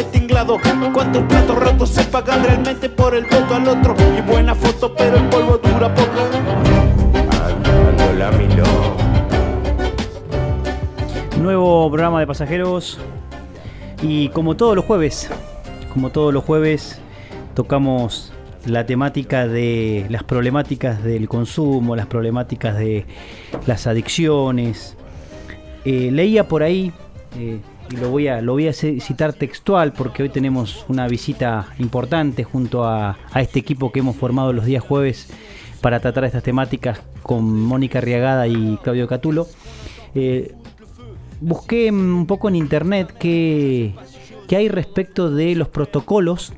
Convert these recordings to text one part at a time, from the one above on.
el tinglado. Cuántos platos rotos se pagan realmente por el voto al otro. Y buena foto, pero el polvo dura poco. Andando la Nuevo programa de pasajeros. Y como todos los jueves, como todos los jueves, tocamos la temática de las problemáticas del consumo, las problemáticas de las adicciones. Eh, leía por ahí, eh, lo voy, a, lo voy a citar textual porque hoy tenemos una visita importante junto a, este equipo que hemos formado los días jueves para tratar estas temáticas con Mónica Riagada y Claudio Catulo. Eh, busqué un poco en internet qué, qué hay respecto de los protocolos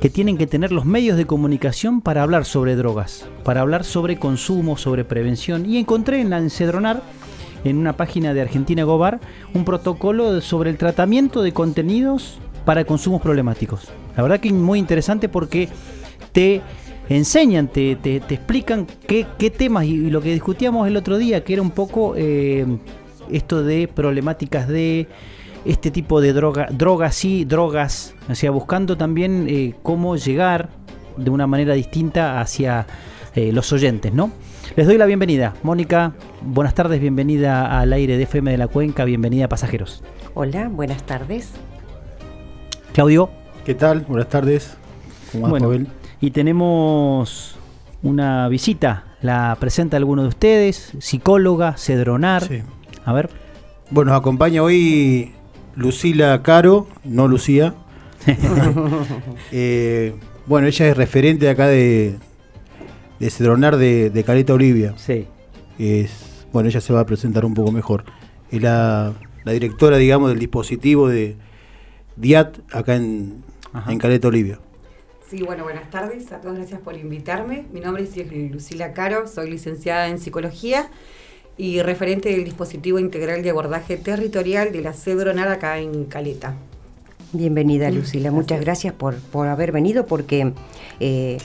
que tienen que tener los medios de comunicación para hablar sobre drogas, para hablar sobre consumo, sobre prevención. Y encontré en la Encedronar, en una página de Argentina Gobar, un protocolo sobre el tratamiento de contenidos para consumos problemáticos. La verdad que muy interesante porque te enseñan, te, te, explican qué, temas y, lo que discutíamos el otro día, que era un poco eh, esto de problemáticas de este tipo de droga, drogas sí, drogas, o sea, buscando también eh, cómo llegar de una manera distinta hacia eh, los oyentes, ¿no? Les doy la bienvenida. Mónica, buenas tardes, bienvenida al aire de FM de la Cuenca, bienvenida a Pasajeros. Hola, buenas tardes. Claudio. ¿Qué tal? Buenas tardes. ¿Cómo bueno, y tenemos una visita, la presenta alguno de ustedes, psicóloga, Cedronar. Sí. A ver. Bueno, nos acompaña hoy Lucila Caro, no Lucía. Eh, bueno, ella es referente acá de, de Cedronar de, Caleta Olivia. Sí. Es, bueno, ella se va a presentar un poco mejor. Es la, directora, digamos, del dispositivo de DIAT acá en, en Caleta Olivia. Sí, bueno, buenas tardes a todos, gracias por invitarme. Mi nombre es Lucila Caro, soy licenciada en psicología y referente del dispositivo integral de abordaje territorial de la Cedronar acá en Caleta. Bienvenida Lucila, muchas gracias por, por haber venido porque eh,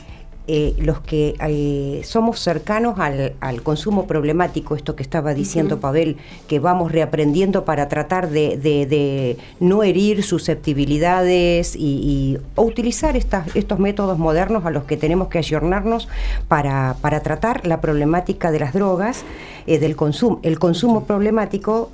eh, los que eh, somos cercanos al, consumo problemático, esto que estaba diciendo Pavel, que vamos reaprendiendo para tratar de, no herir susceptibilidades y, utilizar estos métodos modernos a los que tenemos que ayornarnos para, para tratar la problemática de las drogas, eh, del consumo, el consumo problemático.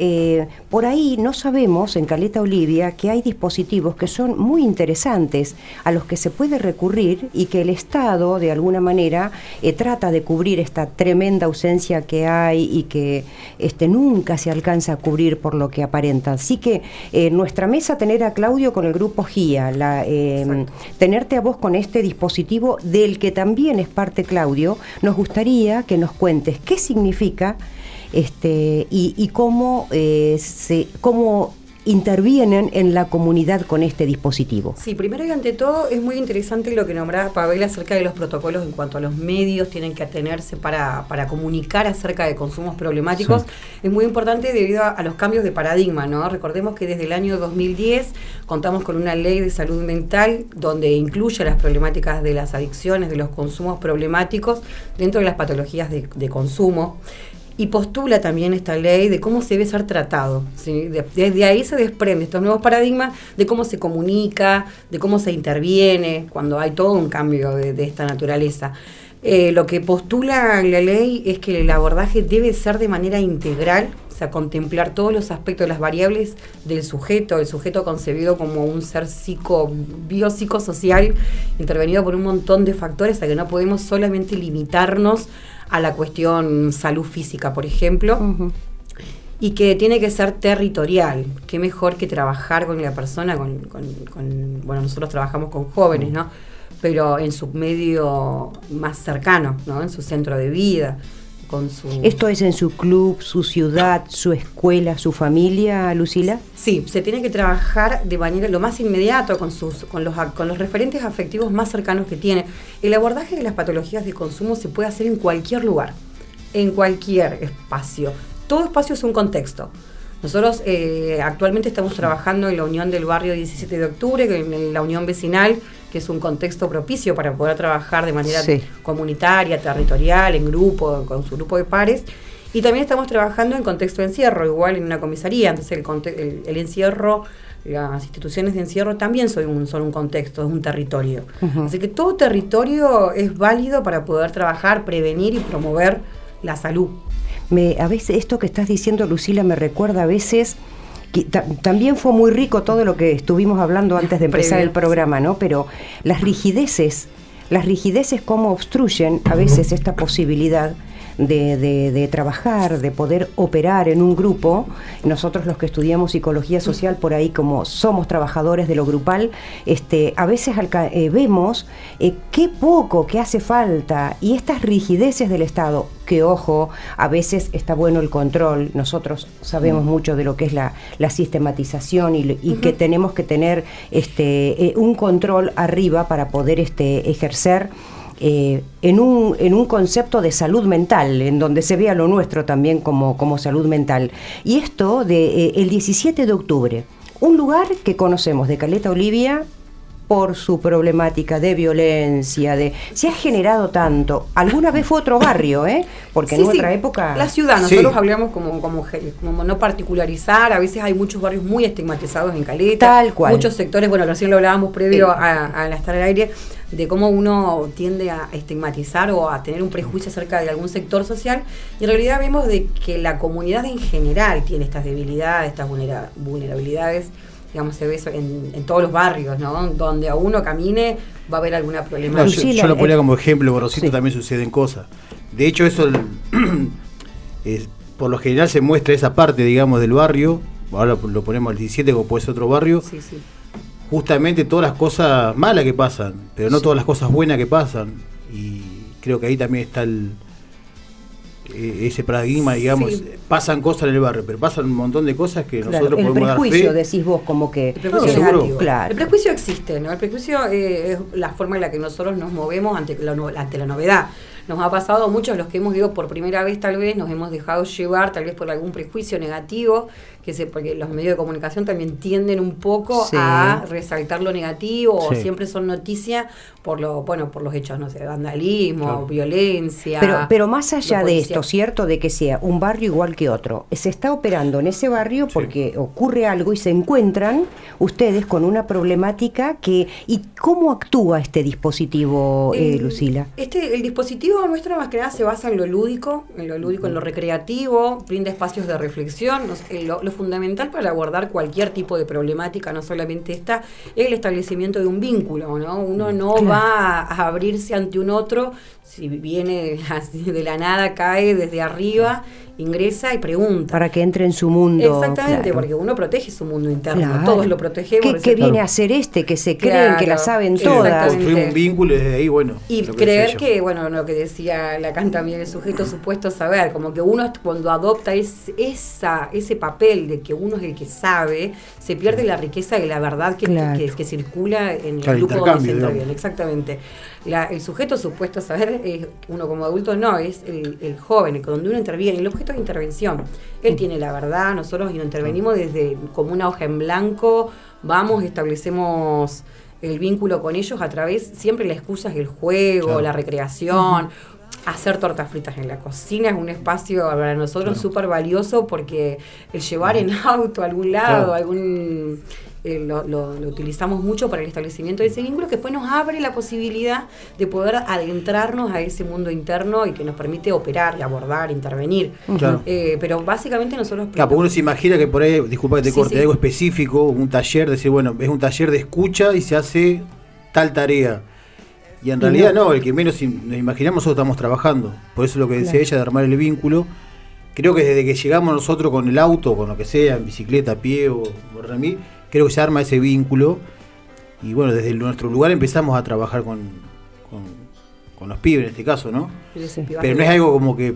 por ahí no sabemos en Caleta Olivia que hay dispositivos que son muy interesantes a los que se puede recurrir y que el Estado de alguna manera eh, trata de cubrir esta tremenda ausencia que hay y que este, nunca se alcanza a cubrir por lo que aparenta. Así que en eh, nuestra mesa tener a Claudio con el grupo GIA, la, em, tenerte a vos con este dispositivo del que también es parte Claudio, nos gustaría que nos cuentes qué significa este, y, cómo, eh, se, cómo intervienen en la comunidad con este dispositivo. Sí, primero y ante todo es muy interesante lo que nombraba Pavel acerca de los protocolos en cuanto a los medios tienen que atenerse para, para comunicar acerca de consumos problemáticos. Es muy importante debido a, los cambios de paradigma, ¿no? Recordemos que desde el año 2010 contamos con una ley de salud mental donde incluye las problemáticas de las adicciones, de los consumos problemáticos dentro de las patologías de, de consumo y postula también esta ley de cómo se debe ser tratado. Desde ahí se desprende estos nuevos paradigmas de cómo se comunica, de cómo se interviene, cuando hay todo un cambio de, esta naturaleza. Eh, lo que postula la ley es que el abordaje debe ser de manera integral, o sea, contemplar todos los aspectos, las variables del sujeto, el sujeto concebido como un ser psico, biopsicosocial, intervenido por un montón de factores, a que no podemos solamente limitarnos a la cuestión salud física, por ejemplo. Y que tiene que ser territorial. Qué mejor que trabajar con la persona, con, bueno, nosotros trabajamos con jóvenes, ¿no? Pero en su medio más cercano, ¿no? En su centro de vida. ¿Esto es en su club, su ciudad, su escuela, su familia, Lucila? Sí, se tiene que trabajar de manera lo más inmediato con, sus, con, los, con los referentes afectivos más cercanos que tiene. El abordaje de las patologías de consumo se puede hacer en cualquier lugar, en cualquier espacio. Todo espacio es un contexto. Nosotros eh, actualmente estamos trabajando en la Unión del Barrio 17 de Octubre, en la Unión Vecinal, que es un contexto propicio para poder trabajar de manera comunitaria, territorial, en grupo, con su grupo de pares. Y también estamos trabajando en contexto de encierro, igual en una comisaría, entonces el, el, encierro las instituciones de encierro también son un, son un contexto, es un territorio. Así que todo territorio es válido para poder trabajar, prevenir y promover la salud. Me, a veces esto que estás diciendo, Lucila, me recuerda a veces que también fue muy rico todo lo que estuvimos hablando antes de empezar el programa, ¿no? Pero las rigideces, las rigideces cómo obstruyen a veces esta posibilidad de, trabajar, de poder operar en un grupo. Nosotros los que estudiamos psicología social, por ahí como somos trabajadores de lo grupal, este, a veces eh, vemos eh, qué poco, qué hace falta. Y estas rigideces del Estado, que ojo, a veces está bueno el control, nosotros sabemos mucho de lo que es la, sistematización y, que tenemos que tener este, eh, un control arriba para poder este, ejercer eh, en, un, en un concepto de salud mental, en donde se vea lo nuestro también como, como salud mental. Y esto de eh, el 17 de octubre, un lugar que conocemos de Caleta Olivia, por su problemática de violencia, de se ha generado tanto. Alguna vez fue otro barrio, ¿eh? Porque en otra época. La ciudad, nosotros hablamos como, como, como, no particularizar, a veces hay muchos barrios muy estigmatizados en Caleta. Tal cual. Muchos sectores, bueno, recién lo hablábamos previo a, a estar al aire, de cómo uno tiende a estigmatizar o a tener un prejuicio acerca de algún sector social. Y en realidad vemos de que la comunidad en general tiene estas debilidades, estas vulnerabilidades digamos, se ve en, en, todos los barrios, ¿no? Donde a uno camine va a haber alguna problemática. yo, lo ponía como ejemplo, Borrosito también suceden cosas. De hecho, eso por lo general se muestra esa parte, digamos, del barrio, ahora lo ponemos al 17 como puede ser otro barrio, justamente todas las cosas malas que pasan, pero no todas las cosas buenas que pasan. Y creo que ahí también está el, eh, ese paradigma, digamos, pasan cosas en el barrio, pero pasan un montón de cosas que nosotros podemos dar. El prejuicio, decís vos, como que... El prejuicio, claro. el prejuicio existe, ¿no? El prejuicio eh, es la forma en la que nosotros nos movemos ante la, ante la novedad. Nos ha pasado, muchos los que hemos ido por primera vez tal vez, nos hemos dejado llevar tal vez por algún prejuicio negativo, que se, porque los medios de comunicación también tienden un poco a resaltar lo negativo, o siempre son noticias por lo, bueno, por los hechos, no sé, vandalismo, violencia. Pero, pero más allá de esto, ¿cierto? De que sea un barrio igual que otro, se está operando en ese barrio porque ocurre algo y se encuentran ustedes con una problemática que. ¿Y cómo actúa este dispositivo, eh, Lucila? Este, el dispositivo nuestro más que nada se basa en lo lúdico, en lo lúdico, en lo recreativo, brinda espacios de reflexión. lo, fundamental para abordar cualquier tipo de problemática, no solamente esta, es el establecimiento de un vínculo, ¿no? Uno no va a abrirse ante un otro si viene así de la nada, cae desde arriba ingresa y pregunta. Para que entre en su mundo. Exactamente, porque uno protege su mundo interno, todos lo protegemos. ¿Qué, viene a hacer este? Que se creen que la saben todas. Construir un vínculo desde ahí, bueno. Y creer que, bueno, lo que decía Lacan también, el sujeto supuesto a saber, como que uno cuando adopta es, esa, ese papel de que uno es el que sabe, se pierde la riqueza de la verdad que, que, circula en el grupo donde se interviene. Exactamente. El sujeto supuesto a saber, es, uno como adulto no, es el, el joven, donde uno interviene. El objeto de intervención. Él tiene la verdad, nosotros intervenimos desde como una hoja en blanco, vamos, establecemos el vínculo con ellos a través, siempre la excusa es el juego, la recreación. Hacer tortas fritas en la cocina es un espacio para nosotros súper valioso porque el llevar en auto a algún lado, algún eh, lo, lo, utilizamos mucho para el establecimiento de ese vínculo que después nos abre la posibilidad de poder adentrarnos a ese mundo interno y que nos permite operar, y abordar, intervenir. Eh, pero básicamente nosotros... Claro, porque uno se imagina que por ahí, disculpa que te corte, algo específico, un taller, decir, bueno, es un taller de escucha y se hace tal tarea. Y en realidad no, el que menos nos imaginamos nosotros estamos trabajando. Por eso lo que decía ella de armar el vínculo. Creo que desde que llegamos nosotros con el auto, con lo que sea, en bicicleta, a pie o remí, creo que se arma ese vínculo y bueno, desde nuestro lugar empezamos a trabajar con, con, los pibes en este caso, ¿no? Pero no es algo como que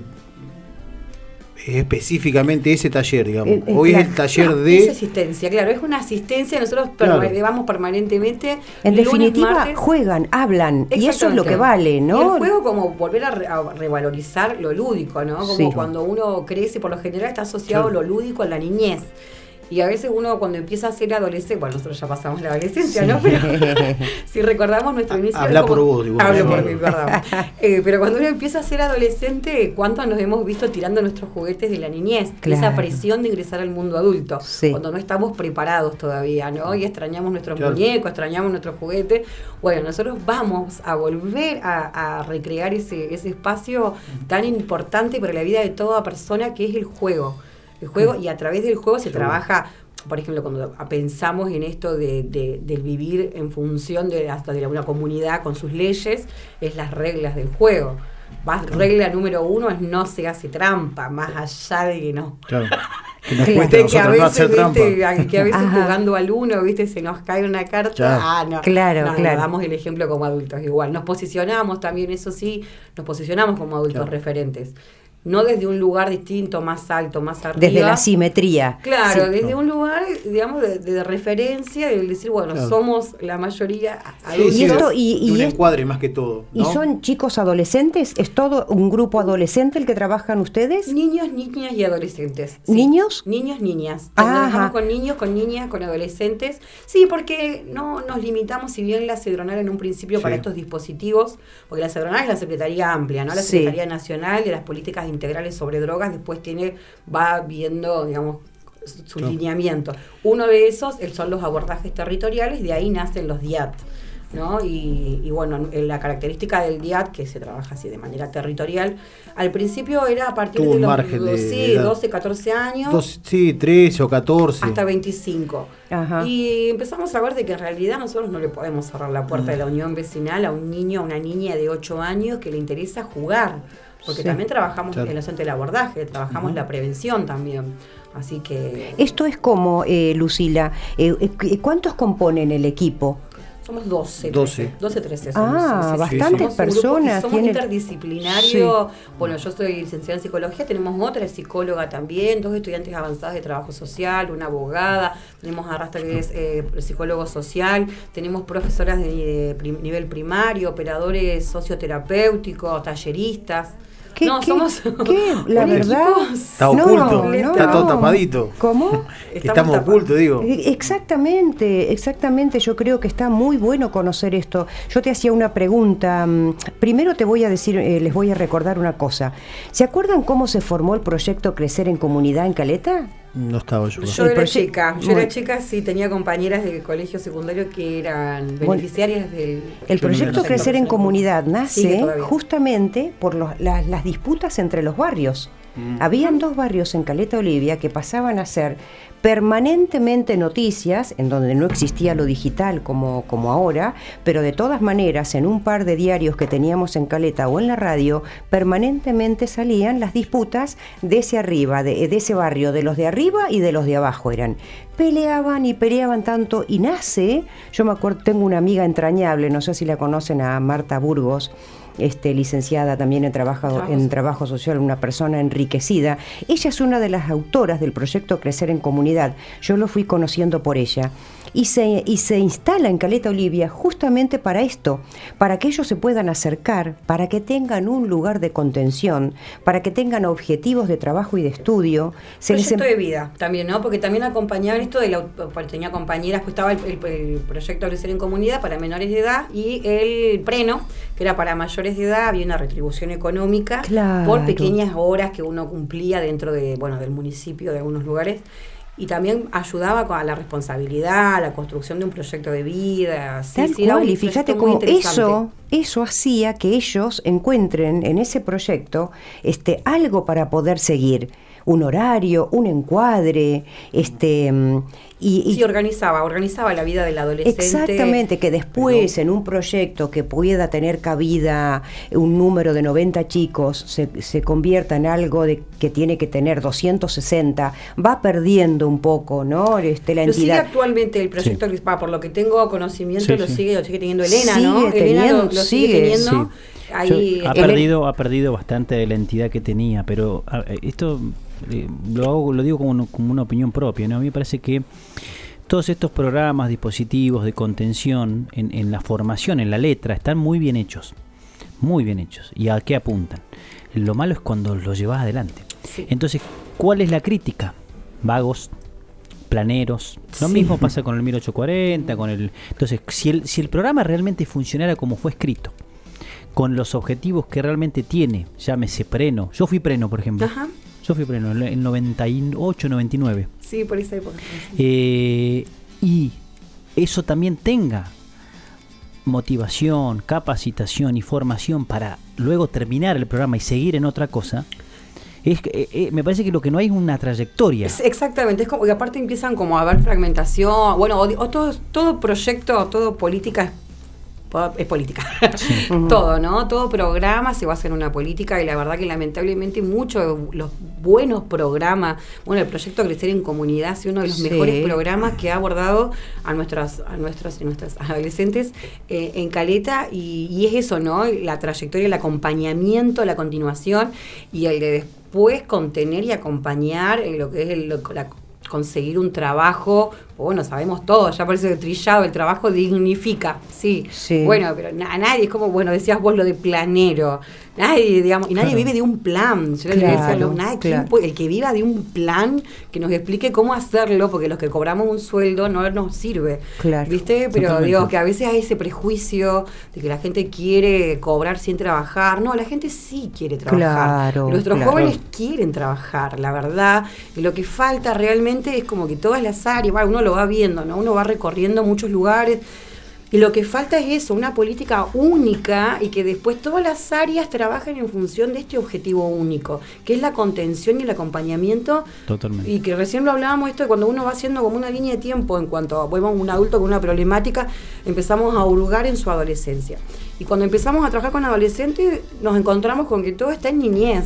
es específicamente ese taller, digamos. Hoy es el taller de... Es asistencia, claro, es una asistencia, nosotros llevamos permanentemente. En definitiva, juegan, hablan, y eso es lo que vale, ¿no? Y el juego como volver a, revalorizar lo lúdico, ¿no? Como cuando uno crece, por lo general está asociado lo lúdico a la niñez Y a veces uno cuando empieza a ser adolescente, bueno, nosotros ya pasamos la adolescencia, ¿no? Pero si recordamos nuestro inicio... Habla por vos, digo. Hablo por mí, perdón. Eh, pero cuando uno empieza a ser adolescente, ¿cuántos nos hemos visto tirando nuestros juguetes de la niñez? Esa presión de ingresar al mundo adulto, cuando no estamos preparados todavía, ¿no? Y extrañamos nuestros muñecos, extrañamos nuestros juguetes. Bueno, nosotros vamos a volver a, recrear ese, ese espacio tan importante para la vida de toda persona que es el juego el juego y a través del juego se trabaja por ejemplo, cuando pensamos en esto de, del vivir en función de hasta de una comunidad con sus leyes, es las reglas del juego. regla número uno es no se hace trampa, más allá de que no. Claro. Que nos que a veces, Que a veces jugando al uno, viste, se nos cae una carta. Ah, no. Claro, claro. damos el ejemplo como adultos igual. Nos posicionamos también, eso sí, nos posicionamos como adultos referentes no desde un lugar distinto, más alto, más arriba. Desde la simetría. Claro, desde un lugar, digamos, de, referencia, de decir, bueno, somos la mayoría adultos. y esto, y, un encuadre más que todo. ¿Y son chicos adolescentes? ¿Es todo un grupo adolescente el que trabajan ustedes? Niños, niñas y adolescentes. ¿Niños? Niños, niñas. Trabajamos con niños, con niñas, con adolescentes. Sí, porque no nos limitamos, si bien la Cedronal en un principio para estos dispositivos, porque la Cedronal es la Secretaría Amplia, ¿no? La Secretaría Nacional de las Políticas de integrales sobre drogas, después tiene, va viendo, digamos, su lineamiento. Uno de esos son los abordajes territoriales, de ahí nacen los DIAT. ¿no? Y, bueno, la característica del DIAT, que se trabaja así de manera territorial, al principio era a partir de los sí, 12, 14 años. sí, 13 o 14. Hasta 25. Y empezamos a ver de que en realidad nosotros no le podemos cerrar la puerta de la unión vecinal a un niño, a una niña de 8 años que le interesa jugar porque también trabajamos en el centro del abordaje, trabajamos la prevención también. Así que... Esto es como, eh, Lucila, eh, eh, ¿cuántos componen el equipo? Somos 12, 12, 12 13. ah, bastantes personas. somos interdisciplinario. Bueno, yo soy licenciada en psicología, tenemos otra psicóloga también, dos estudiantes avanzados de trabajo social, una abogada, tenemos a Rasta que es psicólogo social, tenemos profesoras de nivel primario, operadores socioterapéuticos, talleristas. ¿Qué, no, somos La verdad. Está oculto, está todo tapadito. ¿Cómo? Estamos ocultos, digo. E, exactamente, exactamente. Yo creo que está muy bueno conocer esto. Yo te hacía una pregunta. Mm, primero te voy a decir, eh, les voy a recordar una cosa. ¿Se acuerdan cómo se formó el proyecto Crecer en Comunidad en Caleta? No estaba yo. Yo era chica, yo era chica, sí, tenía compañeras de colegio secundario que eran beneficiarias del... El proyecto Crecer en Comunidad nace justamente por las disputas entre los barrios. Mm. Habían dos barrios en Caleta Olivia que pasaban a ser permanentemente noticias, en donde no existía lo digital como, como ahora, pero de todas maneras en un par de diarios que teníamos en Caleta o en la radio, permanentemente salían las disputas de ese arriba, de, de ese barrio, de los de arriba y de los de abajo eran. Peleaban y peleaban tanto y nace, yo me acuerdo, tengo una amiga entrañable, no sé si la conocen a Marta Burgos, este, licenciada también en trabajo, en trabajo social, una persona enriquecida. Ella es una de las autoras del proyecto Crecer en Comunidad. Yo lo fui conociendo por ella y se, y se instala en Caleta Olivia justamente para esto, para que ellos se puedan acercar, para que tengan un lugar de contención, para que tengan objetivos de trabajo y de estudio. Se proyecto em- de vida también, ¿no? Porque también acompañaban esto de la tenía compañeras, pues estaba el, el, proyecto Crecer en Comunidad para menores de edad y el preno, que era para mayores de edad, había una retribución económica por pequeñas horas que uno cumplía dentro de, bueno, del municipio de algunos lugares y también ayudaba a la responsabilidad, a la construcción de un proyecto de vida. Tal cual, y fíjate cómo eso, eso hacía que ellos encuentren en ese proyecto este, algo para poder seguir un horario, un encuadre, este y, sí, organizaba, organizaba la vida del adolescente. Exactamente, que después en un proyecto que pueda tener cabida un número de 90 chicos se, se convierta en algo de, que tiene que tener 260, va perdiendo un poco, ¿no? Este, la entidad. Lo sigue actualmente el proyecto, por lo que tengo conocimiento, lo, Sigue, lo sigue teniendo Elena, ¿no? Elena lo, sigue, teniendo. Ahí, ha, perdido, ha perdido bastante de la entidad que tenía, pero esto eh, lo, lo digo como, como, una opinión propia, ¿no? A mí me parece que todos estos programas, dispositivos de contención en, en, la formación, en la letra, están muy bien hechos. Muy bien hechos. ¿Y a qué apuntan? Lo malo es cuando los llevas adelante. Entonces, ¿cuál es la crítica? Vagos, planeros. Lo mismo pasa con el 1840, con el... Entonces, si el, si el programa realmente funcionara como fue escrito, con los objetivos que realmente tiene, llámese preno. Yo fui preno, por ejemplo. Ajá. Preno en el 98, 99. Sí, por esa época. Eh, y eso también tenga motivación, capacitación y formación para luego terminar el programa y seguir en otra cosa, es, eh, eh, me parece que lo que no hay es una trayectoria. Es- exactamente, es como que aparte empiezan como a haber fragmentación, bueno, o, o todo, todo proyecto, todo política es, es política. todo, ¿no? Todo programa se basa en una política y la verdad que lamentablemente muchos de los buenos programas, bueno, el proyecto Crecer en Comunidad ha sido uno de los Sí. mejores programas que ha abordado a nuestras, a nuestras, a nuestras adolescentes eh, en Caleta y, y es eso, ¿no? La trayectoria, el acompañamiento, la continuación y el de después contener y acompañar en lo que es el, la- conseguir un trabajo, bueno, sabemos todo, ya parece que trillado, el trabajo dignifica, sí. Sí. Bueno, pero a nadie, es como, bueno, decías vos lo de planero, nadie, digamos, y nadie Claro. vive de un plan. Yo le Claro, decía, no, nadie, ¿quién claro. el que viva de un plan, que nos explique cómo hacerlo, porque los que cobramos un sueldo no nos sirve. Claro. ¿Viste? Pero Totalmente. digo que a veces hay ese prejuicio de que la gente quiere cobrar sin trabajar. No, la gente sí quiere trabajar. Claro, Nuestros jóvenes quieren trabajar, la verdad. Y lo que falta realmente es como que todas las áreas, bueno, uno lo va viendo, ¿no? Uno va recorriendo muchos lugares. Y lo que falta es eso, una política única y que después todas las áreas trabajen en función de este objetivo único, que es la contención y el acompañamiento Totalmente. y que recién lo hablábamos esto de cuando uno va haciendo como una línea de tiempo en cuanto a vemos un adulto con una problemática, empezamos a hurgar en su adolescencia. Y cuando empezamos a trabajar con adolescentes, nos encontramos con que todo está en niñez.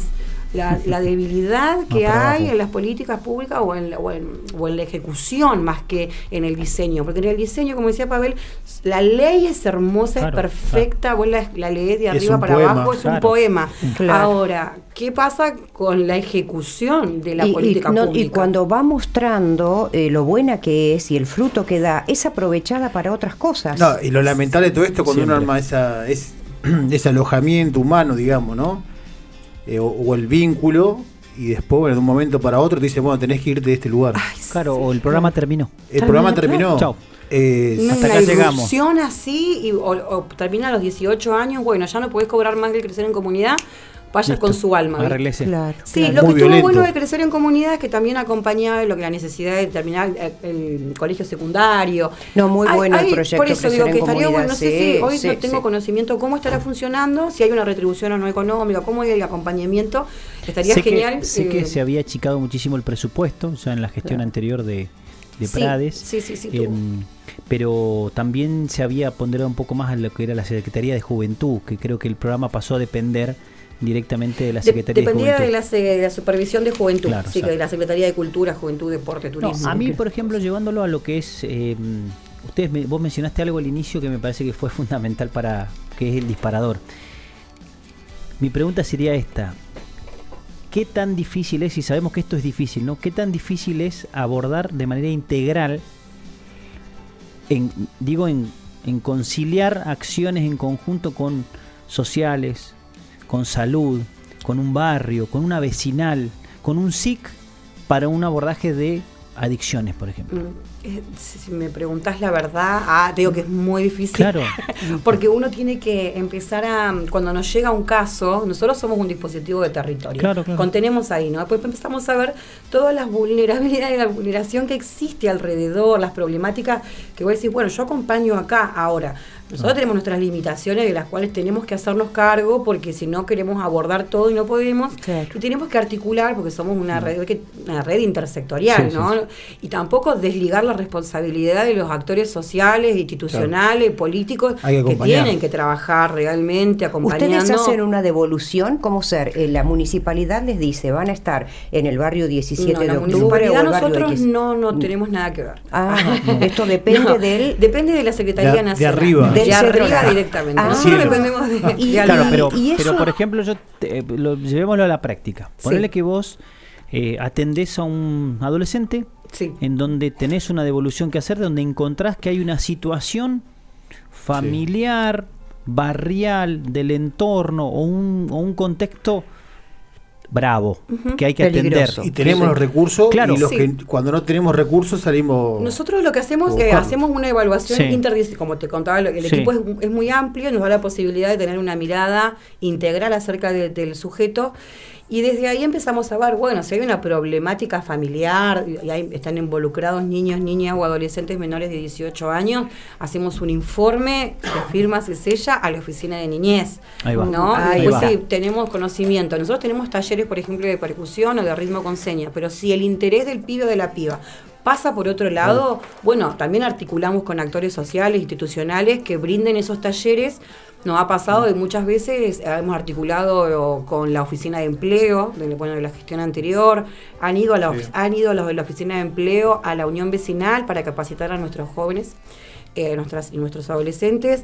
La, la debilidad que hay en las políticas públicas o en, la- o, en, o en la ejecución más que en el diseño. Porque en el diseño, como decía Pavel, la ley es hermosa, Claro, es perfecta, vos la, la lees de arriba para poema, abajo, es un claro. poema. Claro. Ahora, ¿qué pasa con la ejecución de la y, y política no- y pública? cuando va mostrando eh, lo buena que es y el fruto que da, es aprovechada para otras cosas. No, y lo lamentable de todo esto cuando uno Siempre. arma esa, es, ese alojamiento humano, digamos, ¿no? Eh, o, o el vínculo, y después, bueno, de un momento para otro, te dice, bueno, tenés que irte de este lugar. Claro, o el programa terminó. el programa terminó. Chau. Eh, Una, hasta acá llegamos. así y, o, o termina a los 18 años, bueno, ya no podés cobrar más que el crecer en comunidad, vaya Listo. con su alma. Claro. Sí, claro. lo que estuvo bueno de crecer en comunidad es que también acompañaba lo que la necesidad de terminar el, el colegio secundario. No, muy Hay- bueno el proyecto Por eso digo que estaría bueno, no sé si hoy sí, no tengo sí. conocimiento cómo estará funcionando, si hay una retribución o no económica, cómo hay el acompañamiento. Estaría sé genial. Que, sé eh, que se había achicado muchísimo el presupuesto, ya en la gestión Claro. anterior de, de Sí, Prades. sí, sí, sí, Em, pero también se había ponderado un poco más a lo que era la Secretaría de Juventud, que creo que el programa pasó a depender directamente de la de- Secretaría de dependía Juventud. de la, de la supervisión de juventud, Claro, sí, que exacto. de la Secretaría de Cultura, Juventud, Deporte, No, Turismo. a mí, por ejemplo, llevándolo a lo que es. eh, ustedes me- vos mencionaste algo al inicio que me parece que fue fundamental para. que es el disparador. Mi pregunta sería esta. ¿Qué tan difícil es, y sabemos que esto es difícil, ¿no? ¿Qué tan difícil es abordar de manera integral, en, digo, en, en conciliar acciones en conjunto con sociales, con salud, con un barrio, con una vecinal, con un SIC para un abordaje de adicciones, por ejemplo? Mm, Si si me preguntás la verdad, ah, te digo que es muy difícil. Claro. Porque uno tiene que empezar a. Cuando nos llega un caso, nosotros somos un dispositivo de territorio. Claro, claro. Contenemos ahí, ¿no? Después empezamos a ver todas las vulnerabilidades y la vulneración que existe alrededor, las problemáticas que vos decís, bueno, yo acompaño acá. Ahora, nosotros tenemos nuestras limitaciones de las cuales tenemos que hacernos cargo porque si no queremos abordar todo y no podemos. Claro. Y tenemos que articular porque somos una red, una red intersectorial, sí, ¿no? sí. Y tampoco desligar la responsabilidad de los actores sociales, institucionales, políticos, Hay que tienen que trabajar realmente acompañando. Ustedes hacen una devolución, ¿cómo ser? Eh, la municipalidad les dice, van a estar en el barrio 17 No, de la octubre municipalidad o el nosotros no, no tenemos nada que ver. Ah, esto depende No, del... Depende de la Secretaría De- de Nacional. arriba. De Del arriba centro. directamente. Ah. Nosotros dependemos de, Y- de Claro, pero, y eso- pero por ejemplo, yo te- eh, lo, llevémoslo a la práctica. Ponele Sí. que vos eh, atendés a un adolescente Sí. en donde tenés una devolución que hacer, donde encontrás que hay una situación familiar, barrial, del entorno o un, o un contexto bravo, que hay que atender. Y tenemos los recursos Claro. y los Sí. que cuando no tenemos recursos salimos... Nosotros lo que hacemos es buscando. hacemos una evaluación Sí. interdisciplinaria, como te contaba, lo- el Sí. equipo es, es muy amplio, nos da la posibilidad de tener una mirada integral acerca de- del sujeto y desde ahí empezamos a ver, bueno, si hay una problemática familiar y hay- están involucrados niños, niñas o adolescentes menores de 18 años, hacemos un informe, se firma, se sella a la oficina de niñez. Ahí va. ¿no? Ahí va. sí, tenemos conocimiento. Nosotros tenemos talleres, por ejemplo, de percusión o de ritmo con señas, pero si el interés del pibe o de la piba pasa por otro lado, bueno, también articulamos con actores sociales, institucionales que brinden esos talleres. Nos ha pasado de muchas veces, hemos articulado con la oficina de empleo, de, bueno, de la gestión anterior, han ido, a la, han ido los de la oficina de empleo a la unión vecinal para capacitar a nuestros jóvenes eh, nuestras, y nuestros adolescentes.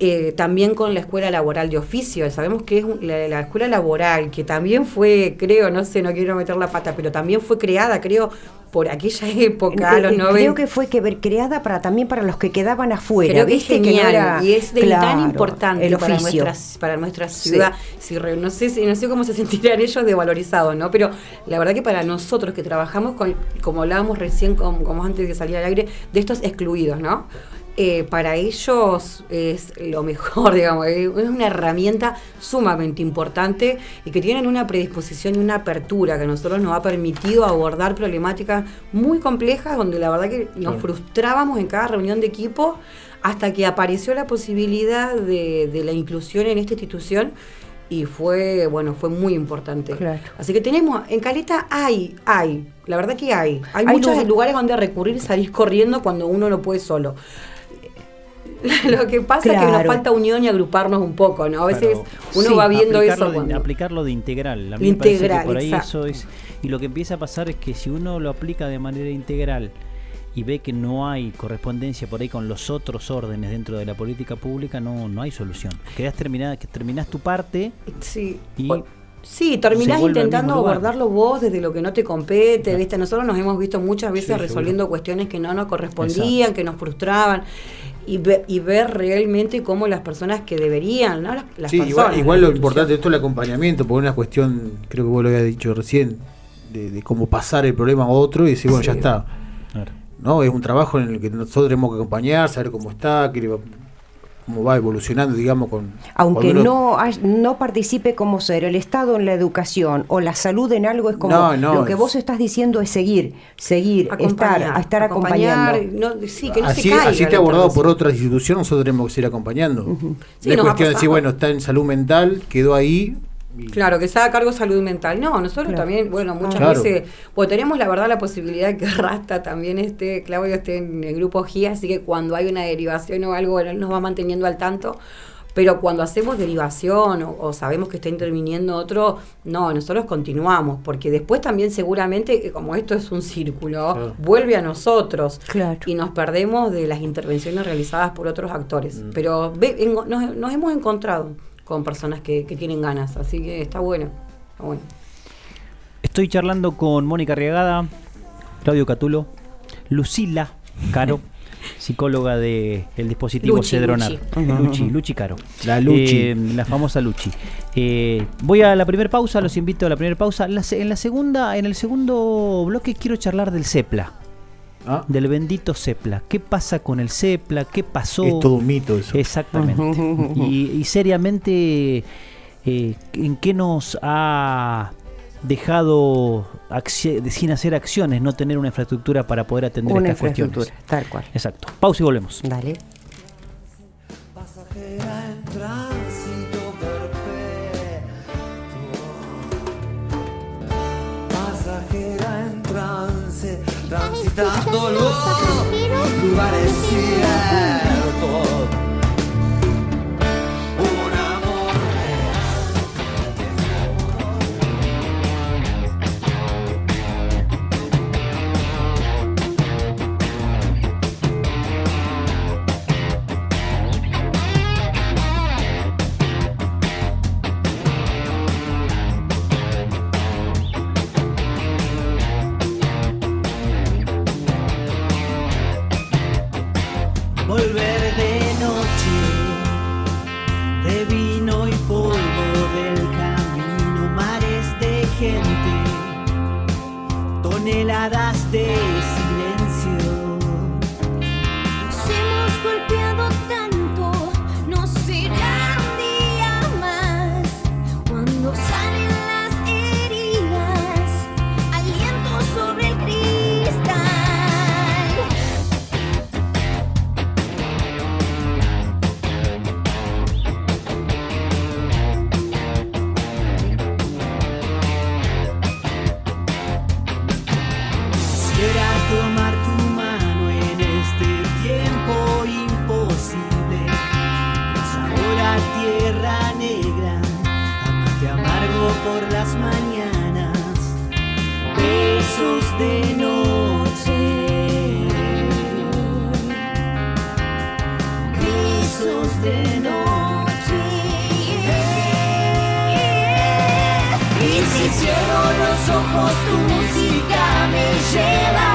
Eh, también con la escuela laboral de oficio. Sabemos que es un- la, la escuela laboral, que también fue, creo, no sé, no quiero meter la pata, pero también fue creada, creo, por aquella época, Eh, los eh, 90. Creo que fue que ver, creada para también para los que quedaban afuera. Creo que es genial era- y es de tan importante el para, oficio. nuestra, para nuestra Sí. ciudad. Si re- no, sé, si- no sé cómo se sentirán ellos desvalorizados, ¿no? Pero la verdad que para nosotros que trabajamos con, como hablábamos recién, como, como antes de salir al aire, de estos excluidos, ¿no? Eh, para ellos es lo mejor, digamos, es una herramienta sumamente importante y que tienen una predisposición y una apertura que a nosotros nos ha permitido abordar problemáticas muy complejas donde la verdad que nos frustrábamos en cada reunión de equipo hasta que apareció la posibilidad de, de la inclusión en esta institución y fue, bueno, fue muy importante. Claro. Así que tenemos, en Caleta hay, hay, la verdad que hay. Hay, Hay muchos lugar- lugares donde recurrir y salir corriendo cuando uno no puede solo. Lo que pasa es que nos falta unión y agruparnos un poco, ¿no? A veces uno Sí, va viendo aplicarlo eso de- cuando... aplicarlo de integral. A mí me parece que Integral, por ahí exacto. eso es. Y lo que empieza a pasar es que si uno lo aplica de manera integral y ve que no hay correspondencia por ahí con los otros órdenes dentro de la política pública, no, no hay solución. Quedas terminada, que terminás tu parte Sí. Y O- Sí, terminás intentando abordarlo vos desde lo que no te compete. ¿viste? Nosotros nos hemos visto muchas veces Sí, seguro. resolviendo cuestiones que no nos correspondían, que nos frustraban, y, ve- y ver realmente cómo las personas que deberían, ¿no? Las, las Sí, personas, igual, lo importante de esto es el acompañamiento, porque es una cuestión, creo que vos lo habías dicho recién, de, de cómo pasar el problema a otro y decir, bueno, ya está. Claro. ¿no? Es un trabajo en el que nosotros tenemos que acompañar, saber cómo está, qué le va- cómo va evolucionando, digamos, con... Aunque no, hay- no participe como ser el Estado en la educación o la salud en algo, es como No, no, lo que es- vos estás diciendo es seguir, seguir, estar, a estar acompañando. no, sí, que no así, se caiga así esté la abordado por otras instituciones, nosotros tenemos que seguir acompañando. Sí, es nos ha cuestión de decir, bueno, está en salud mental, quedó ahí. Y- Claro, que se haga cargo de salud mental. No, nosotros Claro. también, bueno, muchas Claro. veces, pues tenemos la verdad la posibilidad de que Rasta también esté, Claudio esté en el grupo GIA, así que cuando hay una derivación o algo, bueno, él nos va manteniendo al tanto. Pero cuando hacemos derivación o, o sabemos que está interviniendo otro, no, nosotros continuamos, porque después también seguramente, eh, como esto es un círculo, Claro. vuelve a nosotros Claro. y nos perdemos de las intervenciones realizadas por otros actores. Mm. Pero ve- en- nos, nos hemos encontrado con personas que, que tienen ganas, así que está bueno. Está bueno. Estoy charlando con Mónica Riagada, Claudio Catulo, Lucila Caro, psicóloga del dispositivo Luchi, Cedronar. Luchi. Luchi, Luchi Caro. La Luchi. Eh, la famosa Luchi. Eh, voy a la primera pausa, los invito a la primera pausa. La en la segunda, en el segundo bloque quiero charlar del CEPLA, Ah, del bendito CEPLA. ¿Qué pasa con el CEPLA? ¿Qué pasó? Es todo un mito eso. Exactamente. y, y seriamente, eh, ¿en qué nos ha dejado sin hacer acciones no tener una infraestructura para poder atender Una estas cuestiones? infraestructura, tal cual. Exacto. Pausa y volvemos. Dale. pasajera en los lugares ciertos. Ojos, tu música me llevará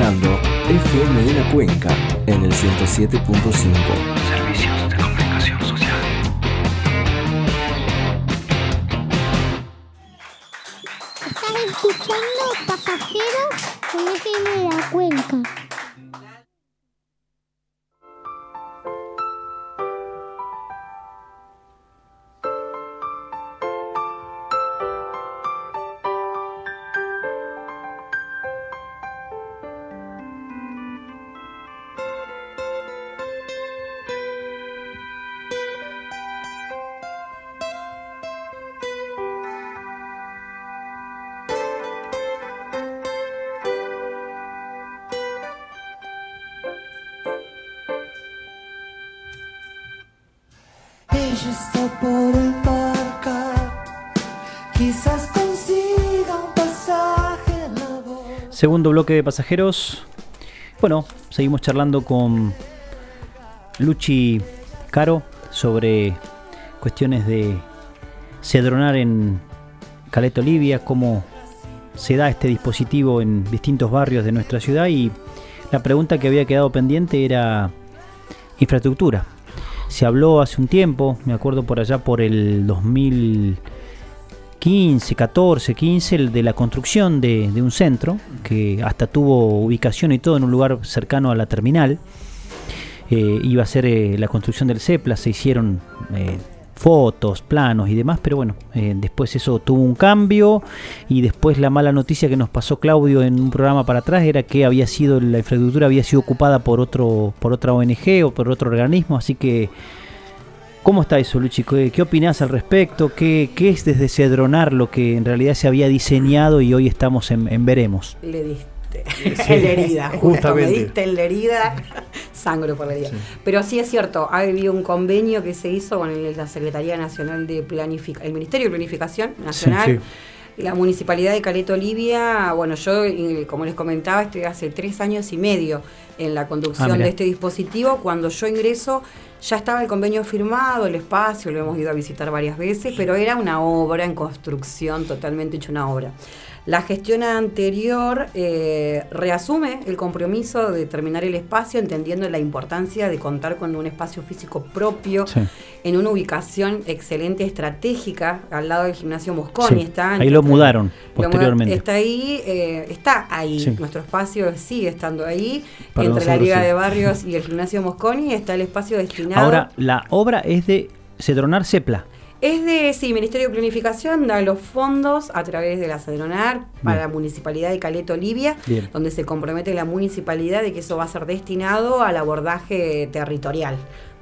escuchando FM de la Cuenca en el 107.5. Segundo bloque de pasajeros. Bueno, seguimos charlando con Luchi Caro sobre cuestiones de cedronar en Caleta Olivia, cómo se da este dispositivo en distintos barrios de nuestra ciudad y la pregunta que había quedado pendiente era infraestructura. Se habló hace un tiempo, me acuerdo por allá por el 2015, 14, 15, el de la construcción de, de un centro que hasta tuvo ubicación y todo en un lugar cercano a la terminal. Eh, iba a ser eh, la construcción del CEPLA, se hicieron eh, fotos, planos y demás, pero bueno, eh, después eso tuvo un cambio y después la mala noticia que nos pasó Claudio en un programa para atrás era que había sido la infraestructura había sido ocupada por otro por otra ONG o por otro organismo, así que ¿Cómo está eso, Luchi? ¿Qué, qué opinás al respecto? ¿Qué, ¿Qué es desde Cedronar lo que en realidad se había diseñado y hoy estamos en, en veremos? Le diste Sí, en la herida, justo, justamente. me diste en la herida, sangro por la herida. Pero sí es cierto, ha habido un convenio que se hizo con el- la Secretaría Nacional de Planificación, el Ministerio de Planificación Nacional, la Municipalidad de Caleta Olivia. Bueno, yo, como les comentaba, estoy hace tres años y medio en la Ah, conducción mirá. de este dispositivo. Cuando yo ingreso ya estaba el convenio firmado, el espacio, lo hemos ido a visitar varias veces, pero era una obra en construcción, totalmente hecha una obra. La gestión anterior eh, reasume el compromiso de terminar el espacio, entendiendo la importancia de contar con un espacio físico propio, Sí. en una ubicación excelente, estratégica, al lado del gimnasio Mosconi. Sí. Está Ahí lo mudaron posteriormente. Está ahí, eh, está ahí. Sí. Nuestro espacio sigue estando ahí. Para Entre la Liga de Barrios y el gimnasio Mosconi está el espacio destinado. Ahora, la obra es de Cedronar Cepla. Es de, sí, Ministerio de Planificación da los fondos a través de la Cedronar para Bien. la Municipalidad de Caleta Olivia, Bien. donde se compromete la municipalidad de que eso va a ser destinado al abordaje territorial.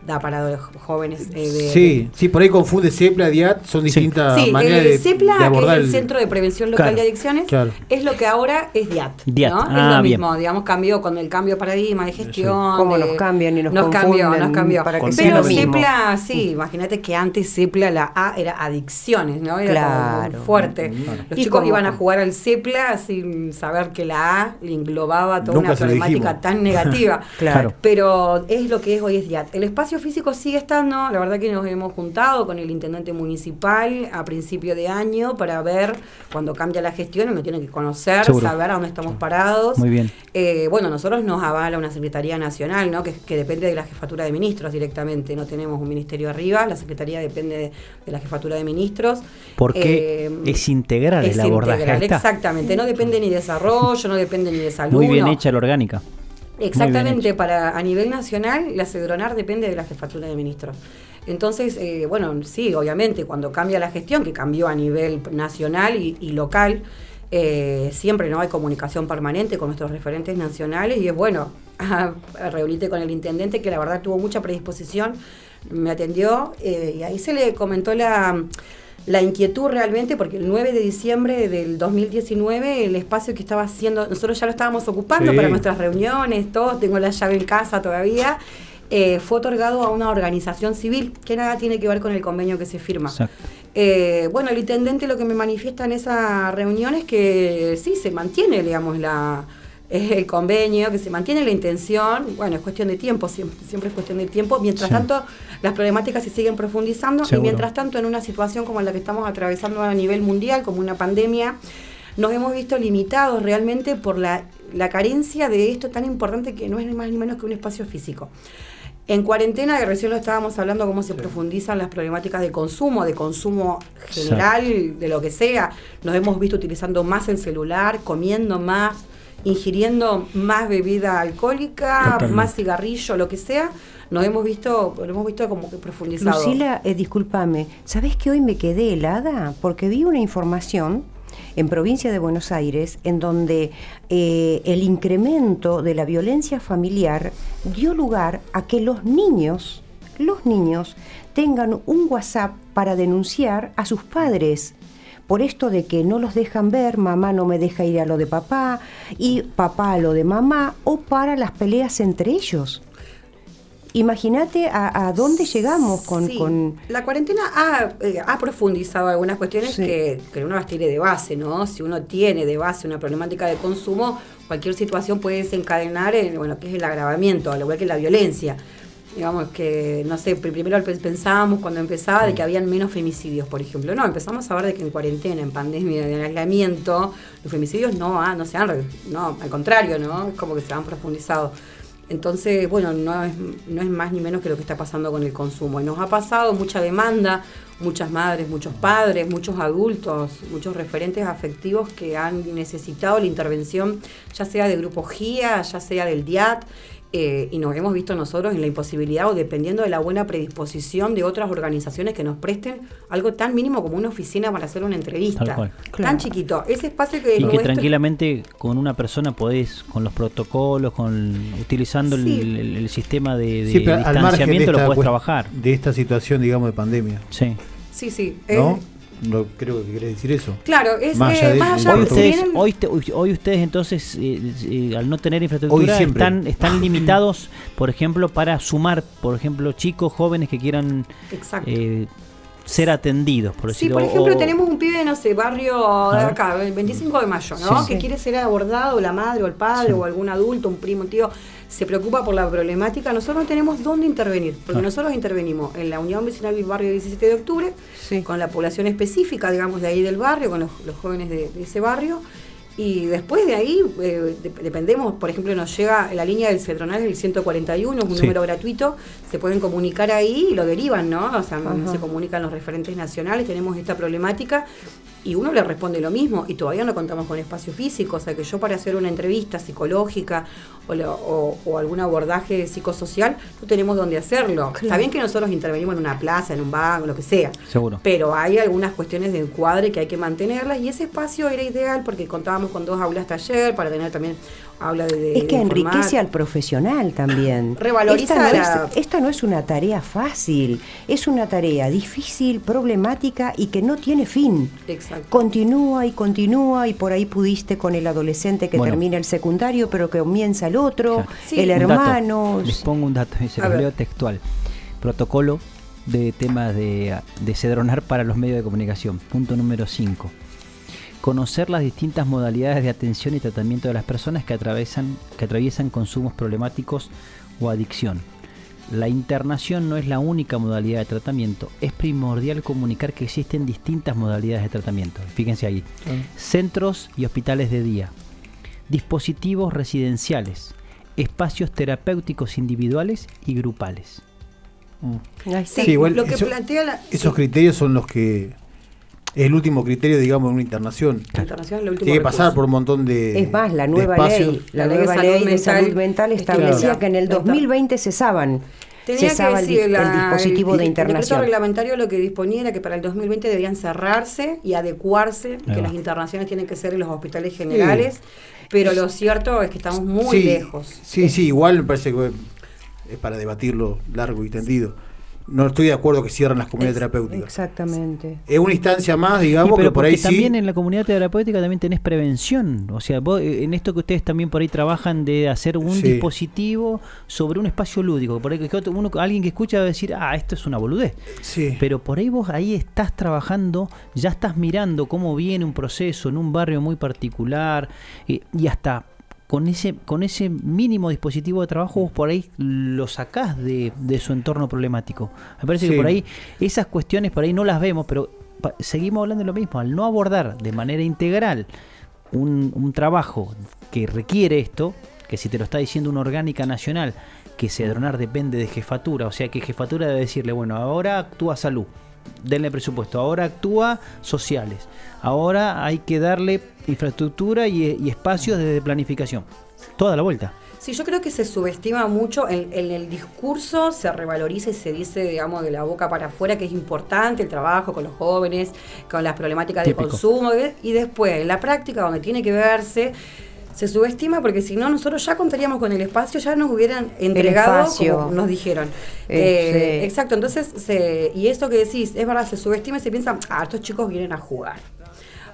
Da para los jóvenes eh, de, Sí, sí, por ahí confunde CEPLA, DIAT, son distintas Sí, maneras el de, CEPLA, de que abordar es el Centro de Prevención Local Claro, de Adicciones, claro. es lo que ahora es DIAT. DIAT, ¿no? ah, es lo bien. mismo, digamos, cambió con el cambio de paradigma de gestión. Cómo de- nos cambian y nos cambió, nos cambió. para que sea Pero. CEPLA, sí, imagínate que antes CEPLA, la A era adicciones, ¿no? Era como Claro. fuerte. Los chicos iban a jugar al CEPLA sin saber que la A le englobaba toda Nunca una problemática tan negativa. Claro. Pero es lo que es hoy es DIAT. El espacio físico sigue estando, la verdad que nos hemos juntado con el intendente municipal a principio de año para ver cuando cambia la gestión, uno tiene que conocer, Seguro. saber a dónde estamos parados. Muy bien. Eh, bueno, nosotros nos avala una Secretaría Nacional, ¿no? que, que depende de la Jefatura de Ministros directamente, no tenemos un ministerio arriba, la Secretaría depende de, de la Jefatura de Ministros. Porque Eh, es integral es el abordaje. integral, exactamente, no depende ni de desarrollo, no depende ni de salud. Muy bien hecha la orgánica. Exactamente, para a nivel nacional la Cedronar depende de la jefatura de ministros. Entonces, eh, bueno, sí, obviamente, cuando cambia la gestión, que cambió a nivel nacional y, y local, eh, siempre no hay comunicación permanente con nuestros referentes nacionales y es bueno reunirte con el intendente que la verdad tuvo mucha predisposición, me atendió eh, y ahí se le comentó la, la inquietud realmente porque el 9 de diciembre del 2019 el espacio que estaba haciendo, nosotros ya lo estábamos ocupando Sí. para nuestras reuniones, todos, tengo la llave en casa todavía. eh, fue otorgado a una organización civil que nada tiene que ver con el convenio que se firma. Eh, bueno, el intendente lo que me manifiesta en esa reunión es que sí, se mantiene, digamos, la, eh, el convenio, que se mantiene la intención. Bueno, es cuestión de tiempo, siempre, siempre es cuestión de tiempo. Mientras Sí. tanto, las problemáticas se siguen profundizando Seguro. y mientras tanto, en una situación como la que estamos atravesando a nivel mundial, como una pandemia, nos hemos visto limitados realmente por la, la carencia de esto tan importante que no es ni más ni menos que un espacio físico. En cuarentena, que recién lo estábamos hablando, cómo se profundizan las problemáticas de consumo, de consumo general, de lo que sea. Nos hemos visto utilizando más el celular, comiendo más, ingiriendo más bebida alcohólica, Totalmente. más cigarrillo, lo que sea. Nos hemos visto, lo hemos visto como que profundizado. Lucila, eh, discúlpame, ¿sabés que hoy me quedé helada? Porque vi una información en provincia de Buenos Aires en donde eh, el incremento de la violencia familiar dio lugar a que los niños, los niños, tengan un WhatsApp para denunciar a sus padres. Por esto de que no los dejan ver, mamá no me deja ir a lo de papá y papá a lo de mamá, o para las peleas entre ellos. Imagínate a, a dónde llegamos con, Sí, con- La cuarentena ha, eh, ha profundizado algunas cuestiones Sí. que, que uno las tiene de base, ¿no? Si uno tiene de base una problemática de consumo, cualquier situación puede desencadenar en, bueno, que es el agravamiento, al igual que la violencia. Digamos que, no sé, pri- primero pe- pensábamos cuando empezaba de que habían menos femicidios, por ejemplo. No, empezamos a ver de que en cuarentena, en pandemia, en aislamiento, los femicidios no, no se han, no, al contrario, ¿no? Es como que se han profundizado. Entonces, bueno, no es, no es más ni menos que lo que está pasando con el consumo. Y nos ha pasado mucha demanda, muchas madres, muchos padres, muchos adultos, muchos referentes afectivos que han necesitado la intervención, ya sea de Grupo GIA, ya sea del DIAT, eh, y nos hemos visto nosotros en la imposibilidad o dependiendo de la buena predisposición de otras organizaciones que nos presten algo tan mínimo como una oficina para hacer una entrevista. Tal cual. Tan chiquito. Ese espacio que Y que tranquilamente con una persona podés, con los protocolos, con utilizando el- Sí. el, el sistema de, Sí, distanciamiento lo podés trabajar. de esta situación, digamos, de pandemia. Sí. Sí, sí. ¿No? eh, No creo que querés decir eso. Claro, es Más eh, allá de- más allá Hoy ustedes, hoy, hoy ustedes entonces, eh, eh, al no tener infraestructura, están, están limitados, por ejemplo, para sumar, por ejemplo, chicos jóvenes que quieran Exacto. eh, ser atendidos, por Sí, decirlo por ejemplo, o- tenemos un pibe, no sé, barrio de acá, el 25 de mayo, ¿no? Sí, que sí. quiere ser abordado, la madre o el padre Sí. o algún adulto, un primo, un tío, se preocupa por la problemática. Nosotros no tenemos dónde intervenir, porque Ah. nosotros intervenimos en la Unión Vecinal del Barrio 17 de Octubre, Sí. con la población específica, digamos, de ahí del barrio, con los, los jóvenes de, de ese barrio. Y después de ahí, eh, de- dependemos, por ejemplo, nos llega la línea del Cedronal, el 141, es un Sí. número gratuito, se pueden comunicar ahí y lo derivan, ¿no? O sea, Ajá. se comunican los referentes nacionales, tenemos esta problemática y uno le responde lo mismo y todavía no contamos con espacio físico, o sea que yo para hacer una entrevista psicológica o, lo- o- o algún abordaje psicosocial no tenemos dónde hacerlo. Está bien que nosotros intervenimos en una plaza, en un banco, lo que sea, Seguro. pero hay algunas cuestiones de encuadre que hay que mantenerlas y ese espacio era ideal porque contábamos con dos aulas taller para tener también aula de... de- Es que de enriquece al profesional también. Revaloriza esta no, la- es, esta no es una tarea fácil, es una tarea difícil, problemática y que no tiene fin. Exacto. Continúa y continúa y por ahí pudiste con el adolescente que Bueno. termina el secundario pero que comienza el otro, Claro. Sí. el hermano. Les pongo un dato, y se ver. leo textual. Protocolo de temas de, de cedronar para los medios de comunicación. Punto número 5. Conocer las distintas modalidades de atención y tratamiento de las personas que atraviesan, que atraviesan consumos problemáticos o adicción. La internación no es la única modalidad de tratamiento. Es primordial comunicar que existen distintas modalidades de tratamiento. Fíjense ahí. Centros y hospitales de día. Dispositivos residenciales. Espacios terapéuticos individuales y grupales. Ahí está. Sí, igual lo que eso- plantea la... Esos sí, criterios son los que. Es el último criterio, digamos, en una internación. la internacional, el último Tiene que pasar por un montón de. Es más, la de nueva ley, la, La ley de nueva salud ley de mental salud mental establecía que en el la- 2020 cesaban, Tenía cesaba que el, decir, el la- dispositivo el- de El internación. reglamentario lo que disponía era que para el 2020 debían cerrarse y adecuarse, que las internaciones tienen que ser en los hospitales generales, pero lo cierto es que estamos muy Sí, lejos. Sí, sí, igual me parece que es para debatirlo largo y tendido. No estoy de acuerdo que cierren las comunidades terapéuticas. Exactamente. Es una instancia más, Y digamos, pero que por ahí sí. también en la comunidad terapéutica también tenés prevención. O sea, vos, eh, en esto que ustedes también por ahí trabajan de hacer un Sí. dispositivo sobre un espacio lúdico. Por ahí que otro- uno, alguien que escucha va a decir, ah, esto es una boludez. Sí. Pero por ahí vos ahí estás trabajando, ya estás mirando cómo viene un proceso en un barrio muy particular eh, y hasta con ese, con ese mínimo dispositivo de trabajo vos por ahí lo sacás de, de su entorno problemático. Me parece que por ahí esas cuestiones por ahí no las vemos, pero seguimos hablando de lo mismo. Al no abordar de manera integral un, un trabajo que requiere esto, que si te lo está diciendo una orgánica nacional, que Cedronar depende de jefatura, o sea que jefatura debe decirle, bueno, ahora actúa salud, denle presupuesto, ahora actúa sociales, ahora hay que darle infraestructura y, y espacios de planificación. Toda la vuelta. Sí, yo creo que se subestima mucho, en, en el discurso se revaloriza y se dice, digamos, de la boca para afuera que es importante el trabajo con los jóvenes, con las problemáticas de consumo, y después en la práctica donde tiene que verse, se subestima porque si no nosotros ya contaríamos con el espacio, ya nos hubieran entregado espacio. como nos dijeron. Eh, Eh, sí. Exacto, entonces, se, y esto que decís, es verdad, se subestima y se piensa, ah, estos chicos vienen a jugar.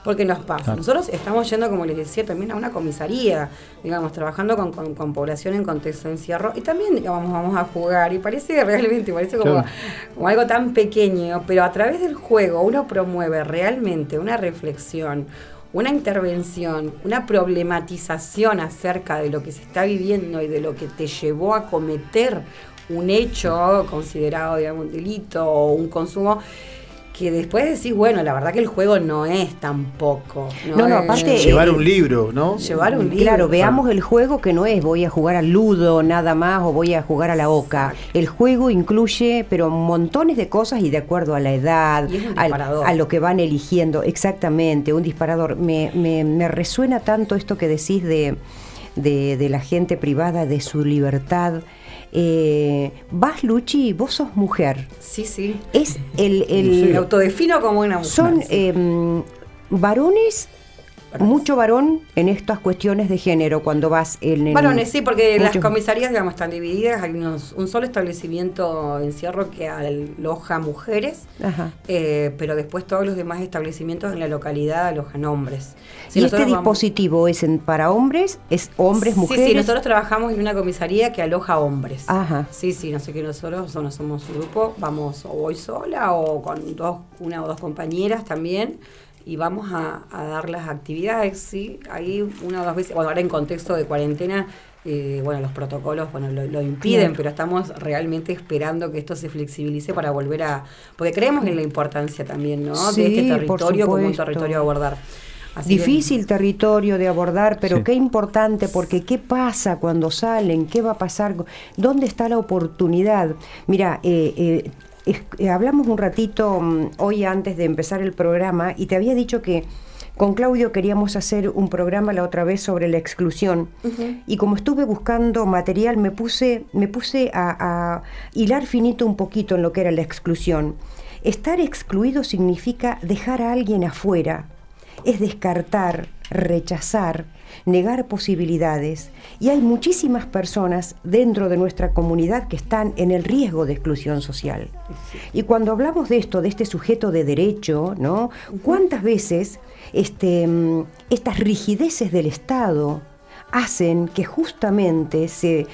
Porque nos pasa. Nosotros estamos yendo, como les decía, también a una comisaría, digamos, trabajando con, con- con población en contexto de encierro. Y también, digamos, vamos a jugar. Y parece realmente, parece como, Claro. como algo tan pequeño, pero a través del juego uno promueve realmente una reflexión, una intervención, una problematización acerca de lo que se está viviendo y de lo que te llevó a cometer un hecho considerado, digamos, un delito o un consumo que después decís, bueno, la verdad que el juego no es tampoco. No, no, es- aparte, Llevar eh, un libro, ¿no? Llevar un libro. Claro, veamos el juego que no es voy a jugar al ludo nada más o voy a jugar a la oca. El juego incluye, pero montones de cosas y de acuerdo a la edad, al- a lo que van eligiendo. Exactamente, un disparador. Me, me- me resuena tanto esto que decís de, de, de la gente privada, de su libertad. Eh, vas, Luchi, vos sos mujer. Sí, sí. Es el, el- Me autodefino como una mujer. son em, varones mucho varón en estas cuestiones de género cuando vas en... en Varones, sí, porque las comisarías, digamos, están divididas. Hay unos- un solo establecimiento encierro que aloja mujeres, Ajá. eh, pero después todos los demás establecimientos en la localidad alojan hombres. Si ¿Y este vamos- dispositivo es en- para hombres? ¿Es hombres, mujeres? Sí, sí, nosotros trabajamos en una comisaría que aloja hombres. Ajá. Sí, sí, no sé qué nosotros so- no somos un grupo, vamos o voy sola o con dos, una o dos compañeras también y vamos a, a dar las actividades, sí, ahí una o dos veces, bueno, ahora en contexto de cuarentena, eh, bueno, los protocolos, bueno, lo, lo impiden, pero estamos realmente esperando que esto se flexibilice para volver a, porque creemos en la importancia también, ¿no? Sí, de este territorio como un territorio a abordar. Así que- Difícil territorio de abordar, pero Sí. qué importante, porque ¿qué pasa cuando salen? ¿Qué va a pasar? ¿Dónde está la oportunidad? Mira, eh, eh, es- eh, hablamos un ratito mm, hoy antes de empezar el programa y te había dicho que con Claudio queríamos hacer un programa la otra vez sobre la exclusión. Y como estuve buscando material, me puse, me puse a, a hilar finito un poquito en lo que era la exclusión. Estar excluido significa dejar a alguien afuera, es descartar, rechazar, negar posibilidades. Y hay muchísimas personas dentro de nuestra comunidad que están en el riesgo de exclusión social. Y cuando hablamos de esto, de este sujeto de derecho, ¿no? ¿Cuántas veces este, mm, estas rigideces del Estado hacen que justamente se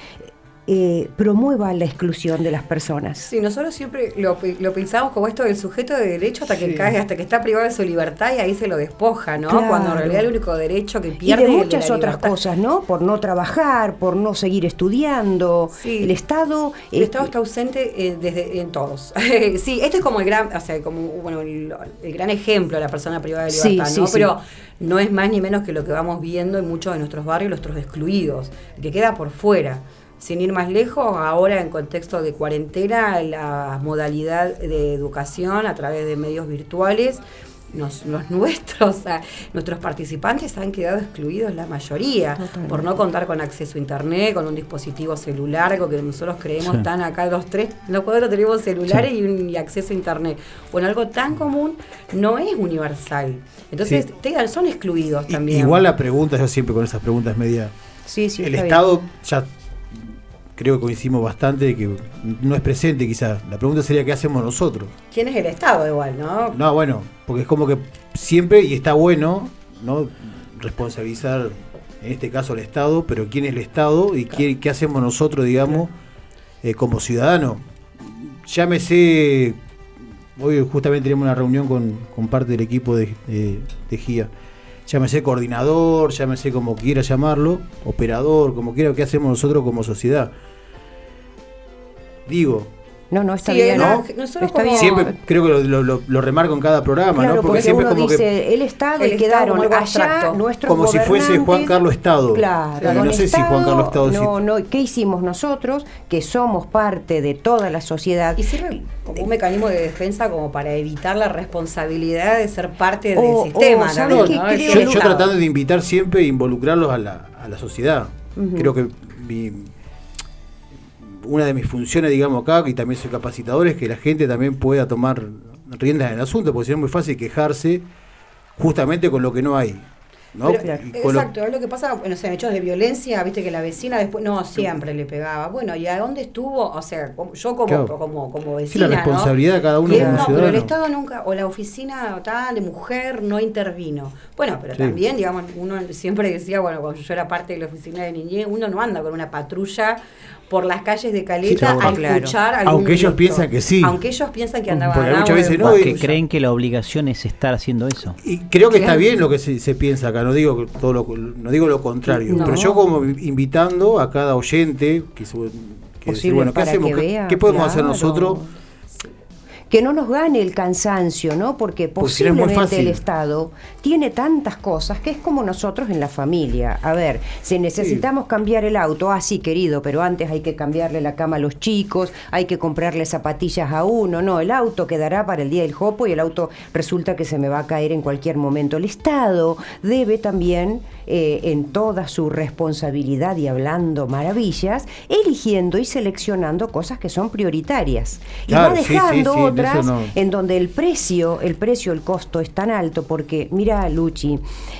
eh, promueva la exclusión de las personas? Sí, nosotros siempre lo, pe- lo pensamos como esto del sujeto de derecho hasta que cae, hasta que está privado de su libertad y ahí se lo despoja, ¿no? Claro. Cuando en realidad el único derecho que Y pierde de es el muchas la otras libertad. cosas, ¿no? Por no trabajar, por no seguir estudiando. Sí. El Estado... El eh, Estado está ausente eh, desde en todos. sí, este es como el gran, o sea, como bueno, el, el gran ejemplo de la persona privada de libertad, sí, ¿no? sí. Pero no es más ni menos que lo que vamos viendo en muchos de nuestros barrios, nuestros excluidos, el que queda por fuera. Sin ir más lejos, ahora en contexto de cuarentena, la modalidad de educación a través de medios virtuales, nos- los nuestros, nuestros participantes han quedado excluidos la mayoría Totalmente. por no contar con acceso a internet, con un dispositivo celular, algo que nosotros creemos Sí. tan acá los tres, los cuatro tenemos celulares Sí. y, un- y acceso a internet. Bueno, algo tan común no es universal. Entonces, Sí. te- son excluidos también. Igual la pregunta, yo siempre con esas preguntas media. sí, sí, el está bien. Estado, ya creo que coincidimos bastante, de que no es presente quizás. La pregunta sería: ¿qué hacemos nosotros? ¿Quién es el Estado igual, no? No, bueno, porque es como que siempre, y está bueno, ¿no? Responsabilizar, en este caso, al Estado, pero ¿quién es el Estado y qué, qué hacemos nosotros, digamos, eh, como ciudadanos? Llámese, hoy justamente tenemos una reunión con, con parte del equipo de, de, de GIA. Llámese coordinador, llámese como quiera llamarlo, operador, como quiera, ¿qué hacemos nosotros como sociedad? Digo, No, no, está Sí, bien. no, ¿no? nosotros Está como- bien. siempre creo que lo, lo- lo- lo remarco en cada programa, Claro, ¿no? porque, siempre uno como que el Estado El y quedaron como allá abstracto. nuestros Como si fuese Juan. Carlos Estado. Claro, no sé si Juan Carlos Estado No, sí. no, ¿qué hicimos nosotros? Que somos parte de toda la sociedad. Y sirve como un mecanismo de defensa como para evitar la responsabilidad de ser parte del sistema. o, ¿sabes ¿no? qué El creo? yo, yo tratando de invitar siempre e involucrarlos a la, a la sociedad. Creo que mi- una de mis funciones, digamos, acá, y también soy capacitador, es que la gente también pueda tomar riendas en el asunto, porque si no es muy fácil quejarse justamente con lo que no hay. ¿no? Pero, lo- exacto, es lo que pasa, bueno, o sea, en hechos de violencia, viste que la vecina después, no, siempre le pegaba. Bueno, ¿y a dónde estuvo? O sea, como- yo como, Claro. como, como Sí, vecina, la responsabilidad ¿no? de cada uno como no, pero el. Estado nunca, o la oficina tal de mujer no intervino. Bueno, pero Sí. también, digamos, uno siempre decía, bueno, cuando yo era parte de la oficina de niñez, uno no anda con una patrulla por las calles de Caleta Sí, a claro. escuchar algún Aunque ellos piensan que sí. Aunque ellos piensan que andaban Porque muchas veces no, que creen que la obligación es estar haciendo eso. Y creo que está Claro. bien lo que se, se piensa acá, no digo que todo lo, no digo lo contrario, No. pero yo como invitando a cada oyente que, se- que decir, bueno, ¿qué hacemos? que ¿Qué, vea, qué podemos hacer claro. nosotros? Que no nos gane el cansancio, ¿no? Porque Pues posiblemente el fácil. Estado tiene tantas cosas que es como nosotros en la familia. A ver, si necesitamos cambiar el auto, ah, sí, querido, pero antes hay que cambiarle la cama a los chicos, hay que comprarle zapatillas a uno, no, el auto quedará para el día del jopo y el auto resulta que se me va a caer en cualquier momento. El Estado debe también eh, en toda su responsabilidad y hablando maravillas, eligiendo y seleccionando cosas que son prioritarias. y va sí, dejando sí, en no. donde el precio, el precio, el costo es tan alto, porque mira, Luchi,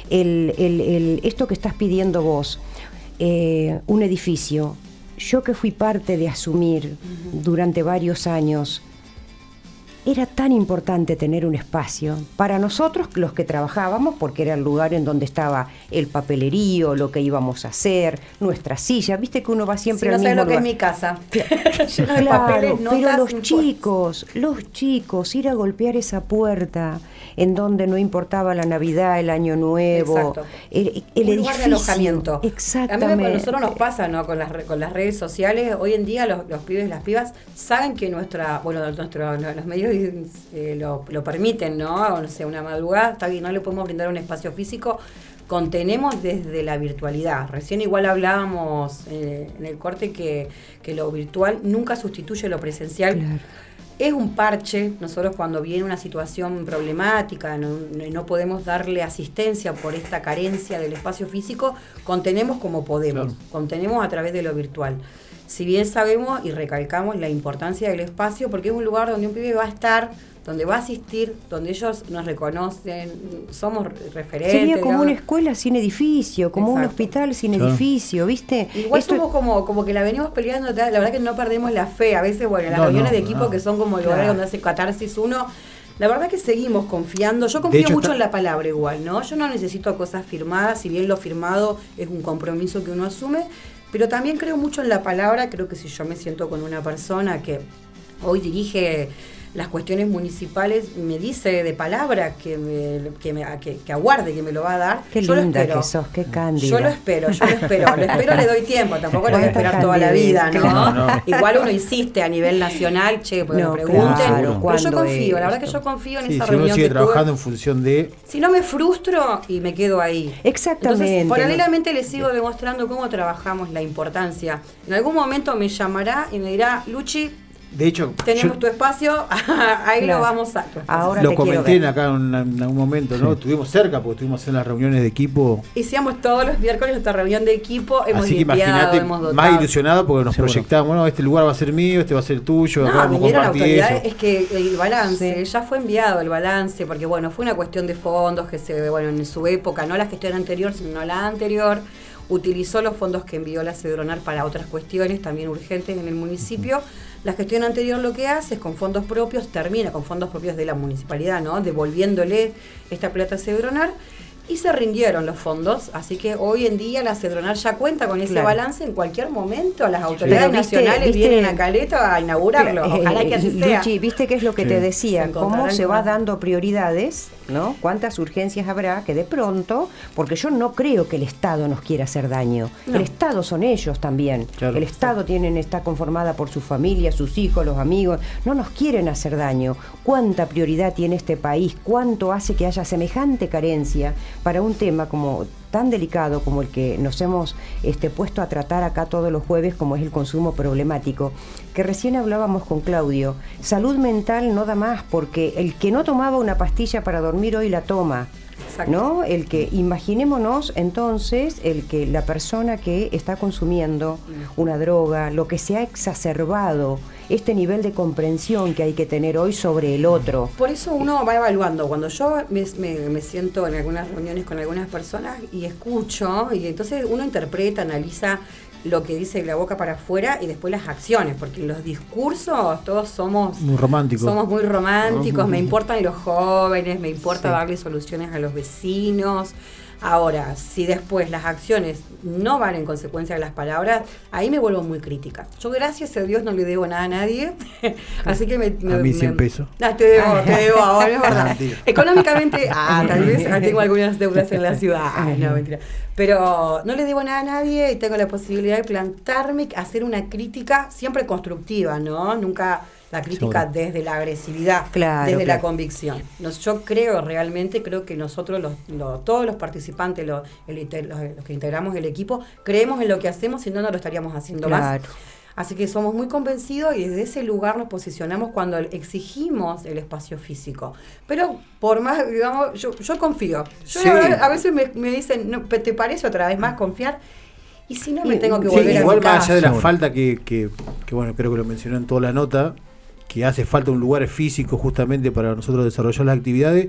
el, el- el- esto que estás pidiendo vos, eh, un edificio, yo que fui parte de asumir durante varios años, era tan importante tener un espacio para nosotros los que trabajábamos, porque era el lugar en donde estaba el papelerío, lo que íbamos a hacer, nuestra silla. Viste que uno va Si siempre no al sabes mismo lo que es mi casa. Claro, papeles, pero los chicos, los chicos, ir a golpear esa puerta en donde no importaba la Navidad, el Año Nuevo, Exacto. el, el un lugar de alojamiento. A Exactamente. mí me- a nosotros nos pasa, ¿no? Con las, con las redes sociales, hoy en día los, los pibes y las pibas saben que nuestra, bueno, nuestro, no, los medios eh, lo, lo permiten, ¿no? O sea, una madrugada, está bien, no le podemos brindar un espacio físico, contenemos desde la virtualidad. Recién igual hablábamos eh, en el corte que, que lo virtual nunca sustituye lo presencial. Claro. Es un parche, nosotros cuando viene una situación problemática, no, no- no podemos darle asistencia por esta carencia del espacio físico, contenemos como podemos, contenemos a través de lo virtual. Si bien sabemos y recalcamos la importancia del espacio, porque es un lugar donde un pibe va a estar, donde va a asistir, donde ellos nos reconocen, somos referentes. Sería como una escuela sin edificio, como un hospital sin Claro. edificio, ¿viste? Igual Esto- somos como, como que la venimos peleando, la verdad que no perdemos la fe. A veces, bueno, en las No, reuniones no, de equipo no. que son como lugares Claro. donde hace catarsis uno, la verdad que seguimos confiando. Yo confío hecho, mucho está- en la palabra igual, ¿no? Yo no necesito cosas firmadas, si bien lo firmado es un compromiso que uno asume, pero también creo mucho en la palabra. Creo que si yo me siento con una persona que hoy dirige las cuestiones municipales, me dice de palabra que, me, que, me- que, que aguarde, que me lo va a dar. Qué yo linda que sos, qué cándida. Yo lo espero, yo lo espero, lo espero, le doy tiempo, tampoco lo voy a esperar toda la vida, ¿no? Igual uno insiste a nivel nacional, che, porque No, me pregunten, claro, pero yo ¿cuándo confío, la es verdad que yo confío en Sí, esa si uno reunión sigue que trabajando tuve. en función de. Si no me frustro y me quedo ahí. Exactamente, Entonces, paralelamente les sigo demostrando cómo trabajamos la importancia. En algún momento me llamará y me dirá, Luchi, De hecho, tenemos yo tu espacio, ahí Claro. lo vamos a. Ahora lo comenté ver. acá en, algún momento, ¿no? Estuvimos cerca porque estuvimos en las reuniones de equipo. Hicimos todos los miércoles nuestra reunión de equipo, hemos Así que limpiado, imagínate, más ilusionado porque nos Seguro. proyectábamos, bueno, este lugar va a ser mío, este va a ser tuyo, acá No, vamos a compartir autoridades, eso. es que el balance, Sí. ya fue enviado el balance, porque bueno, fue una cuestión de fondos que se, bueno, en su época, no la gestión anterior, sino la anterior, utilizó los fondos que envió la Cedronar para otras cuestiones también urgentes en el municipio. La gestión anterior lo que hace es con fondos propios, termina con fondos propios de la municipalidad, ¿no? Devolviéndole esta plata a Cedronar. Y se rindieron los fondos, así que hoy en día la Cedronar ya cuenta con ese Claro. balance en cualquier momento. Las autoridades nacionales viste- vienen a Caleta a inaugurarlo. Ojalá que así Eh, sea. Luchi, viste qué es lo que Sí. te decía, Se cómo se va dando prioridades, ¿no? Cuántas urgencias habrá que de pronto, porque yo no creo que el Estado nos quiera hacer daño. No. El Estado son ellos también. Claro. El Estado tienen, está conformada por su familia, sus hijos, los amigos. No nos quieren hacer daño. ¿Cuánta prioridad tiene este país? ¿Cuánto hace que haya semejante carencia para un tema como tan delicado como el que nos hemos este, puesto a tratar acá todos los jueves, como es el consumo problemático, que recién hablábamos con Claudio, salud mental no da más, porque el que no tomaba una pastilla para dormir hoy la toma. Exacto. ¿No? El que, imaginémonos entonces, el que la persona que está consumiendo una droga, lo que se ha exacerbado, este nivel de comprensión que hay que tener hoy sobre el otro. Por eso uno va evaluando. Cuando yo me, me- me siento en algunas reuniones con algunas personas y escucho, y entonces uno interpreta, analiza lo que dice de la boca para afuera y después las acciones, porque en los discursos todos somos Muy romántico. Somos muy románticos, me importan los jóvenes, me importa Sí. darle soluciones a los vecinos. Ahora, si después las acciones no van en consecuencia de las palabras, ahí me vuelvo muy crítica. Yo, gracias a Dios, no le debo nada a nadie. Así que me. me- A mí me- 100 pesos. Te debo, te debo ahora, es verdad. Económicamente, ah, tal vez ah, tengo algunas deudas en la ciudad. Ay, no, mentira. Pero no le debo nada a nadie y tengo la posibilidad de plantarme, hacer una crítica siempre constructiva, ¿no? Nunca la crítica Seguro. desde la agresividad, Claro, desde la convicción. Nos- yo creo realmente, creo que nosotros, los, los- todos los participantes, los, el inter- los- los que integramos el equipo, creemos en lo que hacemos, si no, no lo estaríamos haciendo más. Así que somos muy convencidos y desde ese lugar nos posicionamos cuando exigimos el espacio físico. Pero por más, digamos, yo, yo confío. Yo Sí. a veces me, me dicen, no, ¿te parece otra vez más confiar? Y si no, me Sí, tengo que Sí, volver a igual mi más allá de la falta que, que, que, bueno, creo que lo mencionó en toda la nota, que hace falta un lugar físico justamente para nosotros desarrollar las actividades,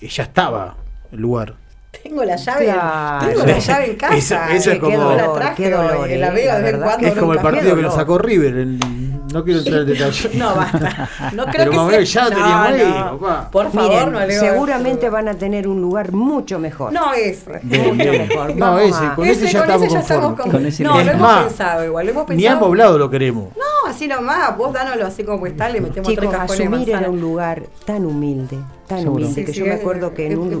eh, ya estaba el lugar. Tengo la llave, Claro. tengo la llave en casa. Eso- eso es como- la Qué traje dolor, hoy, la eh, veo la de vez en cuando. Es como el partido que nos sacó River. el- no quiero entrar en detalle. No, basta. No creo Pero que sea- ya lo No, teníamos ahí, no. papá. Por favor, Miren, no leo seguramente van a tener un lugar mucho mejor. No es. Mucho mejor. No, Vamos ese, a- con ese, ya estamos conformes. Con ese no, lo hemos más, pensado igual, lo hemos Ni pensado. amoblado lo queremos. No, así nomás, vos dánoslo así como está, le metemos Chicos, tres cajones de asumir manzana. era un lugar tan humilde, tan Seguro. humilde, Sí, que sí, yo me acuerdo que en un, en-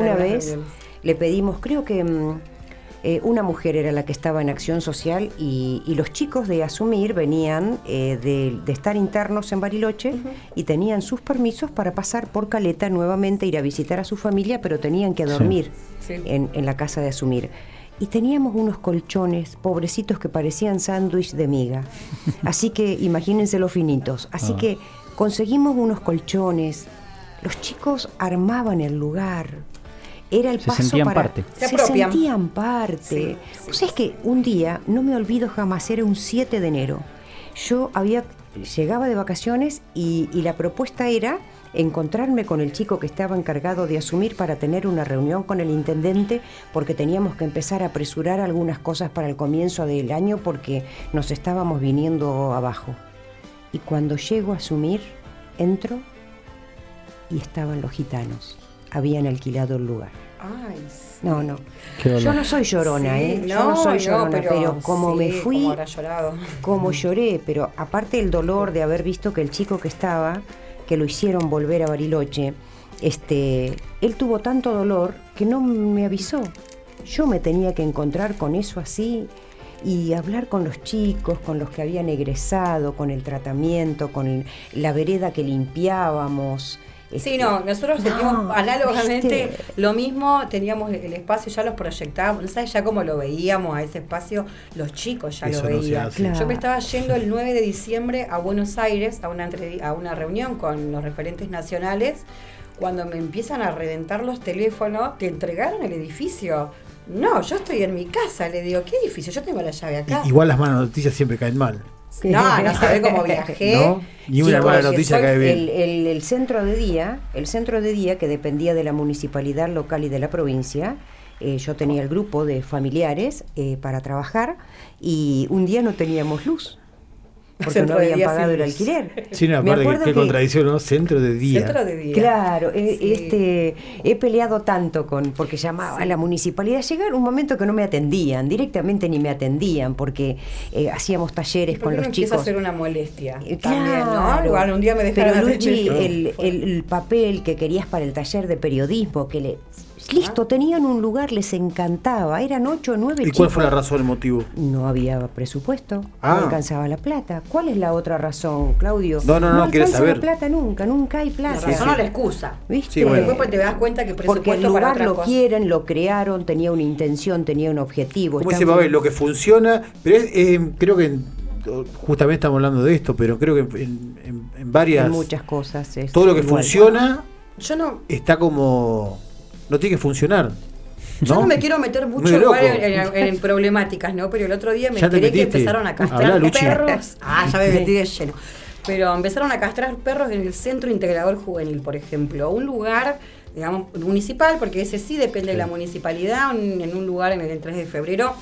una vez le pedimos, creo que mm, eh, una mujer era la que estaba en acción social y, y los chicos de Asumir venían eh, de, de estar internos en Bariloche y tenían sus permisos para pasar por Caleta nuevamente, ir a visitar a su familia, pero tenían que dormir Sí. en, en la casa de Asumir. Y teníamos unos colchones, pobrecitos, que parecían sándwich de miga. Así que imagínense los finitos. Así Ah. que conseguimos unos colchones. Los chicos armaban el lugar. Era el Se paso sentían para... parte. Se sentían parte. Sí, sí, sabés que un día, no me olvido jamás, era un 7 de enero. Yo había llegaba de vacaciones y, y la propuesta era encontrarme con el chico que estaba encargado de asumir para tener una reunión con el intendente porque teníamos que empezar a apresurar algunas cosas para el comienzo del año porque nos estábamos viniendo abajo. Y cuando llego a asumir, entro y estaban los gitanos. Habían alquilado el lugar. Ay, sí. No, no. Yo no soy llorona, Sí, ¿eh? Yo no, soy llorona, pero, como sí, me fui, Como llorado. como lloré, pero aparte el dolor de haber visto que el chico que estaba, que lo hicieron volver a Bariloche, este, él tuvo tanto dolor que no me avisó. Yo me tenía que encontrar con eso así y hablar con los chicos, con los que habían egresado, con el tratamiento, con la vereda que limpiábamos. Sí, este, no, nosotros no, sentimos análogamente lo mismo, teníamos el espacio, ya los proyectábamos, no sabes ya cómo lo veíamos a ese espacio, los chicos ya Eso lo veían. Claro. Yo me estaba yendo el 9 de diciembre a Buenos Aires a una, a una reunión con los referentes nacionales, cuando me empiezan a reventar los teléfonos, te entregaron el edificio. No, yo estoy en mi casa, le digo, ¿qué edificio? Yo tengo la llave acá. Igual las malas noticias siempre caen mal. No, no sabés cómo viajé. ¿No? Ni una que noticia cae bien. El, el- el centro de día, el centro de día que dependía de la municipalidad local y de la provincia. eh, yo tenía el grupo de familiares eh, para trabajar y un día no teníamos luz porque Centro no habían pagado el alquiler. Sí, no, Me aparte, acuerdo qué que- contradicción, ¿no? Centro de día. Centro de día. Claro, eh, Sí. este, he peleado tanto con, porque llamaba a la municipalidad, llegar un momento que no me atendían, directamente ni me atendían, porque eh, hacíamos talleres ¿Por con no los empieza chicos. a ser una molestia? Eh, También, ¿no? claro. Igual un día me dejaron Pero. Luchi, No, el, el- el papel que querías para el taller de periodismo, que le... Listo, tenían un lugar, les encantaba, eran ocho o nueve ¿Y chicos. cuál fue la razón, el motivo? No había presupuesto, Ah. no alcanzaba la plata. ¿Cuál es la otra razón, Claudio? No, no, no, quiero alcanza saber. la plata nunca, nunca hay La plata. razón o la excusa. ¿Viste? Sí, bueno. Después pues, te das cuenta que Porque el presupuesto para lugar otra lo cosa. quieren, lo crearon, tenía una intención, tenía un objetivo. ¿Cómo está dice Babel? Lo que funciona, pero es, eh, creo que en- justamente estamos hablando de esto, pero creo que en, en- en varias... En muchas cosas. es todo lo que igual. funciona Yo no, está como... No tiene que funcionar. yo no me quiero meter mucho en, en- en problemáticas, ¿no? Pero el otro día me enteré que empezaron a castrar perros. Ah, ya me metí de lleno. Pero empezaron a castrar perros en el Centro Integrador Juvenil, por ejemplo. Un lugar, digamos, municipal, porque ese sí depende de la municipalidad, un- en un lugar en el 3 de febrero.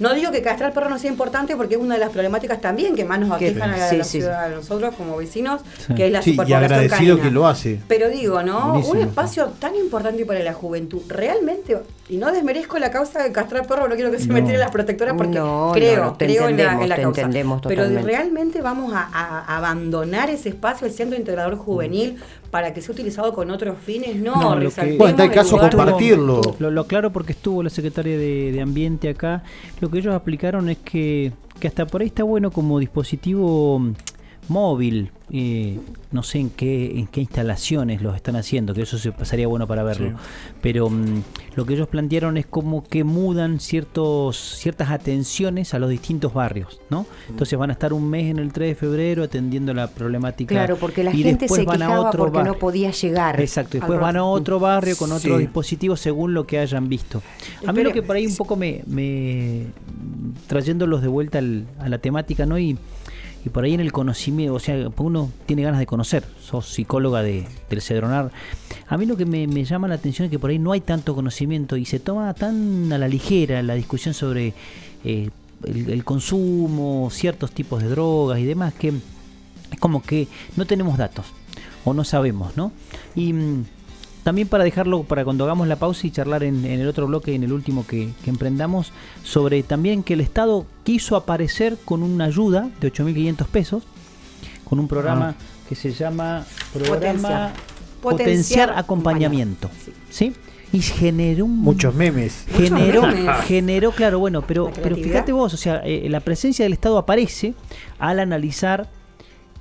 No digo que castrar perros no sea importante porque es una de las problemáticas también que más nos Que- aquejan a, sí, la sí. ciudad, a nosotros como vecinos, Sí. que es la Sí, y superpoblación agradecido canina. que lo hace. Pero digo, ¿no? Buenísimo. Un espacio tan importante para la juventud, realmente, y no desmerezco la causa de castrar perros, no quiero que se No. me tiren las protectoras porque No, creo, no, te creo en la, entendemos, en la te causa. entendemos Pero realmente vamos a, a- a abandonar ese espacio, el centro integrador juvenil, para que sea utilizado con otros fines. No, No, lo que- Bueno, en tal el caso, compartirlo. Lo, lo aclaro porque estuvo la secretaria de, de Ambiente acá. Lo que ellos explicaron es que, que hasta por ahí está bueno como dispositivo mm, móvil, eh, no sé en qué, en qué instalaciones los están haciendo, que eso se pasaría bueno para verlo. Pero mm, lo que ellos plantearon es como que mudan ciertos, ciertas atenciones a los distintos barrios, ¿no? Entonces van a estar un mes en el 3 de febrero atendiendo la problemática. Claro, porque la y gente después se van a otro porque no podía llegar. Exacto, después van a ro- otro barrio con otro Sí. dispositivo según lo que hayan visto. A mí lo que por ahí un poco me, me trayéndolos de vuelta al- a la temática, ¿no? Y, y por ahí en el conocimiento, o sea, uno tiene ganas de conocer, sos psicóloga de, del Cedronar. A mí lo que me, llama la atención es que por ahí no hay tanto conocimiento y se toma tan a la ligera la discusión sobre eh, el, el consumo, ciertos tipos de drogas y demás, que es como que no tenemos datos o no sabemos, ¿no? Y mm, también para dejarlo para cuando hagamos la pausa y charlar en, en el otro bloque, en el último que, que emprendamos, sobre también que el Estado quiso aparecer con una ayuda de 8.500 pesos, con un programa que se llama Programa Potenciar. Acompañamiento. acompañamiento, ¿Sí? Y generó un Muchos memes. generó, Muchos memes. generó, claro, bueno, pero, pero fíjate vos, o sea, eh, la presencia del Estado aparece al analizar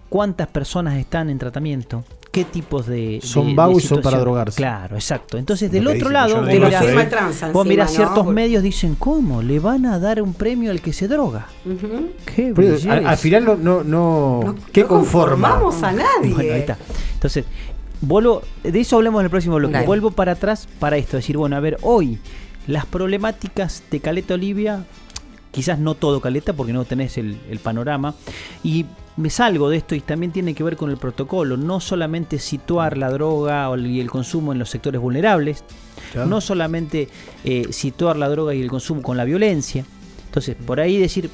cuántas personas están en tratamiento, qué tipos de... Son de- de vagos y son para drogarse. Claro, exacto. Entonces, del otro lado, lo mirás- firma el tranza vos mirás ciertos medios, dicen, ¿cómo? ¿Le van a dar un premio al que se droga? Qué Pero, al, al final no, no, no, No, ¿qué conforma? conformamos a nadie. Bueno, ahí está. Entonces, vuelvo, de eso hablemos en el próximo bloque. Dale. Vuelvo para atrás para esto, decir, bueno, a ver, hoy las problemáticas de Caleta Olivia, quizás no todo Caleta porque no tenés el, el panorama, y me salgo de esto y también tiene que ver con el protocolo, no solamente situar la droga o el- y el consumo en los sectores vulnerables, Claro. no solamente eh, situar la droga y el consumo con la violencia. Entonces, por ahí decir,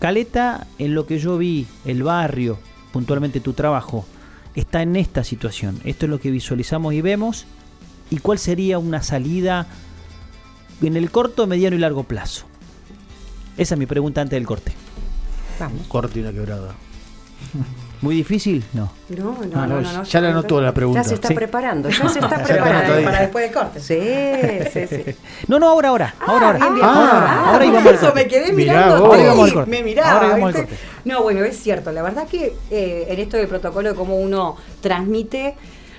Caleta, en lo que yo vi, el barrio, puntualmente tu trabajo, está en esta situación. Esto es lo que visualizamos y vemos. ¿Y cuál sería una salida en el corto, mediano y largo plazo? Esa es mi pregunta antes del corte. Vamos. Corte y una quebrada. ¿Muy difícil? No. No, no, Ah, no, no, no, no, ya yo- anotó la pregunta. Ya se está Sí. preparando, ya se está Para, preparando. para después del corte. Sí, sí, sí. No, no, ahora, ahora. Ahora, ahora. bien, bien. Ah, Ahora por íbamos al eso corte. me quedé Mirá mirando. ahí, íbamos al corte. Me miraba. Ahora íbamos al corte. No, bueno, es cierto. La verdad que eh, en esto del protocolo de cómo uno transmite,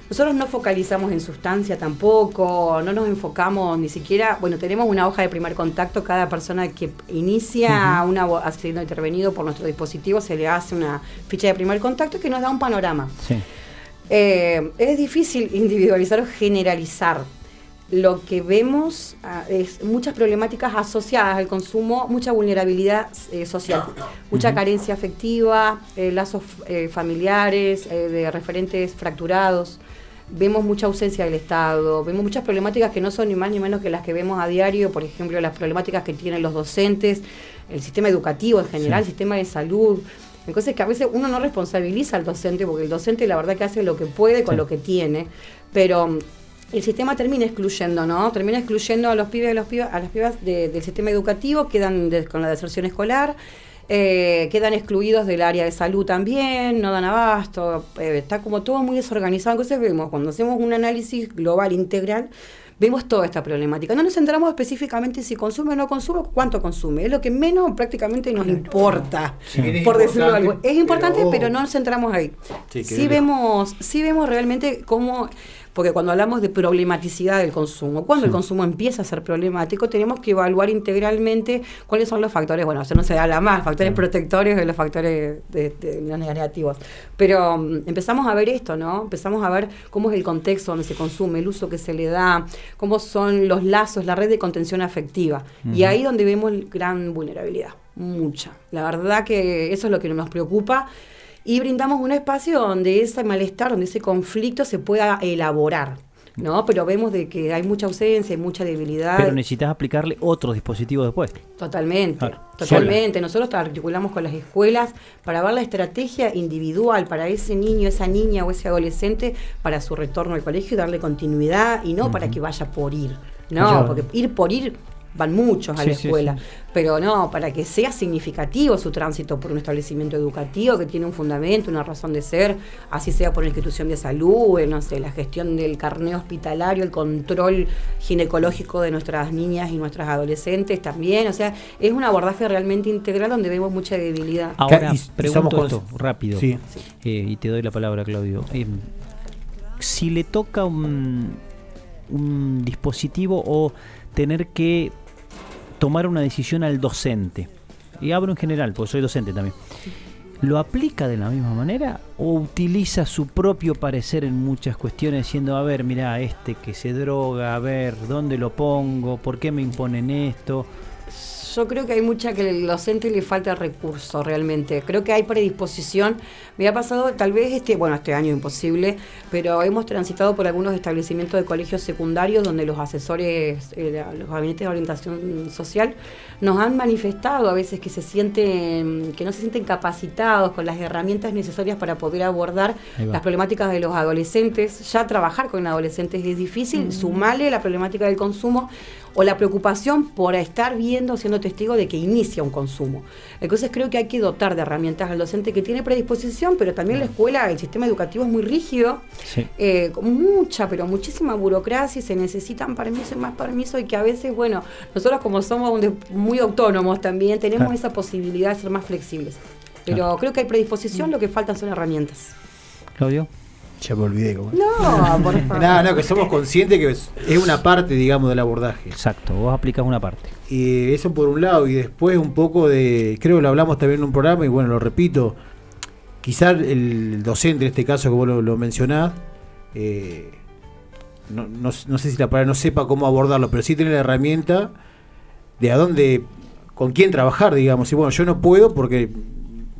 nosotros no focalizamos en sustancia tampoco, no nos enfocamos ni siquiera, bueno, tenemos una hoja de primer contacto, cada persona que inicia una vo- ha sido intervenido por nuestro dispositivo, se le hace una ficha de primer contacto que nos da un panorama. Sí. Eh, es difícil individualizar o generalizar. Lo que vemos ah, es muchas problemáticas asociadas al consumo, mucha vulnerabilidad eh, social, mucha carencia afectiva, eh, lazos familiares, de referentes fracturados. Vemos mucha ausencia del Estado, vemos muchas problemáticas que no son ni más ni menos que las que vemos a diario, por ejemplo, las problemáticas que tienen los docentes, el sistema educativo en general, el sistema de salud. Entonces que a veces uno no responsabiliza al docente, porque el docente la verdad que hace lo que puede con Sí. lo que tiene, pero mm, el sistema termina excluyendo, ¿no? Termina excluyendo a los pibes, a, los pibas, a las pibas de- del sistema educativo, quedan de- con la deserción escolar, eh, quedan excluidos del área de salud también, no dan abasto, eh, está como todo muy desorganizado. Entonces vemos, cuando hacemos un análisis global, integral, vemos toda esta problemática. No nos centramos específicamente si consume o no consume, cuánto consume. Es lo que menos prácticamente nos importa, por decirlo algo. Es importante, pero- pero, no nos centramos ahí. Sí, Sí, vemos, sí vemos realmente cómo, porque cuando hablamos de problematicidad del consumo, cuando el consumo empieza a ser problemático, tenemos que evaluar integralmente cuáles son los factores, bueno, eso no se habla más, factores protectores de los factores de, de los negativos. Pero mm, empezamos a ver esto, ¿no? Empezamos a ver cómo es el contexto donde se consume, el uso que se le da, cómo son los lazos, la red de contención afectiva. Y ahí donde vemos gran vulnerabilidad, mucha. La verdad que eso es lo que nos preocupa y brindamos un espacio donde ese malestar, donde ese conflicto se pueda elaborar, ¿no? Pero vemos de que hay mucha ausencia, hay mucha debilidad. Pero necesitas aplicarle otros dispositivos después. Totalmente, Claro, totalmente. Nosotros articulamos con las escuelas para ver la estrategia individual para ese niño, esa niña o ese adolescente para su retorno al colegio y darle continuidad y no para que vaya por ir. No, porque ir por ir van muchos a Sí, la escuela, sí. pero no, para que sea significativo su tránsito por un establecimiento educativo que tiene un fundamento, una razón de ser, así sea por una institución de salud, eh, no sé, la gestión del carné hospitalario, el control ginecológico de nuestras niñas y nuestras adolescentes también, o sea, es un abordaje realmente integral donde vemos mucha debilidad. Ahora, y- pregunto somos esto rápido. Sí. Eh, y te doy la palabra, Claudio. Eh, si le toca un, un dispositivo o tener que tomar una decisión al docente, y hablo en general, porque soy docente también, ¿lo aplica de la misma manera o utiliza su propio parecer en muchas cuestiones diciendo, a ver, mira, este que se droga, a ver, ¿dónde lo pongo? ¿Por qué me imponen esto? Yo creo que hay mucha que el docente le falta recurso realmente. Creo que hay predisposición. Me ha pasado, tal vez este, bueno, este año imposible, pero hemos transitado por algunos establecimientos de colegios secundarios donde los asesores, eh, los gabinetes de orientación social, nos han manifestado a veces que se sienten, que no se sienten capacitados con las herramientas necesarias para poder abordar las problemáticas de los adolescentes. Ya trabajar con adolescentes es difícil, sumale la problemática del consumo o la preocupación por estar viendo, siendo testigo de que inicia un consumo. Entonces creo que hay que dotar de herramientas al docente que tiene predisposición, pero también la escuela, el sistema educativo es muy rígido, Sí. eh, con mucha, pero muchísima burocracia y se necesitan permisos y más permisos y que a veces, bueno, nosotros como somos muy autónomos también, tenemos Claro. esa posibilidad de ser más flexibles. Pero Claro. creo que hay predisposición, lo que faltan son herramientas. Claudio. Ya me olvidé. cómo- No, por favor. No, no, que somos conscientes que es es una parte, digamos, del abordaje. Exacto, vos aplicas una parte. Y eso por un lado, y después un poco de, creo que lo hablamos también en un programa, y bueno, lo repito, quizá el docente en este caso que vos lo, lo mencionás, eh, no, no- no sé si la palabra no sepa cómo abordarlo, pero sí tiene la herramienta de a dónde, con quién trabajar, digamos. Y bueno, yo no puedo porque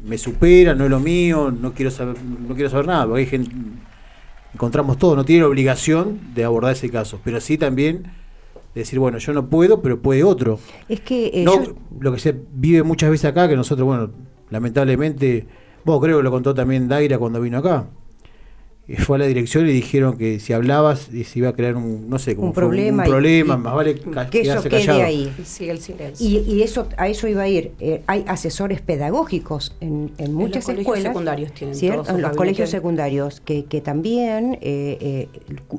me supera, no es lo mío, no quiero saber, no quiero saber nada, porque hay gente, encontramos todo, no tiene la obligación de abordar ese caso, pero sí también decir, bueno, yo no puedo, pero puede otro. Es que eh, No, yo- lo que se vive muchas veces acá, que nosotros, bueno, lamentablemente, vos creo que lo contó también Daira cuando vino acá. Y fue a la dirección y dijeron que si hablabas y se iba a crear un, no sé, como Un problema un problema, y- más vale ca- que eso quede callado. ahí. Sí, el silencio. Y, y eso a eso iba a ir. Eh, hay asesores pedagógicos en, en muchas colegios escuelas. secundarios tienen ¿cierto? todos En los colegios secundarios, que, que también eh, eh,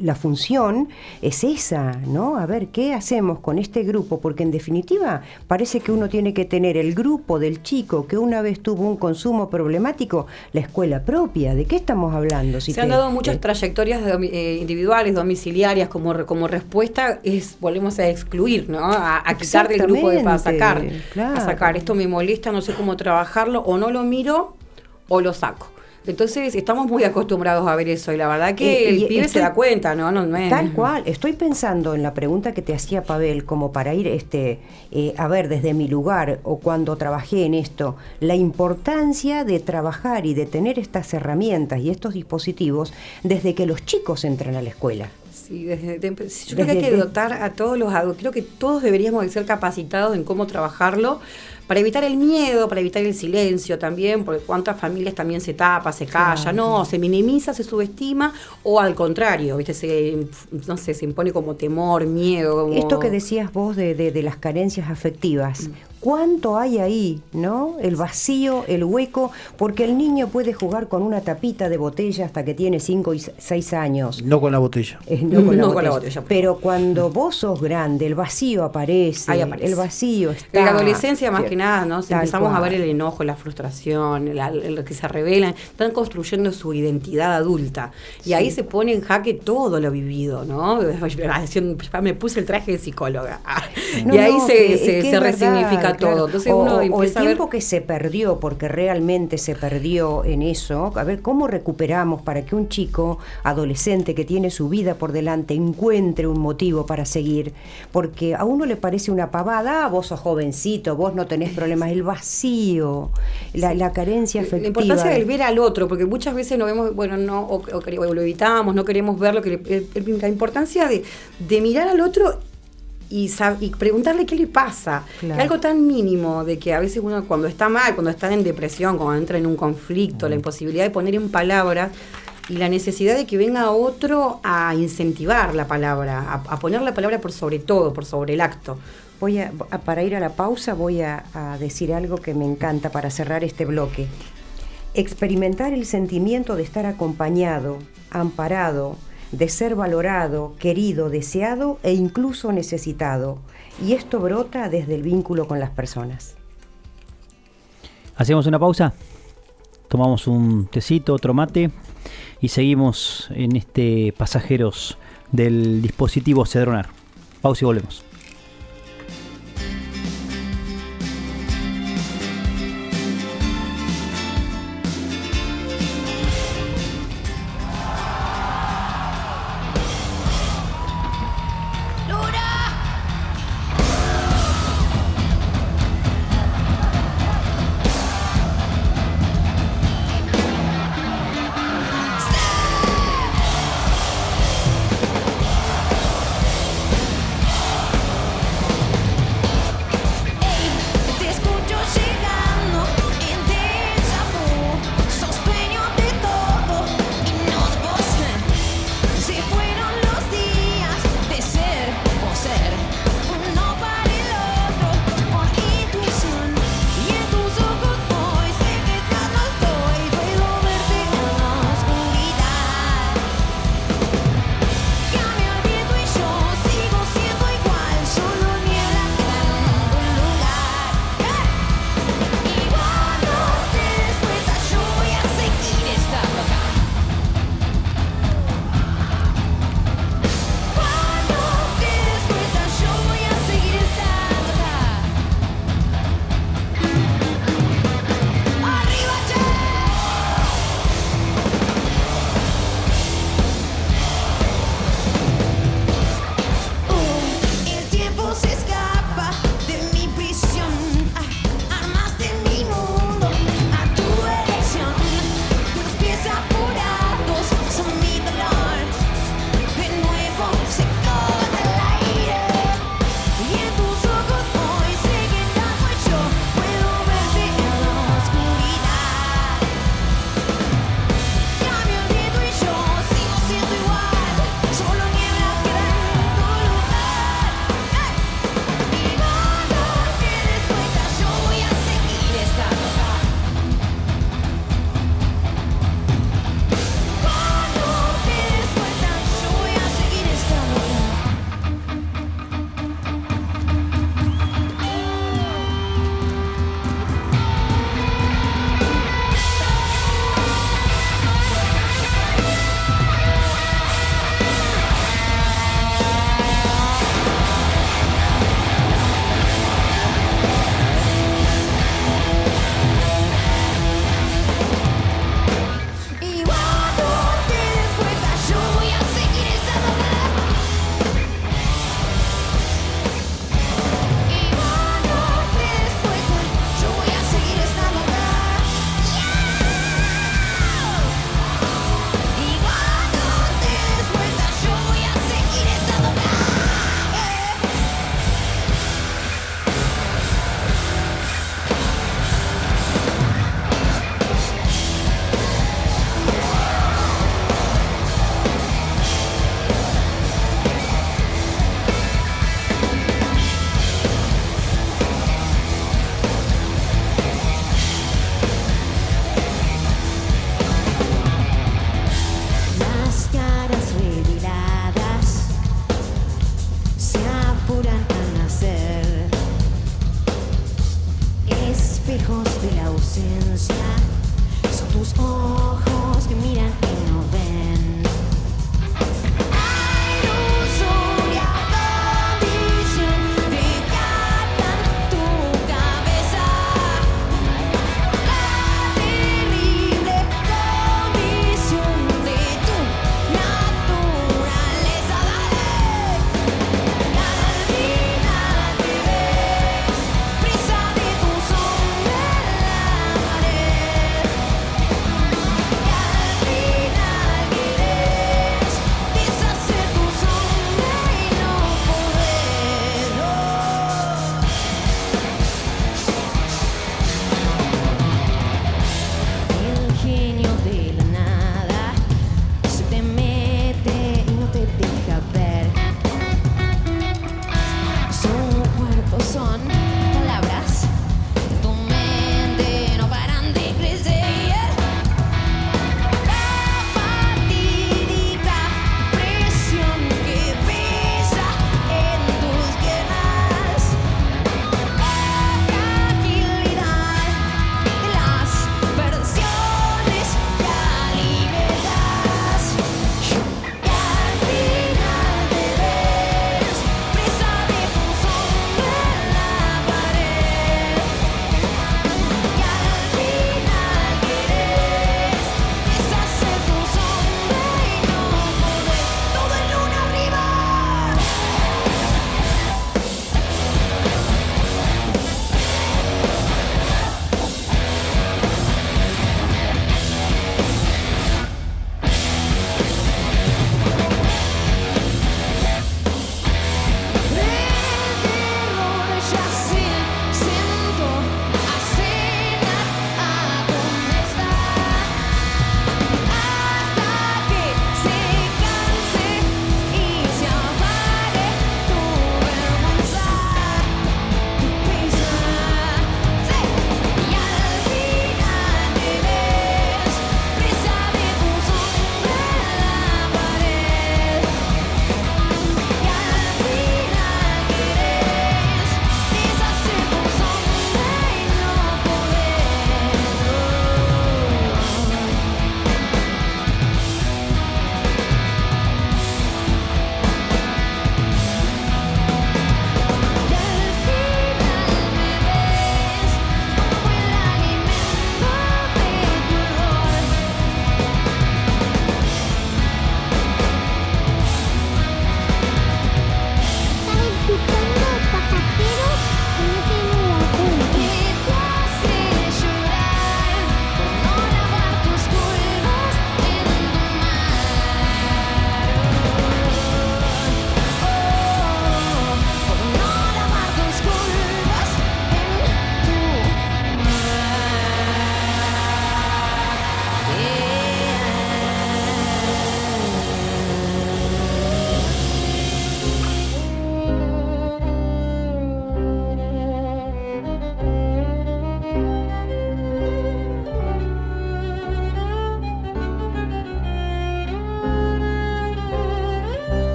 la función es esa, ¿no? A ver, ¿qué hacemos con este grupo? Porque en definitiva parece que uno tiene que tener el grupo del chico que una vez tuvo un consumo problemático, la escuela propia. ¿De qué estamos hablando? Si se muchas trayectorias eh, individuales, domiciliarias, como, como respuesta, es volvemos a excluir, ¿no? A, a quitar del grupo de, para sacar. Claro. A sacar, esto me molesta, no sé cómo trabajarlo, o no lo miro, o lo saco. Entonces estamos muy acostumbrados a ver eso y la verdad que Eh, el pibe se da cuenta, ¿no? no, no es- Tal cual, estoy pensando en la pregunta que te hacía Pavel, como para ir este, eh, a ver desde mi lugar o cuando trabajé en esto, la importancia de trabajar y de tener estas herramientas y estos dispositivos desde que los chicos entran a la escuela. Sí, desde- de- yo creo que hay que dotar a todos los adultos, creo que todos deberíamos de ser capacitados en cómo trabajarlo para evitar el miedo, para evitar el silencio también, porque cuántas familias también se tapa, se calla, Claro. no, se minimiza, se subestima, o al contrario, ¿viste? Se, no sé, se impone como temor, miedo. como- Esto que decías vos de, de- de las carencias afectivas, ¿cuánto hay ahí, no? El vacío, el hueco, porque el niño puede jugar con una tapita de botella hasta que tiene 5 y 6 años. No con la botella. Eh, no con, la, No con la botella. Pero cuando vos sos grande, el vacío aparece. Ahí aparece. El vacío está. En la adolescencia más que nada, ¿no? Si empezamos a ver el enojo, la frustración, la- lo que se revelan, están construyendo su identidad adulta. Y ahí se pone en jaque todo lo vivido, ¿no? Ya me puse el traje de psicóloga. No, y ahí no, se, que- es se- que se resignifica claro. todo. Entonces o, uno o el ver tiempo que se perdió, porque realmente se perdió en eso. A ver, ¿cómo recuperamos para que un chico adolescente que tiene su vida por delante encuentre un motivo para seguir? Porque a uno le parece una pavada, ah, vos sos jovencito, vos no tenés problemas. El vacío, la, la carencia afectiva. La importancia del ver al otro, porque muchas veces no vemos, bueno, no, o, o lo evitamos, no queremos ver lo que la importancia de, de mirar al otro y, preguntarle qué le pasa. Claro. Algo tan mínimo de que a veces uno cuando está mal, cuando está en depresión, cuando entra en un conflicto, la imposibilidad de poner en palabras y la necesidad de que venga otro a incentivar la palabra, a, a poner la palabra por sobre todo, por sobre el acto. Voy a, a- para ir a la pausa voy a, a decir algo que me encanta para cerrar este bloque. Experimentar el sentimiento de estar acompañado, amparado, de ser valorado, querido, deseado e incluso necesitado. Y esto brota desde el vínculo con las personas. Hacemos una pausa, tomamos un tecito, otro mate y seguimos en este pasajeros del dispositivo Cedronar. Pausa y volvemos.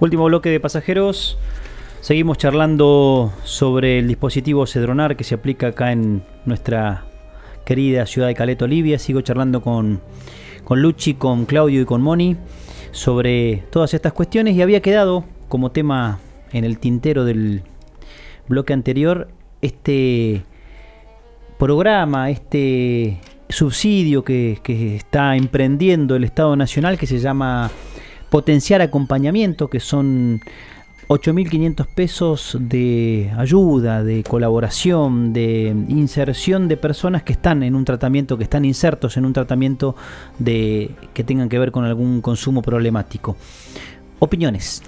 Último bloque de pasajeros. Seguimos charlando sobre el dispositivo Cedronar que se aplica acá en nuestra querida ciudad de Caleta, Olivia. Sigo charlando con, con Luchi, con Claudio y con Moni sobre todas estas cuestiones y había quedado como tema en el tintero del bloque anterior este programa, este subsidio que, que está emprendiendo el Estado Nacional que se llama Potenciar Acompañamiento, que son 8.500 pesos de ayuda, de colaboración, de inserción de personas que están en un tratamiento, que están insertos en un tratamiento de que tengan que ver con algún consumo problemático. Opiniones.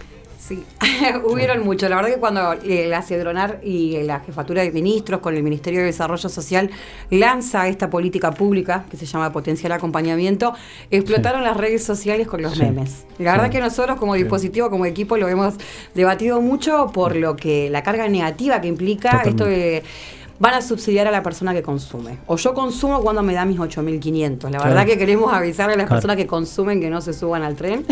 Sí, hubieron mucho. La verdad que cuando eh, la Cedronar y la Jefatura de Ministros con el Ministerio de Desarrollo Social lanza esta política pública que se llama Potencial Acompañamiento, explotaron las redes sociales con los Sí. memes. La verdad Sí. que nosotros como dispositivo, como equipo, lo hemos debatido mucho por lo que la carga negativa que implica esto de van a subsidiar a la persona que consume. O yo consumo cuando me da mis 8.500. La verdad Claro. que queremos avisarle a las Claro. personas que consumen que no se suban al tren,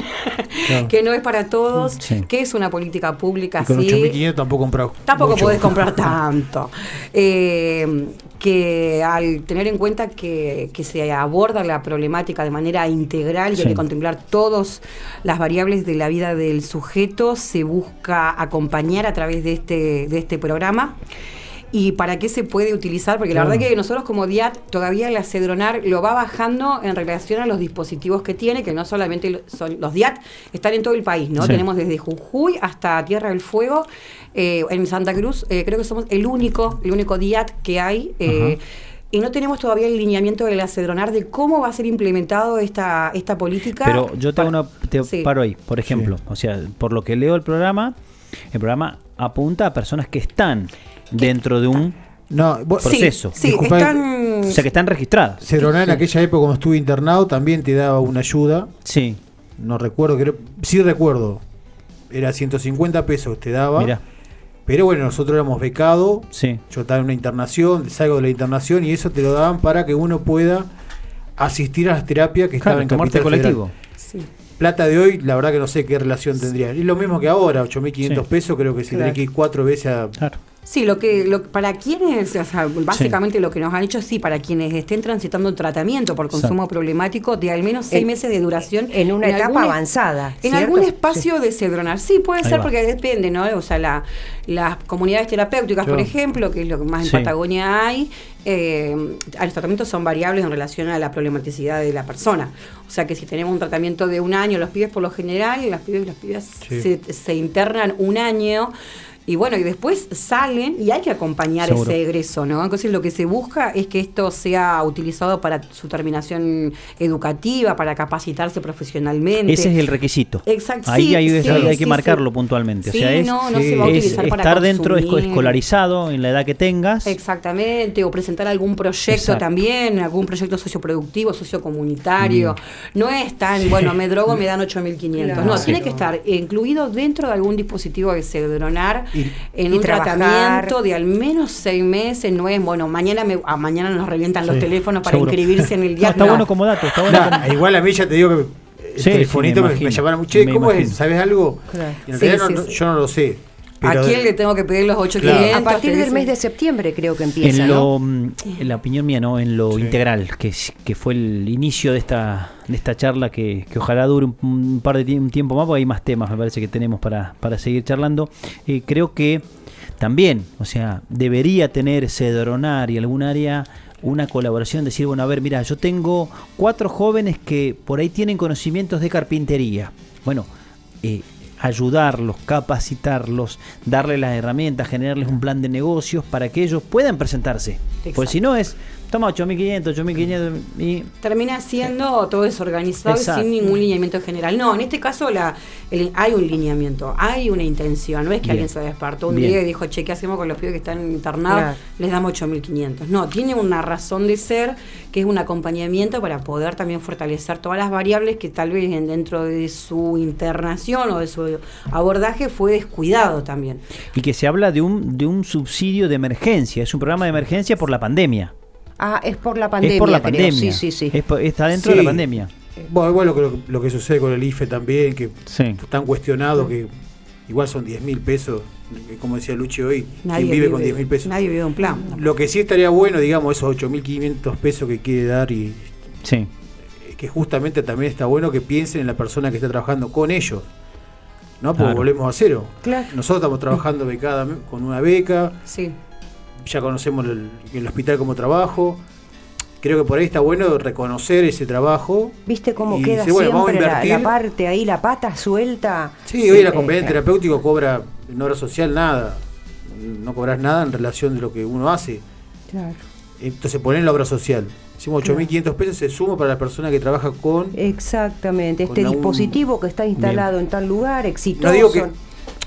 Claro. que no es para todos, Sí. que es una política pública Y con así. 8.500 tampoco compras. Tampoco mucho. podés comprar tanto. Eh, que al tener en cuenta que, que se aborda la problemática de manera integral y Sí. hay que contemplar todas las variables de la vida del sujeto, se busca acompañar a través de este, de este programa. ¿Y para qué se puede utilizar? Porque la verdad que nosotros como DIAT todavía el Acedronar lo va bajando en relación a los dispositivos que tiene, que no solamente son los DIAT, están en todo el país, ¿no? Sí. Tenemos desde Jujuy hasta Tierra del Fuego. eh, en Santa Cruz eh, creo que somos el único, el único DIAT que hay. eh, y no tenemos todavía el lineamiento del Acedronar de cómo va a ser implementado esta, esta política. Pero yo te, hago una, te Sí. paro ahí, por ejemplo. O sea, por lo que leo el programa, el programa apunta a personas que están dentro de un... No, vos- Sí, proceso. Sí, Disculpa, están... O sea, que están registradas. Cedronar en aquella época, cuando estuve internado, también te daba una ayuda. Sí, No recuerdo, creo, sí recuerdo. Era 150 pesos te daba. mira, Pero bueno, nosotros éramos becados. sí. Yo estaba en una internación, salgo de la internación y eso te lo daban para que uno pueda asistir a las terapias que Claro, estaban en Capital colectivo. Sí. Plata de hoy, la verdad que no sé qué relación tendría. Es lo mismo que ahora, 8.500 Sí. pesos, creo que si Claro. tenés que ir cuatro veces a... Claro. Sí, lo que, lo, para quienes, o sea, básicamente lo que nos han hecho, sí, para quienes estén transitando un tratamiento por consumo problemático de al menos seis En- meses de duración. en una etapa algún- avanzada, En algún espacio de cedronar. Sí, puede Ahí ser va. porque depende, ¿no? O sea, la- las comunidades terapéuticas, por ejemplo, que es lo que más en Sí. Patagonia hay, eh, los tratamientos son variables en relación a la problematicidad de la persona. O sea que si tenemos un tratamiento de un año, los pibes por lo general, las pibes y las pibas Sí. se, se internan un año. Y bueno, y después salen y hay que acompañar Seguro. ese egreso, ¿no? Entonces lo que se busca es que esto sea utilizado para su terminación educativa, para capacitarse profesionalmente. Ese es el requisito. Exacto, Ahí sí, hay, sí, hay que sí, marcarlo puntualmente. O sea, es, no, no se va a es para estar dentro, es escolarizado en la edad que tengas. Exactamente, o presentar algún proyecto Exacto. también, algún proyecto socioproductivo, sociocomunitario. No es tan, bueno, me drogo, me dan 8.500. Claro. no, tiene que estar incluido dentro de algún dispositivo de Cedronar Y- en y un trabajar. tratamiento de al menos seis meses. No es, bueno, mañana me, a mañana nos revientan los teléfonos para seguro. inscribirse en el No, día. está bueno como dato, está bueno como- Nah, igual a mí ya te digo que el Sí, telefonito sí, me me, me llamaron, me ¿cómo es? ¿Sabes algo? Claro. Y en Sí, realidad sí, no- sí. yo no lo sé. ¿A pero- quién le tengo que pedir los 8.500? A partir del mes de septiembre creo que empieza, en ¿no? lo mm, en la opinión mía no en lo Sí. integral que fue el inicio de esta de esta charla que, que ojalá dure un, un par de tie- un tiempo más porque hay más temas me parece que tenemos para, para seguir charlando Eh, creo que también o sea debería tener Cedronar y algún área una colaboración decir bueno a ver mira yo tengo cuatro jóvenes que por ahí tienen conocimientos de carpintería bueno eh, ayudarlos, capacitarlos, darles las herramientas, generarles un plan de negocios para que ellos puedan presentarse. Porque Exacto. si no es, toma 8500, 8500 y termina siendo todo desorganizado y sin ningún lineamiento general. No, en este caso la, el- hay un lineamiento, hay una intención. No es que Bien. alguien se despertó un Bien. día y dijo, che, ¿qué hacemos con los pibes que están internados? Claro. Les damos 8.500. No, tiene una razón de ser que es un acompañamiento para poder también fortalecer todas las variables que tal vez en- dentro de su internación o de su abordaje fue descuidado también. y que se habla de un de un subsidio de emergencia, es un programa de emergencia por la pandemia. Ah, es por la pandemia, es por la creo. pandemia. Sí, sí, sí. Es por- está dentro Sí. de la pandemia. Bueno, igual lo que, lo que sucede con el IFE también, que Sí. están cuestionados, que igual son 10 mil pesos, eh, como decía Luchi hoy, Nadie ¿quién vive, con 10 mil pesos? Nadie vive un plan. Lo que sí estaría bueno, digamos, esos 8.500 pesos que quiere dar y Sí. que justamente también está bueno que piensen en la persona que está trabajando con ellos. ¿No? Porque Claro. volvemos a cero. Claro. Nosotros estamos trabajando becada, con una beca, Sí. Ya conocemos el, el hospital como trabajo. Creo que por ahí está bueno reconocer ese trabajo. ¿Viste cómo Y queda dice, bueno, vamos a siempre la, la parte ahí, la pata suelta? Sí, hoy el acompañante eh, terapéutico cobra en hora social nada. No cobras nada en relación de lo que uno hace. Claro. Entonces ponen la obra social. Decimos 8.500 pesos se suma para la persona que trabaja con... Exactamente, Con este algún- dispositivo que está instalado en tal lugar, exitoso. No digo que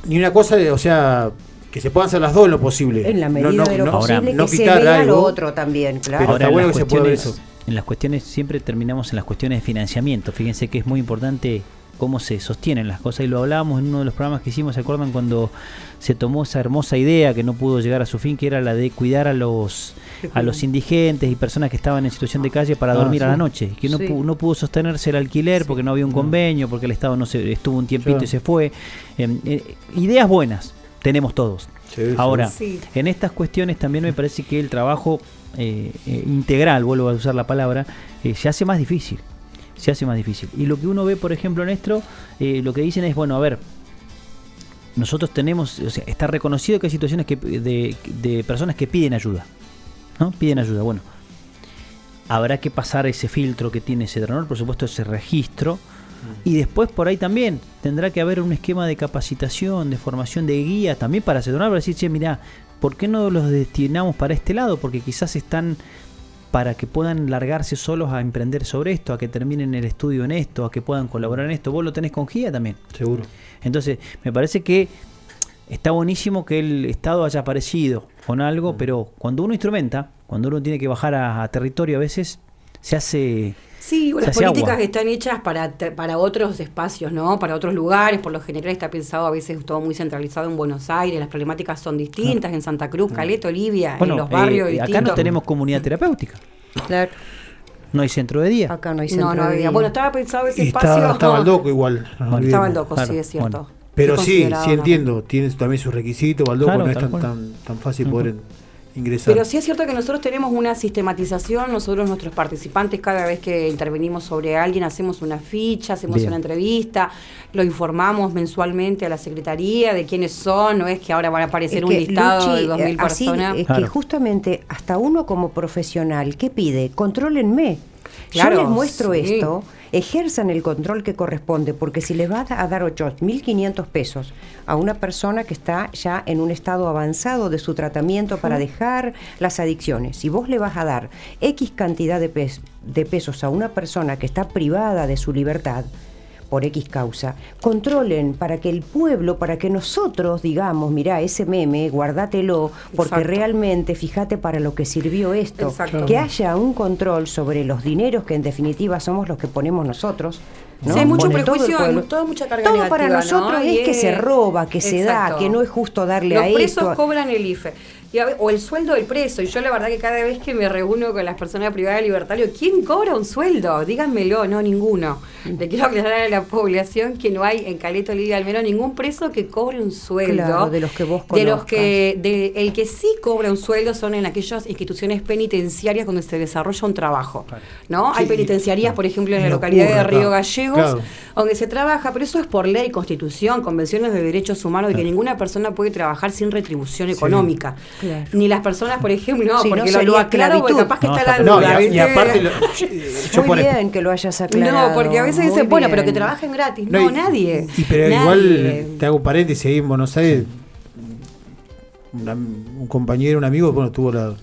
ni una cosa, de- o sea, que se puedan hacer las dos en lo posible. En la medida no- de lo no- posible no que se quitar vea lo algo, otro también, claro. Pero está en bueno las que se pueda ver eso. En las cuestiones siempre terminamos en las cuestiones de financiamiento. Fíjense que es muy importante cómo se sostienen las cosas y lo hablábamos en uno de los programas que hicimos, ¿se acuerdan cuando se tomó esa hermosa idea que no pudo llegar a su fin, que era la de cuidar a los a los indigentes y personas que estaban en situación de calle para Ah, dormir a sí. la noche, que no, Sí. pu- no pudo sostenerse el alquiler porque no había un convenio, porque el Estado no se estuvo un tiempito Claro. y se fue. Eh, eh, ideas buenas tenemos todos. Sí. Ahora, Sí. en estas cuestiones también me parece que el trabajo eh, eh, integral, vuelvo a usar la palabra, eh, se hace más difícil. Se hace más difícil. Y lo que uno ve, por ejemplo, en esto, eh, lo que dicen es, bueno, a ver, nosotros tenemos, o sea, está reconocido que hay situaciones que, de, de personas que piden ayuda. ¿No? Piden ayuda. Bueno, habrá que pasar ese filtro que tiene ese dronor, por supuesto, ese registro. Y después por ahí también tendrá que haber un esquema de capacitación, de formación, de guía también para Cedronar, para decir, che, mira, ¿por qué no los destinamos para este lado? Porque quizás están para que puedan largarse solos a emprender sobre esto, a que terminen el estudio en esto, a que puedan colaborar en esto. Vos lo tenés con guía también. Seguro. Entonces, me parece que está buenísimo que el Estado haya aparecido con algo, pero cuando uno instrumenta, cuando uno tiene que bajar a, a territorio, a veces se hace... Sí, las políticas agua. están hechas para, te- para otros espacios, ¿no? Para otros lugares. Por lo general está pensado a veces todo muy centralizado en Buenos Aires. Las problemáticas son distintas en Santa Cruz, Caleta, Olivia, en los barrios eh, acá no tenemos comunidad terapéutica, Claro, no hay centro de día. acá no hay centro No, no de día. Bueno, estaba pensado ese Y espacio. está, estaba el doco igual. no. Estaba el doco, Claro, sí, es cierto. bueno. Pero sí, sí entiendo. Tiene también sus requisitos. Baldoco Claro, no es tan, tan, tan fácil poder en- ingresar. Pero sí es cierto que nosotros tenemos una sistematización, nosotros nuestros participantes cada vez que intervenimos sobre alguien hacemos una ficha, hacemos Bien. una entrevista, lo informamos mensualmente a la Secretaría de quiénes son, no es que ahora van a aparecer Es un listado Luchi, de 2.000 eh, así, personas. Es Claro. que justamente hasta uno como profesional, ¿qué pide? Contrólenme. Claro, Yo les muestro sí. esto, ejerzan el control que corresponde, porque si les vas a dar 8.500 pesos a una persona que está ya en un estado avanzado de su tratamiento para dejar las adicciones, si vos le vas a dar X cantidad de, pes- de pesos a una persona que está privada de su libertad, por X causa, controlen para que el pueblo, para que nosotros digamos, mirá, ese meme, guardátelo, porque Exacto. realmente fíjate para lo que sirvió esto. Exacto. Que haya un control sobre los dineros que en definitiva somos los que ponemos nosotros. ¿no? Sí, hay mucho Pone todo prejuicio, pueblo. toda mucha carga Todo para negativa, ¿no? nosotros Y es que se roba, que se da, que no es justo darle Los a presos esto. cobran el IFE. Y a ve- o el sueldo del preso. Y yo la verdad que cada vez que me reúno con las personas privadas de libertad, digo, ¿quién cobra un sueldo? Díganmelo, no, ninguno. Le quiero aclarar a la población que no hay en Caleta Olivia al menos ningún preso que cobre un sueldo. Claro, de los que vos De los conozcas. que, de- el que sí cobra un sueldo son en aquellas instituciones penitenciarias donde se desarrolla un trabajo. ¿No? hay penitenciarías, por ejemplo, en la localidad de ocurre. Río Gallegos, donde se trabaja, pero eso es por ley, constitución, convenciones de derechos humanos, de que ninguna persona puede trajar sin retribución económica. Claro. Ni las personas, por ejemplo, no, Sí, porque no lo, lo aclaro porque capaz que No, está la duda. y, a- y ¿viste? aparte, lo- yo Muy bien que lo hayas aclarado. No, porque a veces muy dicen, bueno, pero que trabajen gratis. No, No, y- nadie. Y pero Nadie. igual te hago un paréntesis ahí en Buenos Aires. una- un compañero, un amigo, bueno, tuvo la,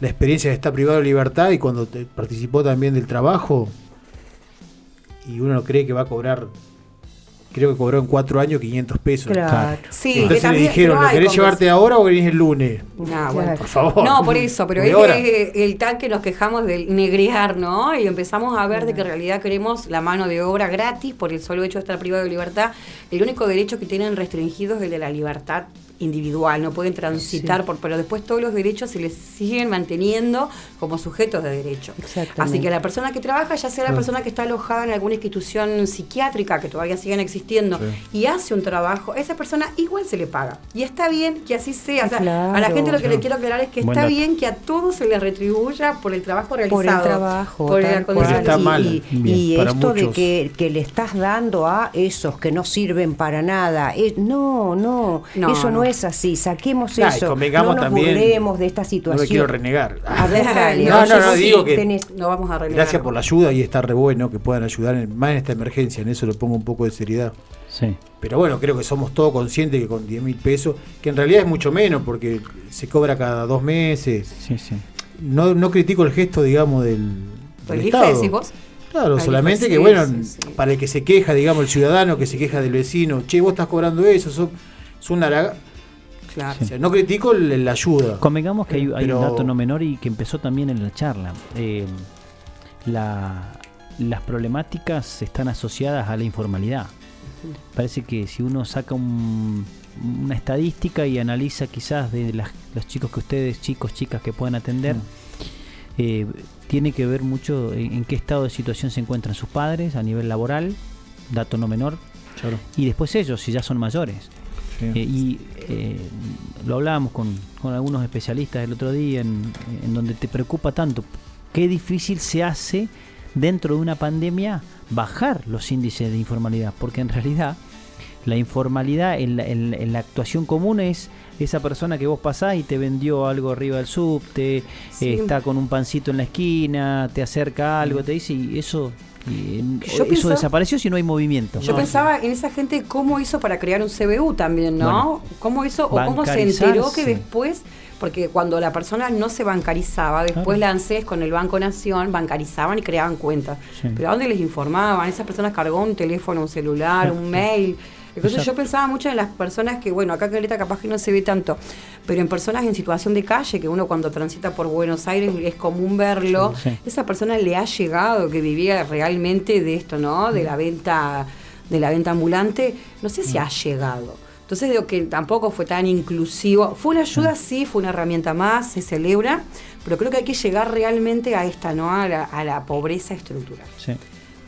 la experiencia de estar privado de libertad y cuando te- participó también del trabajo. Y uno no cree que va a cobrar. Creo que cobró en cuatro años 500 pesos. Claro. Sí, que Entonces le dijeron, ¿lo querés llevarte ahora o venís el lunes? No, Claro. bueno. Por favor. No, por eso, pero es que el tal que nos quejamos del negrear, ¿no? Y empezamos a ver de que en realidad queremos la mano de obra gratis por el solo hecho de estar privado de libertad. El único derecho que tienen restringido es el de la libertad individual, no pueden transitar, por, pero después todos los derechos se les siguen manteniendo como sujetos de derecho. Así que la persona que trabaja, ya sea la persona que está alojada en alguna institución psiquiátrica, que todavía siguen existiendo, y hace un trabajo, esa persona igual se le paga. Y está bien que así sea. O sea, a la gente lo que le quiero aclarar es que Buen está dato. bien que a todos se les retribuya por el trabajo realizado. por el trabajo, por la condición. está y, mal. y- Bien, y para esto de que, que le estás dando a esos que no sirven para nada, no, no, No, eso no. no. es así, saquemos Nah, eso, convengamos no nos también, de esta No situación. me quiero renegar. A ver, dale, No, no, no, sí digo que- tenés- No vamos a renegar. Gracias por la ayuda y está re bueno que puedan ayudar en- más en esta emergencia, en eso lo pongo un poco de seriedad. Sí. Pero bueno, creo que somos todos conscientes que con 10 mil pesos, que en realidad es mucho menos porque se cobra cada dos meses. Sí, sí. No, no critico el gesto, digamos, del, del ¿El IFE Estado. decís vos? Claro, solamente que sí, bueno, sí, sí. para el que se queja, digamos, el ciudadano que se queja del vecino, che, vos estás cobrando eso, sos, sos una O sea, no critico la ayuda. Convengamos que hay, hay Pero- un dato no menor y que empezó también en la charla. Eh, la- las problemáticas están asociadas a la informalidad. Parece que si uno saca un- una estadística y analiza quizás de las- los chicos que ustedes, chicos, chicas que puedan atender, eh, tiene que ver mucho en, en qué estado de situación se encuentran sus padres a nivel laboral, dato no menor, Claro. y después ellos, si ya son mayores. Sí. Eh, y eh, lo hablábamos con, con algunos especialistas el otro día, en, en donde te preocupa tanto. Qué difícil se hace dentro de una pandemia bajar los índices de informalidad, porque en realidad la informalidad en la, en- en la actuación común es esa persona que vos pasás y te vendió algo arriba del subte, Sí. eh, está con un pancito en la esquina, te acerca algo, te dice, y eso, y, Yo eso pensaba- desapareció si no hay movimiento. Yo pensaba en esa gente cómo hizo para crear un CBU también, ¿no? Bueno, ¿Cómo hizo o cómo se enteró que después, porque cuando la persona no se bancarizaba, después Claro. la ANSES con el Banco Nación bancarizaban y creaban cuentas. Sí. Pero ¿a dónde les informaban? Esas personas cargó un teléfono, un celular, un mail. Entonces Exacto. yo pensaba mucho en las personas que, bueno, acá en Caleta capaz que no se ve tanto, pero en personas en situación de calle, que uno cuando transita por Buenos Aires es común verlo, Sí, sí. esa persona le ha llegado que vivía realmente de esto, ¿no? De la venta, de la venta ambulante, no sé si ha llegado. Entonces digo que tampoco fue tan inclusivo. Fue una ayuda, sí, fue una herramienta más, se celebra, pero creo que hay que llegar realmente a esta, ¿no? A la, a la pobreza estructural. Sí.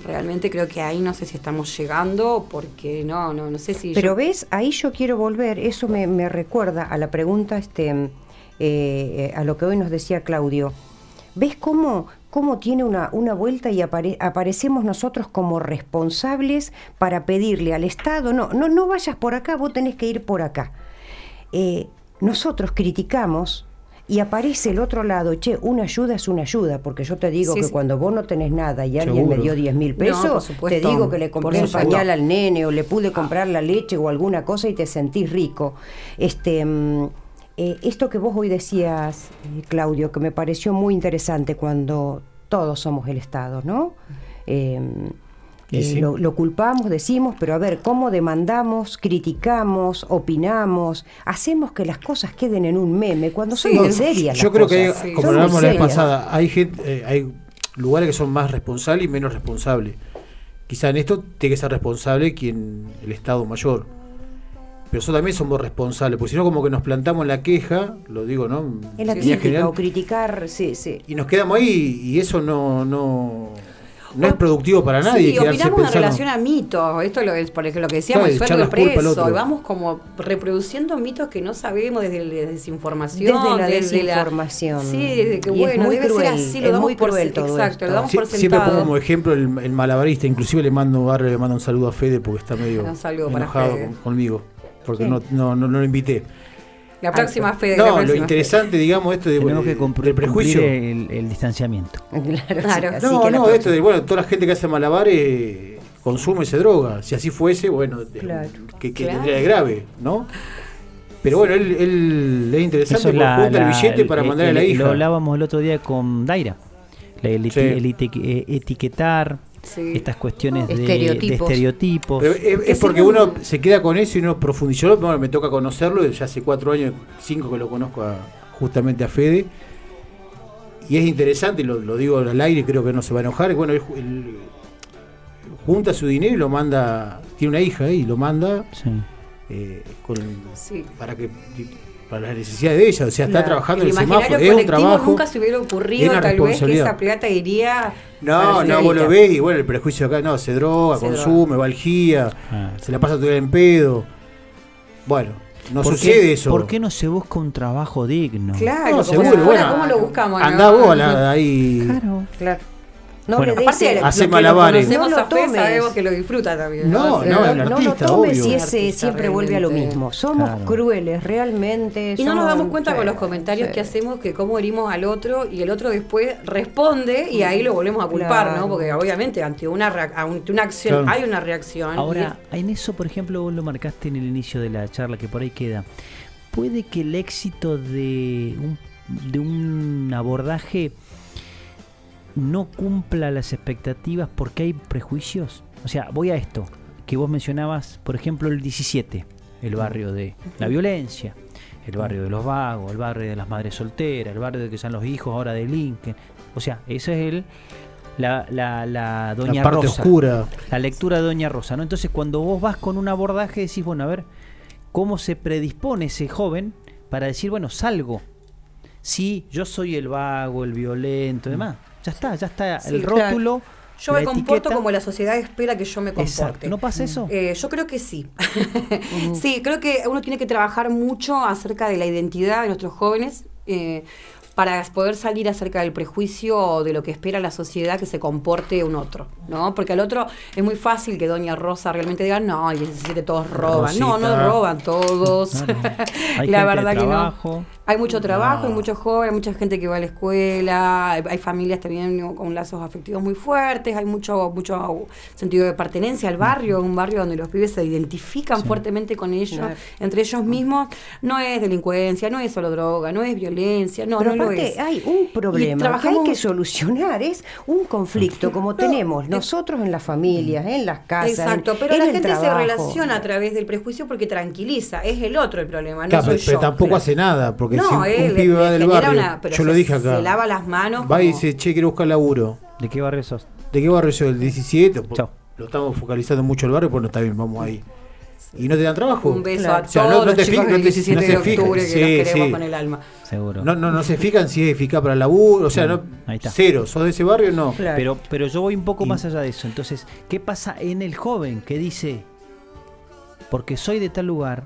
Realmente creo que ahí no sé si estamos llegando, porque no, no, no sé si. Pero yo- ves, ahí yo quiero volver, eso me, me recuerda a la pregunta, este, eh, eh, a lo que hoy nos decía Claudio. ¿Ves cómo, cómo tiene una, una vuelta y apare- aparecemos nosotros como responsables para pedirle al Estado, no, no, no vayas por acá, vos tenés que ir por acá? Eh, nosotros criticamos y aparece el otro lado, che, una ayuda es una ayuda, porque yo te digo Sí, que sí. cuando vos no tenés nada y alguien Seguro. me dio 10 mil No, pesos, te digo que le compré el pañal al nene o le pude comprar la leche o alguna cosa y te sentís rico. Este, mm, eh, esto que vos hoy decías, eh, Claudio, que me pareció muy interesante cuando todos somos el Estado, ¿no? Eh, eh, sí. lo, lo culpamos, decimos, pero a ver, ¿cómo demandamos, criticamos, opinamos? Hacemos que las cosas queden en un meme cuando son Sí. serias. Yo las creo que, hay, Sí. como hablamos la vez pasada, hay, gente, eh, hay lugares que son más responsables y menos responsables. Quizá en esto tiene que ser responsable quien el Estado mayor. Pero eso también somos responsables, porque si no como que nos plantamos en la queja, lo digo, ¿no? En la crítica general, o criticar, sí, sí. y nos quedamos ahí y eso no, no, no es productivo para nadie. Sí, opinamos en relación a mitos. Esto lo es, por ejemplo, lo que decíamos, Claro, el sueldo preso. Y vamos como reproduciendo mitos que no sabemos desde la desinformación. Desde la desde la- desinformación. sí, desde que Y es bueno, muy debe cruel, ser así, lo es damos muy por cruel todo Exacto, esto. lo damos Sie- por siempre sentado. pongo como ejemplo el, el malabarista, inclusive le mando ahora le mando un saludo a Fede porque está medio Un saludo para enojado Fede. conmigo, porque Sí. no, no, no, no lo invité. La próxima fe. la No, próxima lo fe. interesante, digamos, esto de, Tenemos que cumplir, del prejuicio. cumplir el, el distanciamiento. Claro, Claro. sí, así No, que no, esto de, bueno, toda la gente que hace malabares consume ese droga. Si así fuese, bueno, Claro. que, que Claro. tendría de grave, ¿no? Pero bueno, él, él es interesante Eso es porque la- junta el la- billete para el- mandar a el- la hija. Lo hablábamos el otro día con Daira. La- El, eti- Sí. el eti- eh, etiquetar, Sí. estas cuestiones de- de, Estereotipos. Pero es, Que es porque uno se queda con eso y no profundizó. Bueno, me toca conocerlo, ya hace cuatro años, cinco que lo conozco a- justamente a Fede. Y es interesante, lo, lo digo al aire, creo que no se va a enojar. Bueno, él, ju- él junta su dinero y lo manda, tiene una hija ahí, y lo manda Sí. eh, con, Sí. para que para las necesidades de ella. O sea, está Claro. trabajando en el semáforo. Es un trabajo. nunca se hubiera ocurrido tal vez que esa plata iría a No, la no, vos lo ves y bueno, el prejuicio acá, no, se droga, Se consume, va al GIA, Ah. se la pasa todo el en pedo. Bueno, no ¿Por sucede qué- eso. ¿Por qué no se busca un trabajo digno? Claro, No, seguro, bueno, ¿cómo lo buscamos? no? Andá vos la- ahí. Claro. Claro. No Bueno, le des el- Hace malabares. No lo tomes. sabemos que lo disfruta también. No, O sea, no, el no lo tomes obvio. y ese Artista, siempre vuelve a lo realmente. mismo. Somos Claro. crueles, realmente. Y no nos damos cuenta con los comentarios sí. que hacemos que cómo herimos al otro y el otro después responde y ahí lo volvemos a culpar, Claro. ¿no? Porque obviamente ante una, ante una acción Claro. hay una reacción. Ahora, en eso, por ejemplo, vos lo marcaste en el inicio de la charla, que por ahí queda. ¿Puede que el éxito de un, de un abordaje no cumpla las expectativas porque hay prejuicios? O sea, voy a esto, que vos mencionabas, por ejemplo, el 17, el barrio de la violencia, el barrio de los vagos, el barrio de las madres solteras, el barrio de que son los hijos ahora de Lincoln. O sea, ese es el... La, la, la Doña la parte Rosa oscura. la lectura de Doña Rosa, ¿no? Entonces, cuando vos vas con un abordaje, decís, bueno, a ver, ¿cómo se predispone ese joven para decir, bueno, salgo? Sí, yo soy el vago, el violento, y demás. Ya está, ya está Sí, el claro. rótulo. yo me comporto etiqueta. como la sociedad espera que yo me comporte. Exacto. ¿No pasa eso? Eh, yo creo que sí. sí, creo que uno tiene que trabajar mucho acerca de la identidad de nuestros jóvenes eh, para poder salir acerca del prejuicio o de lo que espera la sociedad que se comporte un otro, ¿no? Porque al otro es muy fácil que Doña Rosa realmente diga, no, el 17 todos roban. No, no roban todos. Hay la verdad que no. Hay mucho trabajo, No. hay muchos jóvenes, hay mucha gente que va a la escuela, hay, hay familias también con lazos afectivos muy fuertes, hay mucho mucho sentido de pertenencia al barrio, un barrio donde los pibes se identifican Sí. fuertemente con ellos, Claro. entre ellos mismos. No es delincuencia, no es solo droga, no es violencia, no, Pero no lo aparte es. hay un problema que trabajamos- hay que solucionar, es un conflicto como tenemos nosotros en las familias, en las casas. Exacto, pero en la el gente se relaciona a través del prejuicio porque tranquiliza, es el otro el problema, no Claro, soy pero, pero yo. tampoco Claro. hace nada, porque No, si un, él un pibe va del barrio, una- yo se- lo dije acá, se lava las manos va y dice, che, quiero buscar laburo. ¿De qué barrio sos? ¿De qué barrio soy? ¿El 17? Por- Chao. Lo estamos focalizando mucho el barrio, pues no está bien, vamos ahí. ¿Y no te dan trabajo? Un beso Claro. a O sea, todos no- no los te del no te- 17 no se de octubre fijan, que los sí, queremos sí. con el alma. Seguro. No, no, no se fijan si es eficaz para el laburo, o sea, no, Ahí está. cero, sos de ese barrio, no. Claro. Pero, pero yo voy un poco Y- más allá de eso. Entonces, ¿qué pasa en el joven que dice, porque soy de tal lugar,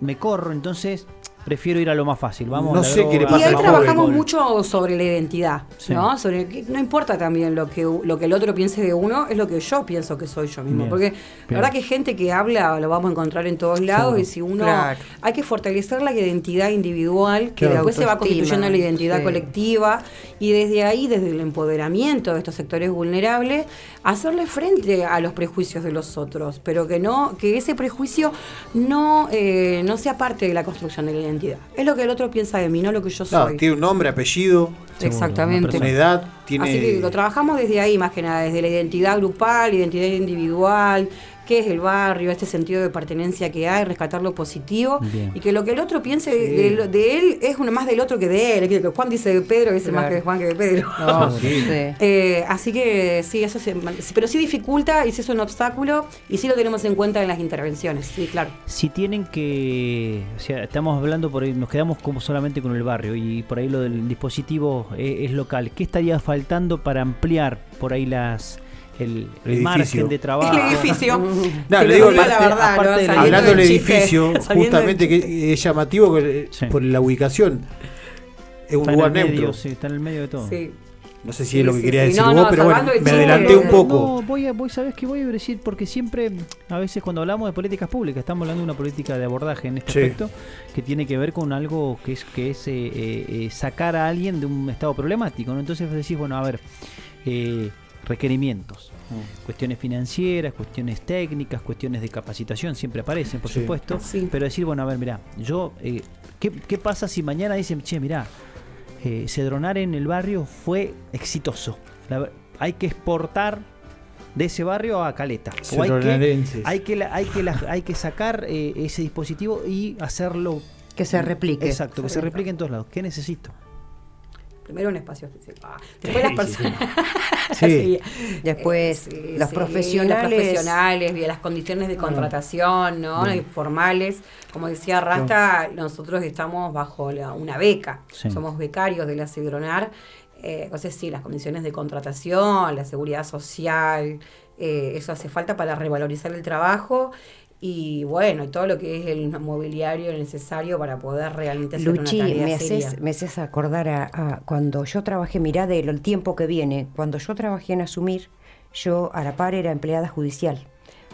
me corro, entonces prefiero ir a lo más fácil? Vamos No sé qué le pasa Y ahí trabajamos pobre. mucho sobre la identidad, Sí. ¿no? Sobre que no importa también lo que lo que el otro piense de uno, es lo que yo pienso que soy yo mismo. Bien, Porque bien. la verdad que gente que habla lo vamos a encontrar en todos lados y si uno Claro. hay que fortalecer la identidad individual que Claro. después se va constituyendo la identidad sí. colectiva y desde ahí, desde el empoderamiento de estos sectores vulnerables, hacerle frente a los prejuicios de los otros, pero que no que ese prejuicio no eh, no sea parte de la construcción de la identidad. Es lo que el otro piensa de mí, no lo que yo No, soy. tiene un nombre, apellido, Exactamente. tiene edad, tiene... Así que lo trabajamos desde ahí, más que nada, desde la identidad grupal, identidad individual, qué es el barrio, este sentido de pertenencia que hay, rescatar lo positivo Bien. y que lo que el otro piense de, de- de él es uno más del otro que de él. Que Juan dice de Pedro, dice más Claro. que de Juan que de Pedro. No, sí. Sí. Eh, así que sí, eso se, sí, pero sí dificulta y sí es un obstáculo y sí lo tenemos en cuenta en las intervenciones, sí, claro. Si tienen que, o sea, estamos hablando por ahí, nos quedamos como solamente con el barrio y por ahí lo del dispositivo eh, es, local. ¿Qué estaría faltando para ampliar por ahí las el, el El margen edificio. de trabajo? El edificio. No, Que le digo, la verdad, aparte ¿no? de Hablando del chiste, edificio, del justamente chiste. que es llamativo que- Sí. por la ubicación. Es un Está en lugar el medio, neutro. sí, está en el medio de todo. Sí. No sé si Sí, es lo que sí, quería sí. decir No, vos, no, pero bueno, me chiste. adelanté un No, poco. No, voy a, voy, ¿sabes qué voy a decir? Porque siempre, a veces cuando hablamos de políticas públicas, estamos hablando de una política de abordaje en este Sí. aspecto, que tiene que ver con algo que es, que es eh, eh, eh, sacar a alguien de un estado problemático. ¿no? Entonces decís, bueno, a ver, eh, requerimientos, Mm. cuestiones financieras, cuestiones técnicas, cuestiones de capacitación, siempre aparecen, por Sí. supuesto, Sí. pero decir, bueno, a ver, mira, yo, eh, ¿qué, qué pasa si mañana dicen, che, mira, eh, Cedronar en el barrio fue exitoso? La hay que exportar de ese barrio a Caleta. O hay que, hay que, la- hay que, la- hay que sacar eh, ese dispositivo y hacerlo Que se replique. exacto, que se replique en todos lados. ¿Qué necesito? Primero un espacio físico. Ah, después las Sí, personas. Sí. Después, los profesionales. Los profesionales, las condiciones de contratación, ¿no? Bien. Formales. Como decía Rasta, nosotros estamos bajo la- una beca. Sí. Somos becarios de la Cedronar. Eh, entonces, sí, las condiciones de contratación, la seguridad social, eh, eso hace falta para revalorizar el trabajo. Y bueno, y todo lo que es el mobiliario necesario para poder realmente hacer Luchi, una me haces, me haces acordar a, a cuando yo trabajé, mirá de lo- el tiempo que viene, cuando yo trabajé en Asumir, yo a la par era empleada judicial.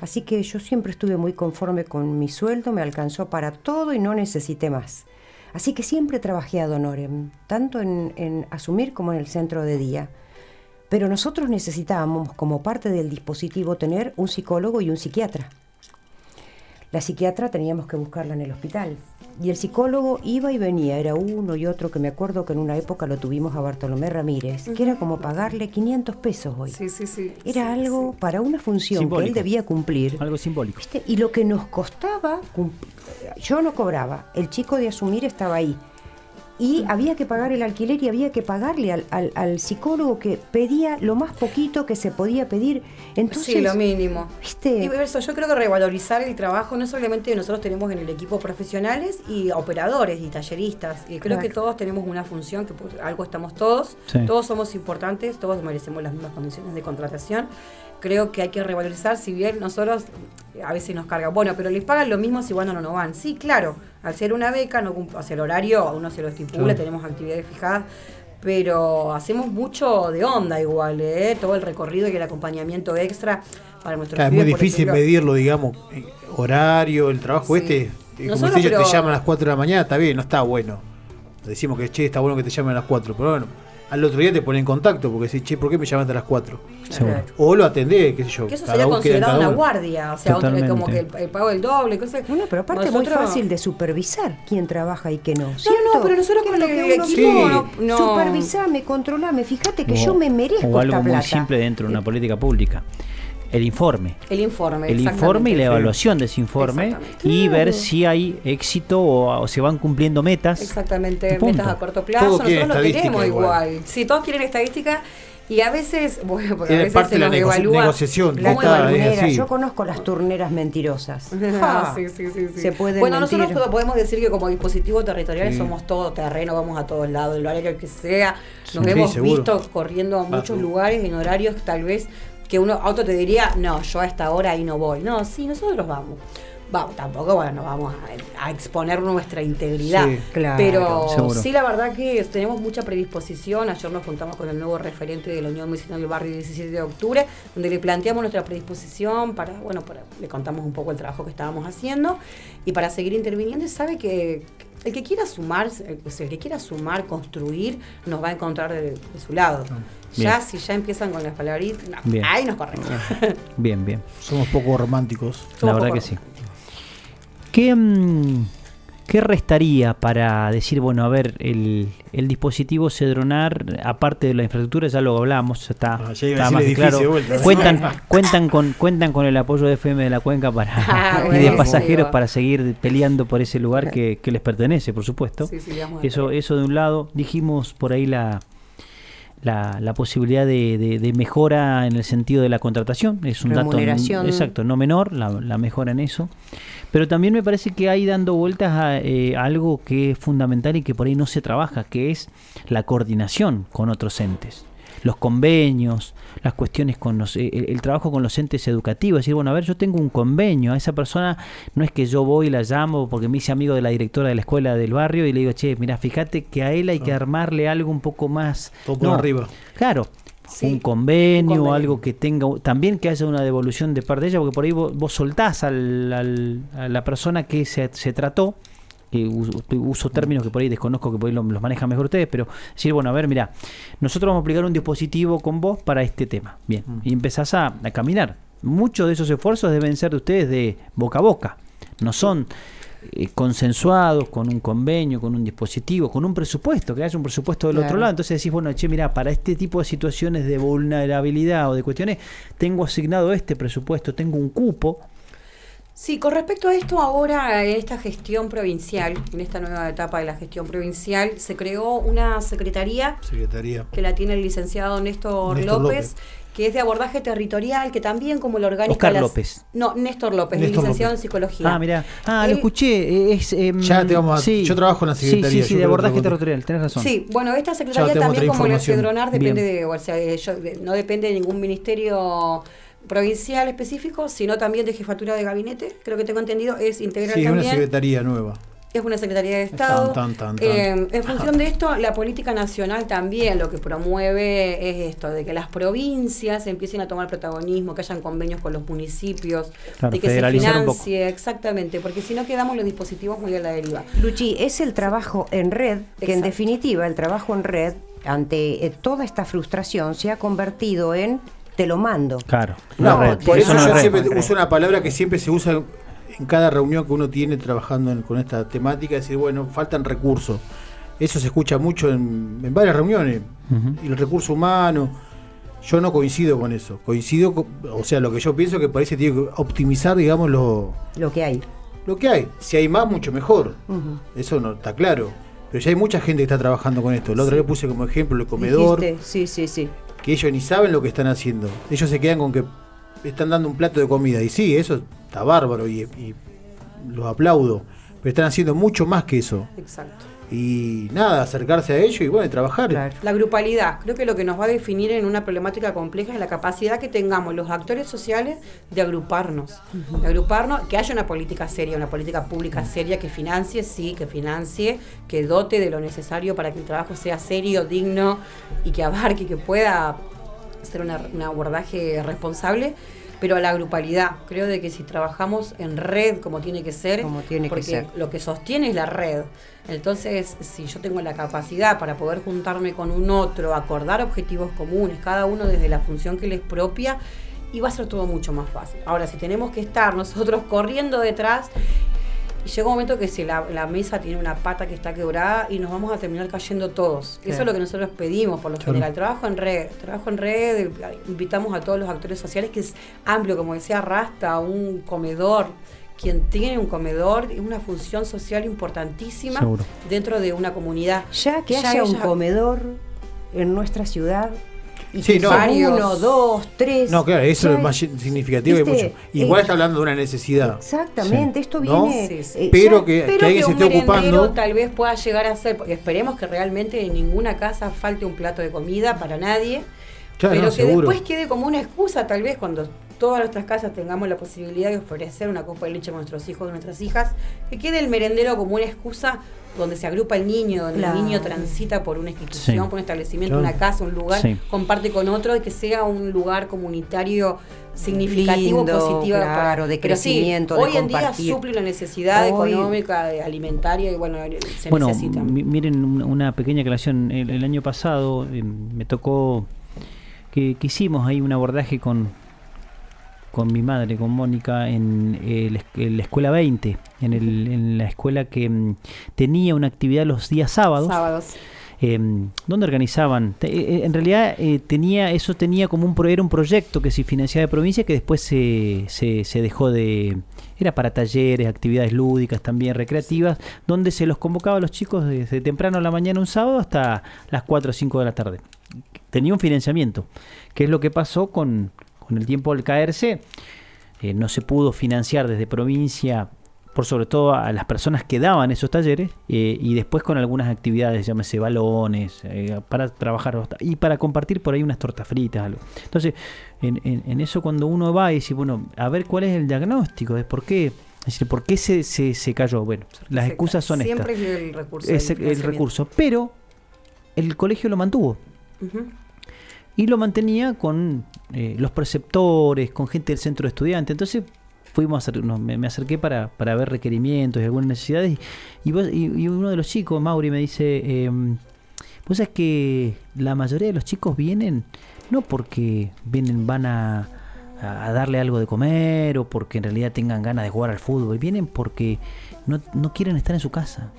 Así que yo siempre estuve muy conforme con mi sueldo, me alcanzó para todo y no necesité más. Así que siempre trabajé ad honorem, tanto en, en Asumir como en el centro de día. Pero nosotros necesitábamos, como parte del dispositivo, tener un psicólogo y un psiquiatra. La psiquiatra teníamos que buscarla en el hospital. Y el psicólogo iba y venía, era uno y otro, que me acuerdo que en una época lo tuvimos a Bartolomé Ramírez, que era como pagarle 500 pesos hoy. Sí, sí, sí. Era sí, algo sí. para una función que él debía cumplir. Algo simbólico. ¿Viste? Y lo que nos costaba, yo no cobraba, el chico de asumir estaba ahí. Y había que pagar el alquiler y había que pagarle al, al- al psicólogo que pedía lo más poquito que se podía pedir. Entonces, sí, lo mínimo. ¿viste? Y por eso yo creo que revalorizar el trabajo no solamente nosotros tenemos en el equipo profesionales y operadores y talleristas. Y creo Claro. que todos tenemos una función, que por algo estamos todos, Sí. todos somos importantes, todos merecemos las mismas condiciones de contratación. Creo que hay que revalorizar, si bien nosotros eh, a veces nos cargan, bueno, pero les pagan lo mismo si bueno no, no van. Sí, claro, al ser una beca, no o sea, el horario uno se lo estipula, Claro. tenemos actividades fijadas, pero hacemos mucho de onda igual, ¿eh? todo el recorrido y el acompañamiento extra para nuestros Claro, es muy difícil ejemplo. medirlo, digamos, eh, horario, el trabajo Sí. este. eh, Como Nosotros, si ellos pero- te llaman a las 4 de la mañana, está bien, no está bueno. Decimos que, che, está bueno que te llamen a las 4, pero bueno, al otro día te ponen en contacto porque decís, che, ¿por qué me llamaste a las 4? Seguro. O lo atendés, qué sé yo. Que eso sería considerado cada una guardia, o sea, otro- como que el, el pago del doble, cosas. Bueno, pero aparte es muy Nosotros- fácil de supervisar quién trabaja y quién no. No, ¿cierto? no, pero nosotros ¿Qué con el que uno equipo quiere? no- no- Supervisame, controlame, fíjate que O- yo me merezco O algo esta muy plata. simple dentro de una política pública. El informe. El informe. El informe y la evaluación de ese informe y ver si hay éxito o, o se van cumpliendo metas. Exactamente, metas a corto plazo. Todos quieren Nosotros lo estadística queremos igual. igual. Sí, todos quieren estadística y a veces, bueno, porque a Es veces parte se de la nos negoci- evalúa. negociación, La ¿Cómo está, evalúa? es turnera, así. yo conozco las turneras mentirosas. Ah, sí, sí, sí, sí. Se pueden bueno, mentir. nosotros podemos decir que como dispositivo territorial Sí. somos todo terreno, vamos a todos lados, el horario que sea. Nos Sí, hemos seguro. visto corriendo a muchos seguro. lugares en horarios tal vez que uno auto te diría, no, yo a esta hora ahí no voy. No, sí, nosotros vamos. Vamos, tampoco, bueno, no vamos a, a exponer nuestra integridad. Sí. Claro, pero seguro. sí, la verdad que tenemos mucha predisposición. Ayer nos juntamos con el nuevo referente de la Unión Vecinal del Barrio 17 de octubre, donde le planteamos nuestra predisposición para, bueno, para, le contamos un poco el trabajo que estábamos haciendo y para seguir interviniendo. Y sabe que el que quiera sumar, el que quiera sumar, construir, nos va a encontrar de, de su lado. Ya, Bien. si ya empiezan con las palabritas, no, Bien. ahí nos corremos. Bien, bien. Somos poco románticos. La verdad poco- que sí. ¿Qué, mm, qué restaría para decir, bueno, a ver, el, el dispositivo Cedronar, aparte de la infraestructura, ya lo hablamos, está, Ah, ya está más claro. vuelta. Cuentan, cuentan, con, cuentan con el apoyo de FM de la Cuenca para, Ah, y de pasajeros para seguir peleando por ese lugar que, que les pertenece, por supuesto. Sí, Eso, eso de un lado. Dijimos por ahí la, la, la posibilidad de, de- de mejora en el sentido de la contratación. Es un dato Remuneración. exacto, no menor, la, la mejora en eso. Pero también me parece que hay dando vueltas a eh, algo que es fundamental y que por ahí no se trabaja, que es la coordinación con otros entes. Los convenios, las cuestiones con los, eh, el, el trabajo con los entes educativos. Es decir, bueno, a ver, yo tengo un convenio, a esa persona no es que yo voy y la llamo porque me hice amigo de la directora de la escuela del barrio y le digo, che, mira, fíjate que a él hay que armarle algo un poco más. Por arriba. Claro, Sí, un convenio, un convenio. algo que tenga, también que haya una devolución de parte de ella, porque por ahí vos, vos soltás al- al- a la persona que se, se trató, que uso, uso términos que por ahí desconozco, que por ahí lo- los manejan mejor ustedes, pero decir, bueno, a ver, mira, nosotros vamos a aplicar un dispositivo con vos para este tema. Bien, y empezás a, a caminar. Muchos de esos esfuerzos deben ser de ustedes de boca a boca. No son eh, consensuados con un convenio, con un dispositivo, con un presupuesto, que haya un presupuesto del otro lado. Entonces decís, bueno, che, mira, para este tipo de situaciones de vulnerabilidad o de cuestiones, tengo asignado este presupuesto, tengo un cupo. Sí, con respecto a esto, ahora en esta gestión provincial, en esta nueva etapa de la gestión provincial, se creó una secretaría Secretaría. que la tiene el licenciado Néstor, Néstor López, López. Que es de abordaje territorial, que también como la orgánica... Oscar de las- López. No, Néstor López, Néstor licenciado López. en psicología. Ah, mira. Ah, lo escuché. eh, Es, em, Ya te vamos a- sí. yo trabajo en la Sí, secretaría, Sí, sí, yo de abordaje territorial, tenés razón. Sí, bueno, esta secretaría también como la. Cedronar depende Bien. de, o sea, de- yo- de- no depende de ningún ministerio provincial específico, sino también de jefatura de gabinete, creo que tengo entendido, es integral Sí, es una también. secretaría nueva. Es una Secretaría de Estado. Tan, tan, tan, tan. Eh, en función de esto, la política nacional también lo que promueve es esto, de que las provincias empiecen a tomar protagonismo, que hayan convenios con los municipios, Claro, de que se financie, exactamente, porque si no quedamos los dispositivos muy a la deriva. Luchi, es el trabajo en red, que en definitiva el trabajo en red, ante eh, toda esta frustración, se ha convertido en te lo mando. Claro. No, por eso no es yo red. siempre uso una palabra que siempre se usa en cada reunión que uno tiene trabajando en- con esta temática, decir, bueno, faltan recursos. Eso se escucha mucho en, en varias reuniones. Ujú. Y el recurso humano, yo no coincido con eso. Coincido, con- o sea, lo que yo pienso que parece que tiene que optimizar, digamos, lo, Lo que hay. lo que hay. Si hay más, mucho mejor. Eso no está claro. Pero ya hay mucha gente que está trabajando con esto. La otra vez puse como ejemplo el comedor. Dijiste, Sí, sí, sí. que ellos ni saben lo que están haciendo. Ellos se quedan con que están dando un plato de comida. Y sí, eso está bárbaro y, y los aplaudo. Pero están haciendo mucho más que eso. Exacto. Y nada, acercarse a ellos y bueno, y trabajar. Claro. La grupalidad, creo que lo que nos va a definir en una problemática compleja es la capacidad que tengamos los actores sociales de agruparnos, de agruparnos, que haya una política seria, una política pública seria que financie, sí, que financie, que dote de lo necesario para que el trabajo sea serio, digno y que abarque, que pueda una- un abordaje responsable. Pero a la grupalidad, creo de que si trabajamos en red como tiene que ser, Como tiene que porque ser. lo que sostiene es la red. Entonces, si yo tengo la capacidad para poder juntarme con un otro, acordar objetivos comunes, cada uno desde la función que les propia, y va a ser todo mucho más fácil. Ahora, si tenemos que estar nosotros corriendo detrás, y llega un momento que si la, la mesa tiene una pata que está quebrada y nos vamos a terminar cayendo todos. Eso es lo que nosotros pedimos por lo Claro. general. Trabajo en red, trabajo en red, invitamos a todos los actores sociales, que es amplio, como decía Rasta, un comedor. Quien tiene un comedor es una función social importantísima Seguro. dentro de una comunidad. Ya que Ya haya un comedor en nuestra ciudad. Y Sí, que no. Varios. uno, dos, tres. No, claro, eso es más significativo que ¿viste? mucho. Igual Eh, está hablando de una necesidad. Exactamente, esto ¿No? viene. Sí, sí. eh, Pero ya- que, Pero que alguien se un esté merendero ocupando. tal vez pueda llegar a ser, porque esperemos que realmente en ninguna casa falte un plato de comida para nadie, Claro, pero no, que seguro. después quede como una excusa tal vez cuando todas nuestras casas tengamos la posibilidad de ofrecer una copa de leche a nuestros hijos y nuestras hijas, que quede el merendero como una excusa donde se agrupa el niño, donde Claro. el niño transita por una institución, Sí. por un establecimiento, una casa, un lugar, Sí. comparte con otro y que sea un lugar comunitario significativo, Lindo, positivo. claro, de Pero sí, crecimiento, de hoy en día suple una necesidad Hoy- económica, de alimentaria y bueno, se bueno, necesita. mi- miren una, una pequeña aclaración. El, el año pasado eh, me tocó que, que hicimos ahí un abordaje con con mi madre, con Mónica, en, eh, la, esc- en la escuela 20, en, el- en la escuela que mm, tenía una actividad los días sábados. Sábados. eh, donde organizaban. Te- eh, en realidad eh, tenía eso tenía como un pro- era un proyecto que se financiaba de provincia que después se, se, se dejó de era para talleres, actividades lúdicas también recreativas, donde se los convocaba a los chicos desde temprano a la mañana un sábado hasta las 4 o 5 de la tarde. Tenía un financiamiento, que es lo que pasó con, con el tiempo al caerse. Eh, no se pudo financiar desde provincia por sobre todo a las personas que daban esos talleres eh, y después con algunas actividades, llámese balones, eh, para trabajar y para compartir por ahí unas tortas fritas. Algo. Entonces, en, en- en eso cuando uno va y dice, bueno, a ver cuál es el diagnóstico, de por qué, es decir, por qué se, se, se cayó. Bueno, las Se- excusas son estas. Siempre es el recurso. Es el recurso, pero el colegio lo mantuvo y lo mantenía con eh, los preceptores, con gente del centro de estudiantes. Entonces fuimos a nos- me, me acerqué para, para ver requerimientos y algunas necesidades. Y, vos- y- y uno de los chicos, Mauri, me dice, eh, vos sabés que la mayoría de los chicos vienen no porque vienen, van a, a darle algo de comer o porque en realidad tengan ganas de jugar al fútbol, vienen porque no, no quieren estar en su casa.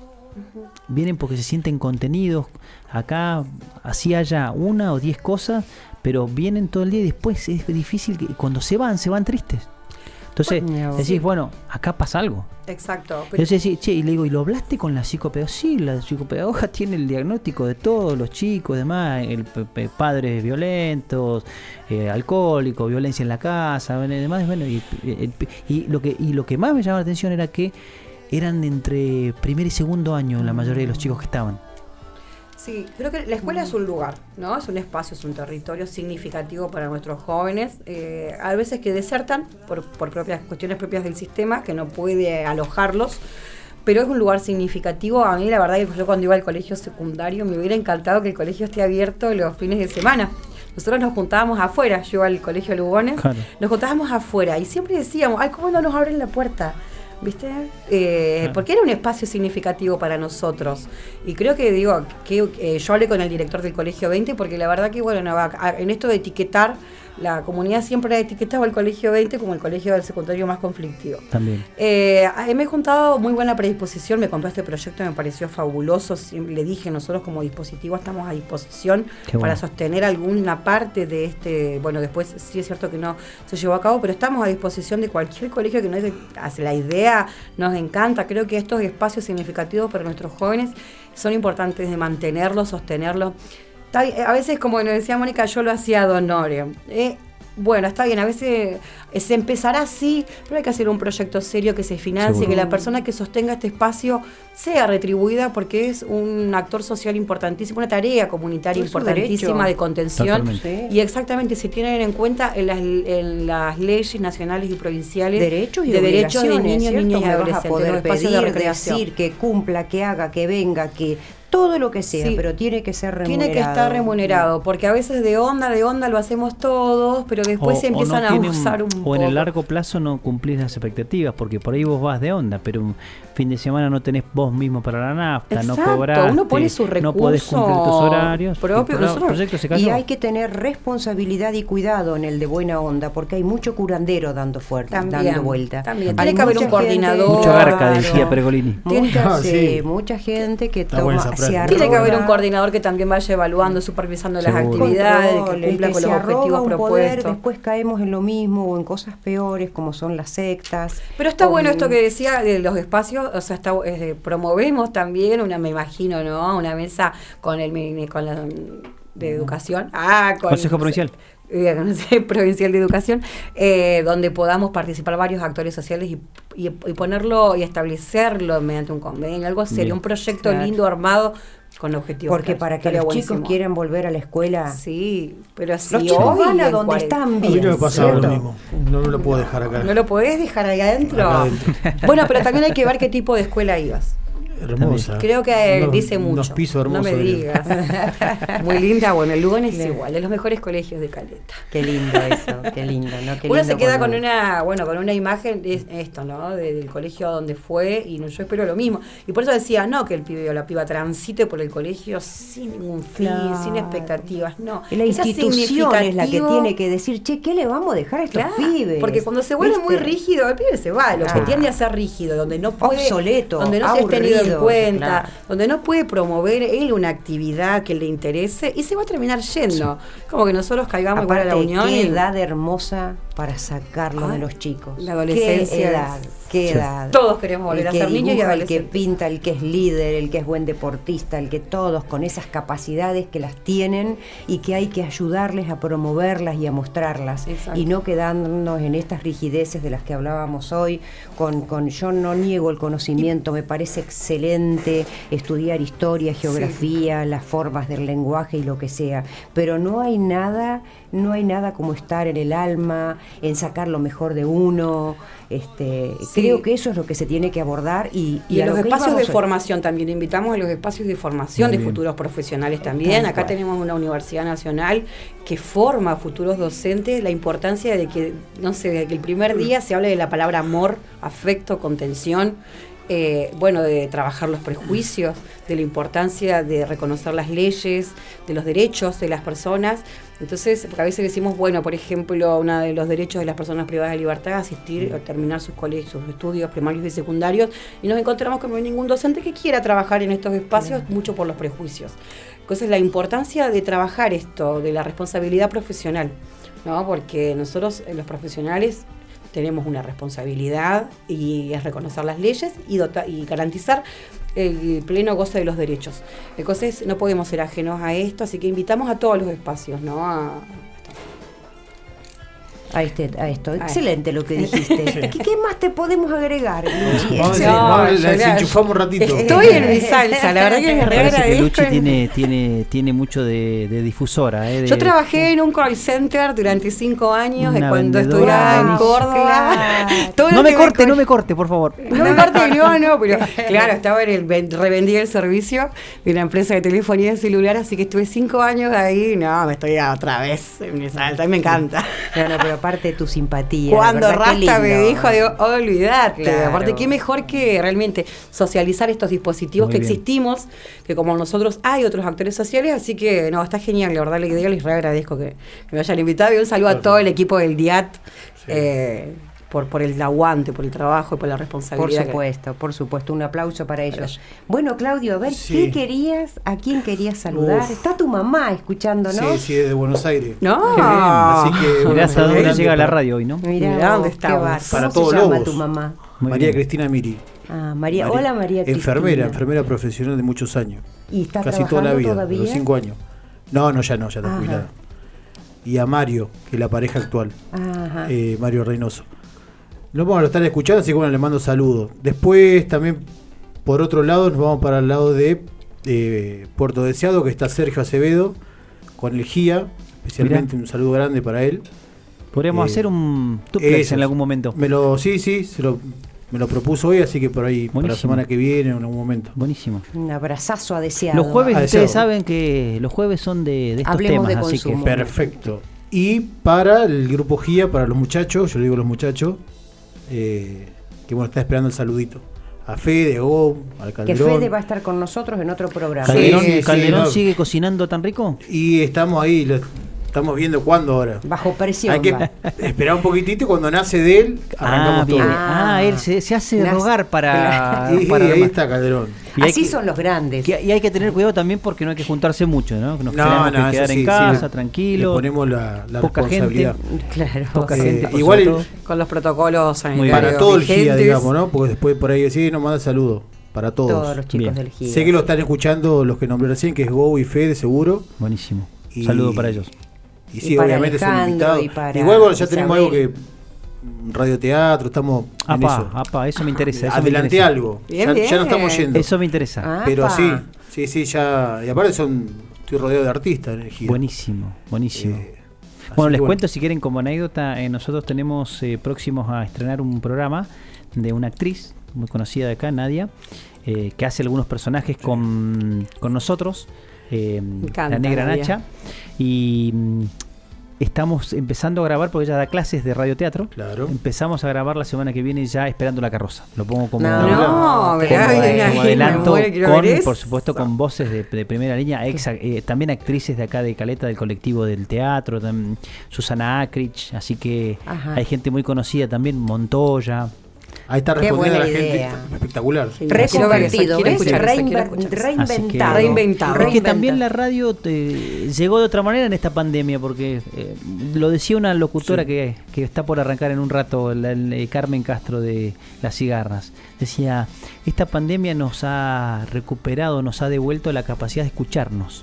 Vienen porque se sienten contenidos. Acá así haya una o diez cosas, pero vienen todo el día y después es difícil que cuando se van, se van tristes. Entonces Bueno, decís, sí. bueno, acá pasa algo. Exacto. Entonces, sí, che, y le digo, ¿y lo hablaste con la psicopedagoga? Sí, la psicopedagoga tiene el diagnóstico de todos los chicos, demás, el, padres violentos, eh, alcohólicos, violencia en la casa, demás, bueno, y, lo que y lo que más me llamaba la atención era que eran entre primer y segundo año la mayoría de los chicos que estaban. Sí, creo que la escuela es un lugar, ¿no? Es un espacio, es un territorio significativo para nuestros jóvenes. Eh, a veces que desertan por, por propias cuestiones propias del sistema, que no puede alojarlos. Pero es un lugar significativo. A mí, la verdad, que yo cuando iba al colegio secundario me hubiera encantado que el colegio esté abierto los fines de semana. Nosotros nos juntábamos afuera, yo iba al colegio Lugones, Claro. nos juntábamos afuera y siempre decíamos, ay, ¿cómo no nos abren la puerta? ¿Viste? Eh, Claro. Porque era un espacio significativo para nosotros. Y creo que, digo, que eh, yo hablé con el director del Colegio 20 porque la verdad que, bueno, en esto de etiquetar, la comunidad siempre ha etiquetado al Colegio 20 como el colegio del secundario más conflictivo. También. Eh, a- me he juntado muy buena predisposición, me compró este proyecto, me pareció fabuloso. Le dije, nosotros como dispositivo estamos a disposición para sostener alguna parte de este. Bueno, después sí es cierto que no se llevó a cabo, pero estamos a disposición de cualquier colegio que nos hace la idea, nos encanta. Creo que estos espacios significativos para nuestros jóvenes son importantes de mantenerlos, sostenerlos. A veces, como nos decía Mónica, yo lo hacía ad honorem. Eh, bueno, está bien, a veces eh, se empezará así, pero hay que hacer un proyecto serio que se financie, Seguro. que la persona que sostenga este espacio sea retribuida porque es un actor social importantísimo, una tarea comunitaria Es importantísima de contención. Totalmente. Y exactamente se tienen en cuenta en las, en las leyes nacionales y provinciales derechos y de derechos de niños, niñas y vas a adolescentes, poder pedir, de decir, que cumpla, que haga, que venga, que todo lo que sea, Sí. pero tiene que ser remunerado. Tiene que estar remunerado, porque a veces de onda, de onda lo hacemos todos, pero después O- se o no empiezan a tiene un- un O poco. en el largo plazo no cumplís las expectativas, porque por ahí vos vas de onda, pero un fin de semana no tenés vos mismo para la nafta, no cobrás. uno pone su No podés cumplir tus horarios. propio, el pro- nosotros- proyecto se Y hay que tener responsabilidad y cuidado en el de buena onda, porque hay mucho curandero dando fuerte, dando vuelta. también. Tiene que haber un mucha gente- coordinador. Mucho garca, decía Pergolini. Mucha, Ah, sí, mucha gente que Está toma, se. Tiene que haber un coordinador que también vaya evaluando, supervisando las actividades, control, que cumpla que con los objetivos poder, propuestos. después caemos en lo mismo o en cosas peores como son las sectas. Pero está bueno en- esto que decía de los espacios, o sea, está, eh, promovemos también una, me imagino, ¿no? Una mesa con el con la de educación, ah, con Consejo Provincial. eh, provincial de educación, eh, donde podamos participar varios actores sociales y, y- y ponerlo y establecerlo mediante un convenio, algo serio, Bien. un proyecto Claro. lindo armado con objetivos. Porque claros. para que Estaría los chicos buenísimo. quieran volver a la escuela, Sí, pero si los chicos hoy van a donde cuarenta- están A mí bien. no me pasaba lo mismo. No, no lo puedo dejar acá. No lo podés dejar ahí adentro. Acá adentro. Bueno, pero también hay que ver qué tipo de escuela ibas. Hermosa. Creo que eh, Unos- dice mucho. Unos pisos no hermosos. me tenía. digas. Muy linda. Bueno, el Lugones es igual, de los mejores colegios de Caleta. Qué lindo eso, qué lindo, ¿no? Qué Uno lindo se queda con una, bueno, con una imagen de esto, ¿no? De- del colegio donde fue y no, yo espero lo mismo. Y por eso decía, no que el pibe o la piba transite por el colegio sin ningún fin, Claro. sin expectativas, no. Y la Que sea institución es la que tiene que decir, che, ¿qué le vamos a dejar a estos Claro, pibes? Porque cuando se vuelve muy rígido, el pibe se va. Lo que tiende a ser rígido, donde no puede. Obsoleto, donde no se es tenido en aburrido, cuenta, claro. donde no puede promover él una actividad que le interese y se va a terminar yendo. Como que nosotros caigamos igual a la Aparte, unión. qué edad hermosa para sacarlo de los chicos. la adolescencia Qué edad, qué edad. Todos queremos volver El a que ser niños y El que pinta, el que es líder, el que es buen deportista, el que todos con esas capacidades que las tienen y que hay que ayudarles a promoverlas y a mostrarlas. Exacto. Y no quedarnos en estas rigideces de las que hablábamos hoy, con, con yo no niego el conocimiento, me parece excelente estudiar historia, geografía, las formas del lenguaje y lo que sea, pero no hay nada, no hay nada como estar en el alma, en sacar lo mejor de uno. Este, Sí. creo que eso es lo que se tiene que abordar y, Y en los lo espacios de hoy. formación también, invitamos a los espacios de formación Muy de bien. futuros profesionales también. Tal Acá cual. tenemos una universidad nacional que forma a futuros docentes, la importancia de que, no sé, de que el primer día se hable de la palabra amor, afecto, contención, eh, bueno, de trabajar los prejuicios, de la importancia de reconocer las leyes, de los derechos de las personas. Entonces, porque a veces decimos, bueno, por ejemplo, uno de los derechos de las personas privadas de libertad, asistir o terminar sus colegios, sus estudios primarios y secundarios, y nos encontramos con ningún docente que quiera trabajar en estos espacios, mucho por los prejuicios. Entonces, la importancia de trabajar esto, de la responsabilidad profesional, ¿no? Porque nosotros, eh, los profesionales, tenemos una responsabilidad y es reconocer las leyes y, dota- y garantizar el pleno goce de los derechos. Entonces no podemos ser ajenos a esto, así que invitamos a todos los espacios, ¿no? A- A, este, a esto. Excelente lo que dijiste. ¿Qué, qué más te podemos agregar, Luchi? Vamos, No, la desenchufamos un ratito. Estoy en mi salsa, la verdad que me re Parece que. Luchi tiene, tiene, tiene mucho de, de difusora. ¿eh? de- Yo trabajé en un call center durante cinco años cuando estudiaba en. Córdoba. No me corte, con- no me corte, por favor. No me corte, no, no, pero claro, estaba en el, ven- revendía el servicio de una empresa de telefonía celular, así que estuve cinco años ahí, no, me estoy otra vez en mi salta, y me encanta. No, no, pero aparte de tu simpatía. Cuando Rasta me dijo, digo, olvídate. Claro. Aparte, qué mejor que realmente socializar estos dispositivos Muy que bien. existimos, que como nosotros hay otros actores sociales, así que no, está genial, la verdad, la idea les re agradezco que, que me hayan invitado y un saludo a todo el equipo del DIAT eh, por, por el aguante, por el trabajo y por la Por responsabilidad. que- supuesto, por supuesto, un aplauso para ellos. Bueno, Claudio, a ver, Sí. ¿qué querías? ¿A quién querías saludar? Uf. Está tu mamá escuchándonos. Sí, sí, de Buenos Aires. No. Qué bien, Así que. bueno, Mirá hasta dónde llega la radio hoy, ¿no? Mirá, Mirá dónde va. Para ¿Cómo todos se llama lobos. tu mamá? Muy María bien. Cristina Miri. Ah, María. Hola, María Cristina. Enfermera, enfermera profesional de muchos años. ¿Y está Casi toda la vida, todavía? los cinco años. No, no, ya no, ya está jubilada. Y a Mario, que es la pareja actual, Ajá. eh, Mario Reynoso. No vamos a lo estar escuchando, así que bueno, le mando saludos. Después también, por otro lado, nos vamos para el lado de eh, Puerto Deseado, que está Sergio Acevedo, con el GIA, especialmente un saludo grande para él. Podríamos Eh, hacer un duplex en algún momento. Me lo, sí, sí, se lo, me lo propuso hoy, así que por ahí, para la semana que viene o en algún momento. Buenísimo. Un abrazazo a deseado. Los jueves, ustedes deseado. saben que los jueves son de, de estos Hablemos temas, de así que. Perfecto. Y para el grupo GIA, para los muchachos, yo le digo los muchachos, eh, que bueno, está esperando el saludito. A Fede, a Go, al Que Calderón. Fede va a estar con nosotros en otro programa. Calderón, Sí, sí, Calderón no. sigue cocinando tan rico. Y estamos ahí, lo estamos viendo cuándo ahora. Bajo presión. Hay que va. esperar un poquitito y cuando nace de él, arrancamos Ah, todo. Ah, él se, se hace Nace- rogar para. Y, para ahí armar. está Calderón. Y Así que- son los grandes. que- y hay que tener cuidado también porque no hay que juntarse mucho, ¿no? Que Nos No, tenemos no, que quedar sí, en casa, sí, tranquilo. Le ponemos la, la Poca responsabilidad. Claro. Poca Eh, gente, igual el-. Con los protocolos sanitarios Para todo el GIA, vigentes. digamos, ¿no? Porque después por ahí decís, no manda saludos. Para todos. Todos los chicos Bien. del GIA. Sé que lo están escuchando los que nombré recién, que es Go y Fede, seguro. Buenísimo. Y- Saludo para ellos. Y Y sí, obviamente son Alejandro, invitados. y para Igual, bueno, ya tenemos algo que. mm, Radioteatro, estamos en Apa, eso. apa, eso me interesa. eso me Adelanté interesa. algo. Bien, ya, bien. ya no estamos yendo. Eso me interesa. Ah, pero pa. sí, sí, sí, ya. Y aparte son. Estoy rodeado de artistas en el GIA. Buenísimo, buenísimo. Eh, Bueno, les cuento si quieren como anécdota, eh, nosotros tenemos eh, próximos a estrenar un programa de una actriz muy conocida de acá, Nadia, eh, que hace algunos personajes con, con nosotros, eh, la negra Nadia. Nacha, y mm, estamos empezando a grabar porque ella da clases de radioteatro. Claro. Empezamos a grabar la semana que viene ya esperando la carroza. Lo pongo como, No, No, como- mirá, como mirá, me adelanto, con, por supuesto, con voces de, de primera línea, ex- eh, también actrices de acá de Caleta, del colectivo del teatro, Susana Acrich, así que Ajá. hay gente muy conocida también, Montoya. Ahí está Qué respondiendo la buena gente. idea. Espectacular. Reconvertido. Reinventado. Reinventado. Es que también la radio te- llegó de otra manera en esta pandemia, porque eh, lo decía una locutora Sí. que, que está por arrancar en un rato, la- el- eh, Carmen Castro de Las Cigarras. Decía, esta pandemia nos ha recuperado, nos ha devuelto la capacidad de escucharnos.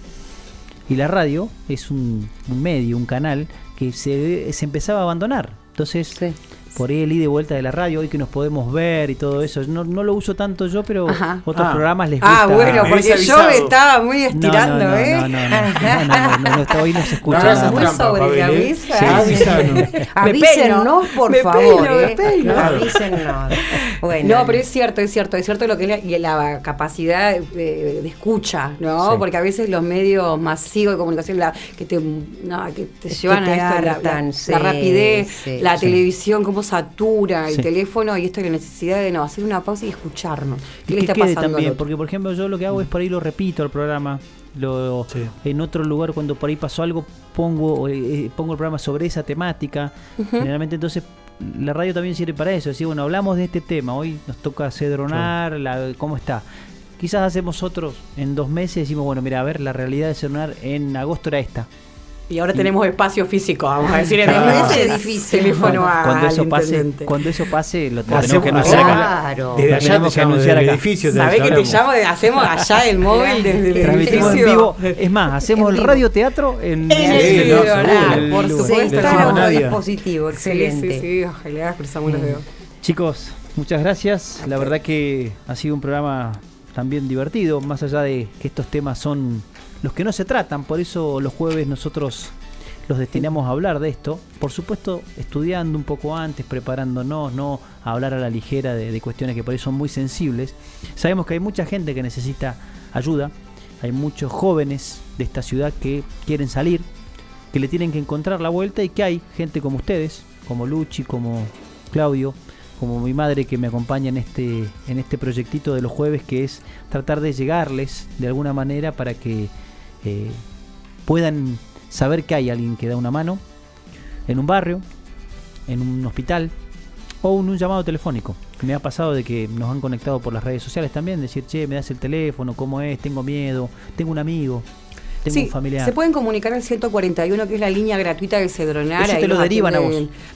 Y la radio es un, un medio, un canal que se, se empezaba a abandonar. Entonces, Sí. Por ahí el ida y vuelta de la radio, hoy que nos podemos ver y todo eso. No, no lo uso tanto yo, pero Ajá. otros Ah. programas les gusta. Ah, bueno, porque yo me estaba muy No, estirando, no, no, ¿eh? No, no, no, no, no, no, no, está- hoy no se escucha No hagas nada muy sobre la ¿eh? mesa. Sí, avísanos. Avísennos, por me favor. peino, No, pero es cierto, es cierto, es cierto lo que es la, y la capacidad de, de escucha, ¿no? Sí. Porque a veces los medios masivos de comunicación la, que te, no, que te Es que llevan te a esto, la- la, hartan, la sí, rapidez, sí, la sí. televisión, cómo satura el Sí. teléfono y esto de la necesidad de no hacer una pausa y escucharnos. ¿Qué Y le que está quede pasando? también, porque por ejemplo yo lo que hago es por ahí lo repito el programa. Lo, Sí. En otro lugar cuando por ahí pasó algo pongo eh, eh, pongo el programa sobre esa temática. Generalmente entonces la radio también sirve para eso. Decir, bueno, hablamos de este tema, hoy nos toca cedronar, la, cómo está. Quizás hacemos otros en dos meses y decimos, bueno, mira, a ver, la realidad de cedronar en agosto era esta. Y ahora tenemos espacio físico, vamos a decir, en Ah. ese edificio. Teléfono a- cuando eso pase, cuando eso pase, lo Hacemos- tenemos que anunciar acá. Claro. Desde allá tenemos te que anunciar acá. edificio. ¿Sabés que te llamo? Hacemos allá el móvil desde el Transmitimos en edificio. vivo. Es más, hacemos el radioteatro en, En el por El Se supuesto. Nadia. dispositivo, excelente. sí, sí, ojalá cruzamos los dedos. Chicos, muchas gracias. La verdad que ha sido un programa también divertido, más allá de que estos temas son los que no se tratan, por eso los jueves nosotros los destinamos a hablar de esto. Por supuesto, estudiando un poco antes, preparándonos, no a hablar a la ligera de, cuestiones que por ahí son muy sensibles. Sabemos que hay mucha gente que necesita ayuda, hay muchos jóvenes de esta ciudad que quieren salir, que le tienen que encontrar la vuelta y que hay gente como ustedes, como Luchi, como Claudio, como mi madre que me acompaña en este, en este proyectito de los jueves, que es tratar de llegarles de alguna manera para que eh, puedan saber que hay alguien que da una mano en un barrio, en un hospital o en un llamado telefónico. Me ha pasado de que nos han conectado por las redes sociales también, decir, che, me das el teléfono, ¿cómo es? Tengo miedo, tengo un amigo, tengo Sí, un familiar. se pueden comunicar al 141, que es la línea gratuita de Cedronar. Eso te lo derivan a.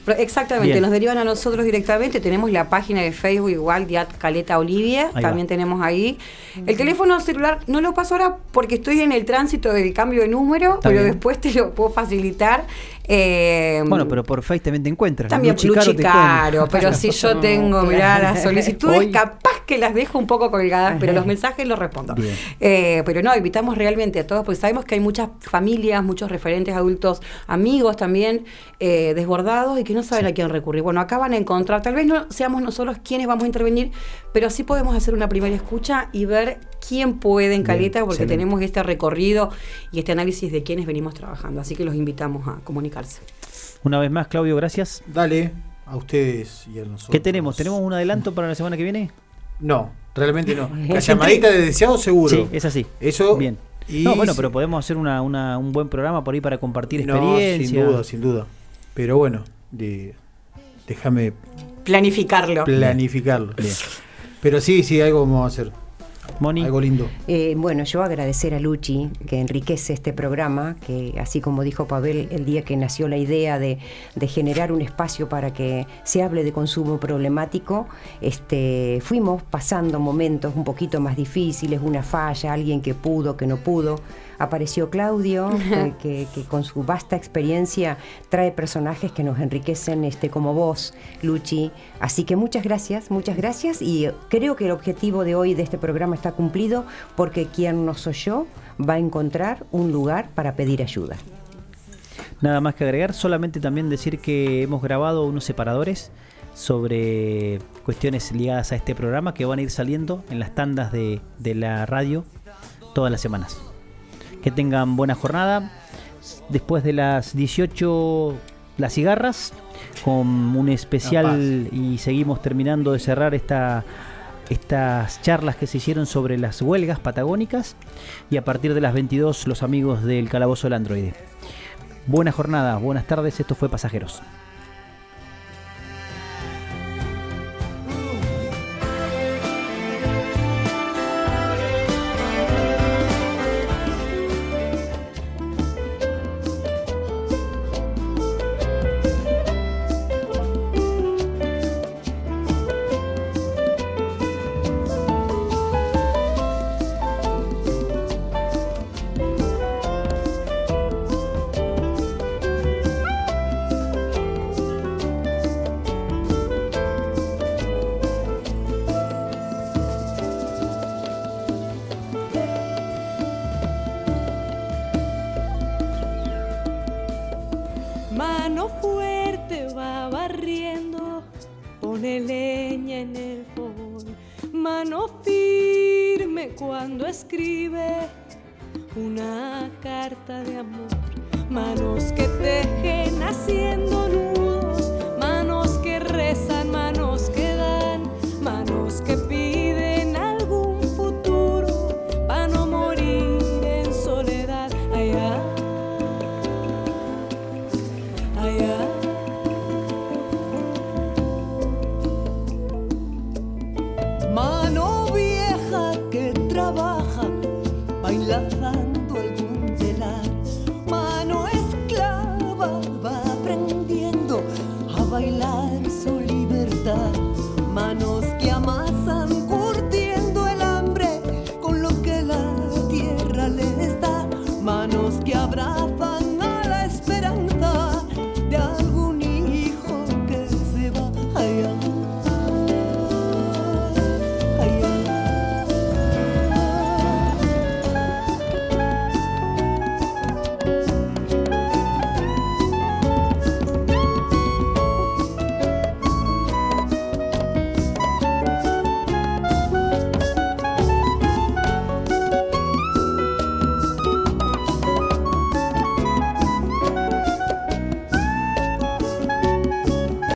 Pero exactamente, Bien. nos derivan a nosotros directamente. Tenemos la página de Facebook igual, Diat Caleta Olivia, Ahí también va. tenemos ahí. El teléfono celular no lo paso ahora porque estoy en el tránsito del cambio de número, Está pero bien. después te lo puedo facilitar. Eh, Bueno, pero por Face también te encuentras. También Luchi Luchi Caro te Caro, encuentra. pero si yo tengo, mirá, las solicitudes, Hoy- capaz que las dejo un poco colgadas, pero los mensajes los respondo. Eh, pero no, invitamos realmente a todos, porque sabemos que hay muchas familias, muchos referentes adultos, amigos también, eh, desbordados y que no saben a quién recurrir. Bueno, acá van a encontrar, tal vez no seamos nosotros quienes vamos a intervenir, pero sí podemos hacer una primera escucha y ver quién puede en Caleta, porque excelente. tenemos este recorrido y este análisis de quiénes venimos trabajando. Así que los invitamos a comunicarse. Una vez más, Claudio, gracias. Dale a ustedes y a nosotros. ¿Qué tenemos? ¿Tenemos un adelanto para la semana que viene? No, realmente no. La llamadita de deseado seguro. Sí, es así. Eso. Bien. y no, bueno, pero podemos hacer una, una- un buen programa por ahí para compartir No, experiencia. sin duda, sin duda. Pero bueno, de- déjame Planificarlo. planificarlo. Bien. Pero sí, sí, algo vamos a hacer. Moni, Algo lindo. Eh, bueno, yo agradecer a Luchi que enriquece este programa, que así como dijo Pavel el día que nació la idea de, de generar un espacio para que se hable de consumo problemático, este, fuimos pasando momentos un poquito más difíciles, una falla, alguien que pudo, que no pudo. Apareció Claudio, que, que- que con su vasta experiencia trae personajes que nos enriquecen este, como vos, Luchi. Así que muchas gracias, muchas gracias y creo que el objetivo de hoy de este programa está cumplido porque quien nos oyó va a encontrar un lugar para pedir ayuda. nada más que agregar, solamente también decir que hemos grabado unos separadores sobre cuestiones ligadas a este programa que van a ir saliendo en las tandas de, de la radio todas las semanas. Que tengan buena jornada. Después de las 18, las cigarras, con un especial y seguimos terminando de cerrar esta, estas charlas que se hicieron sobre las huelgas patagónicas y a partir de las 22 los amigos del Calabozo del Androide. Buena jornada, buenas tardes, esto fue Pasajeros.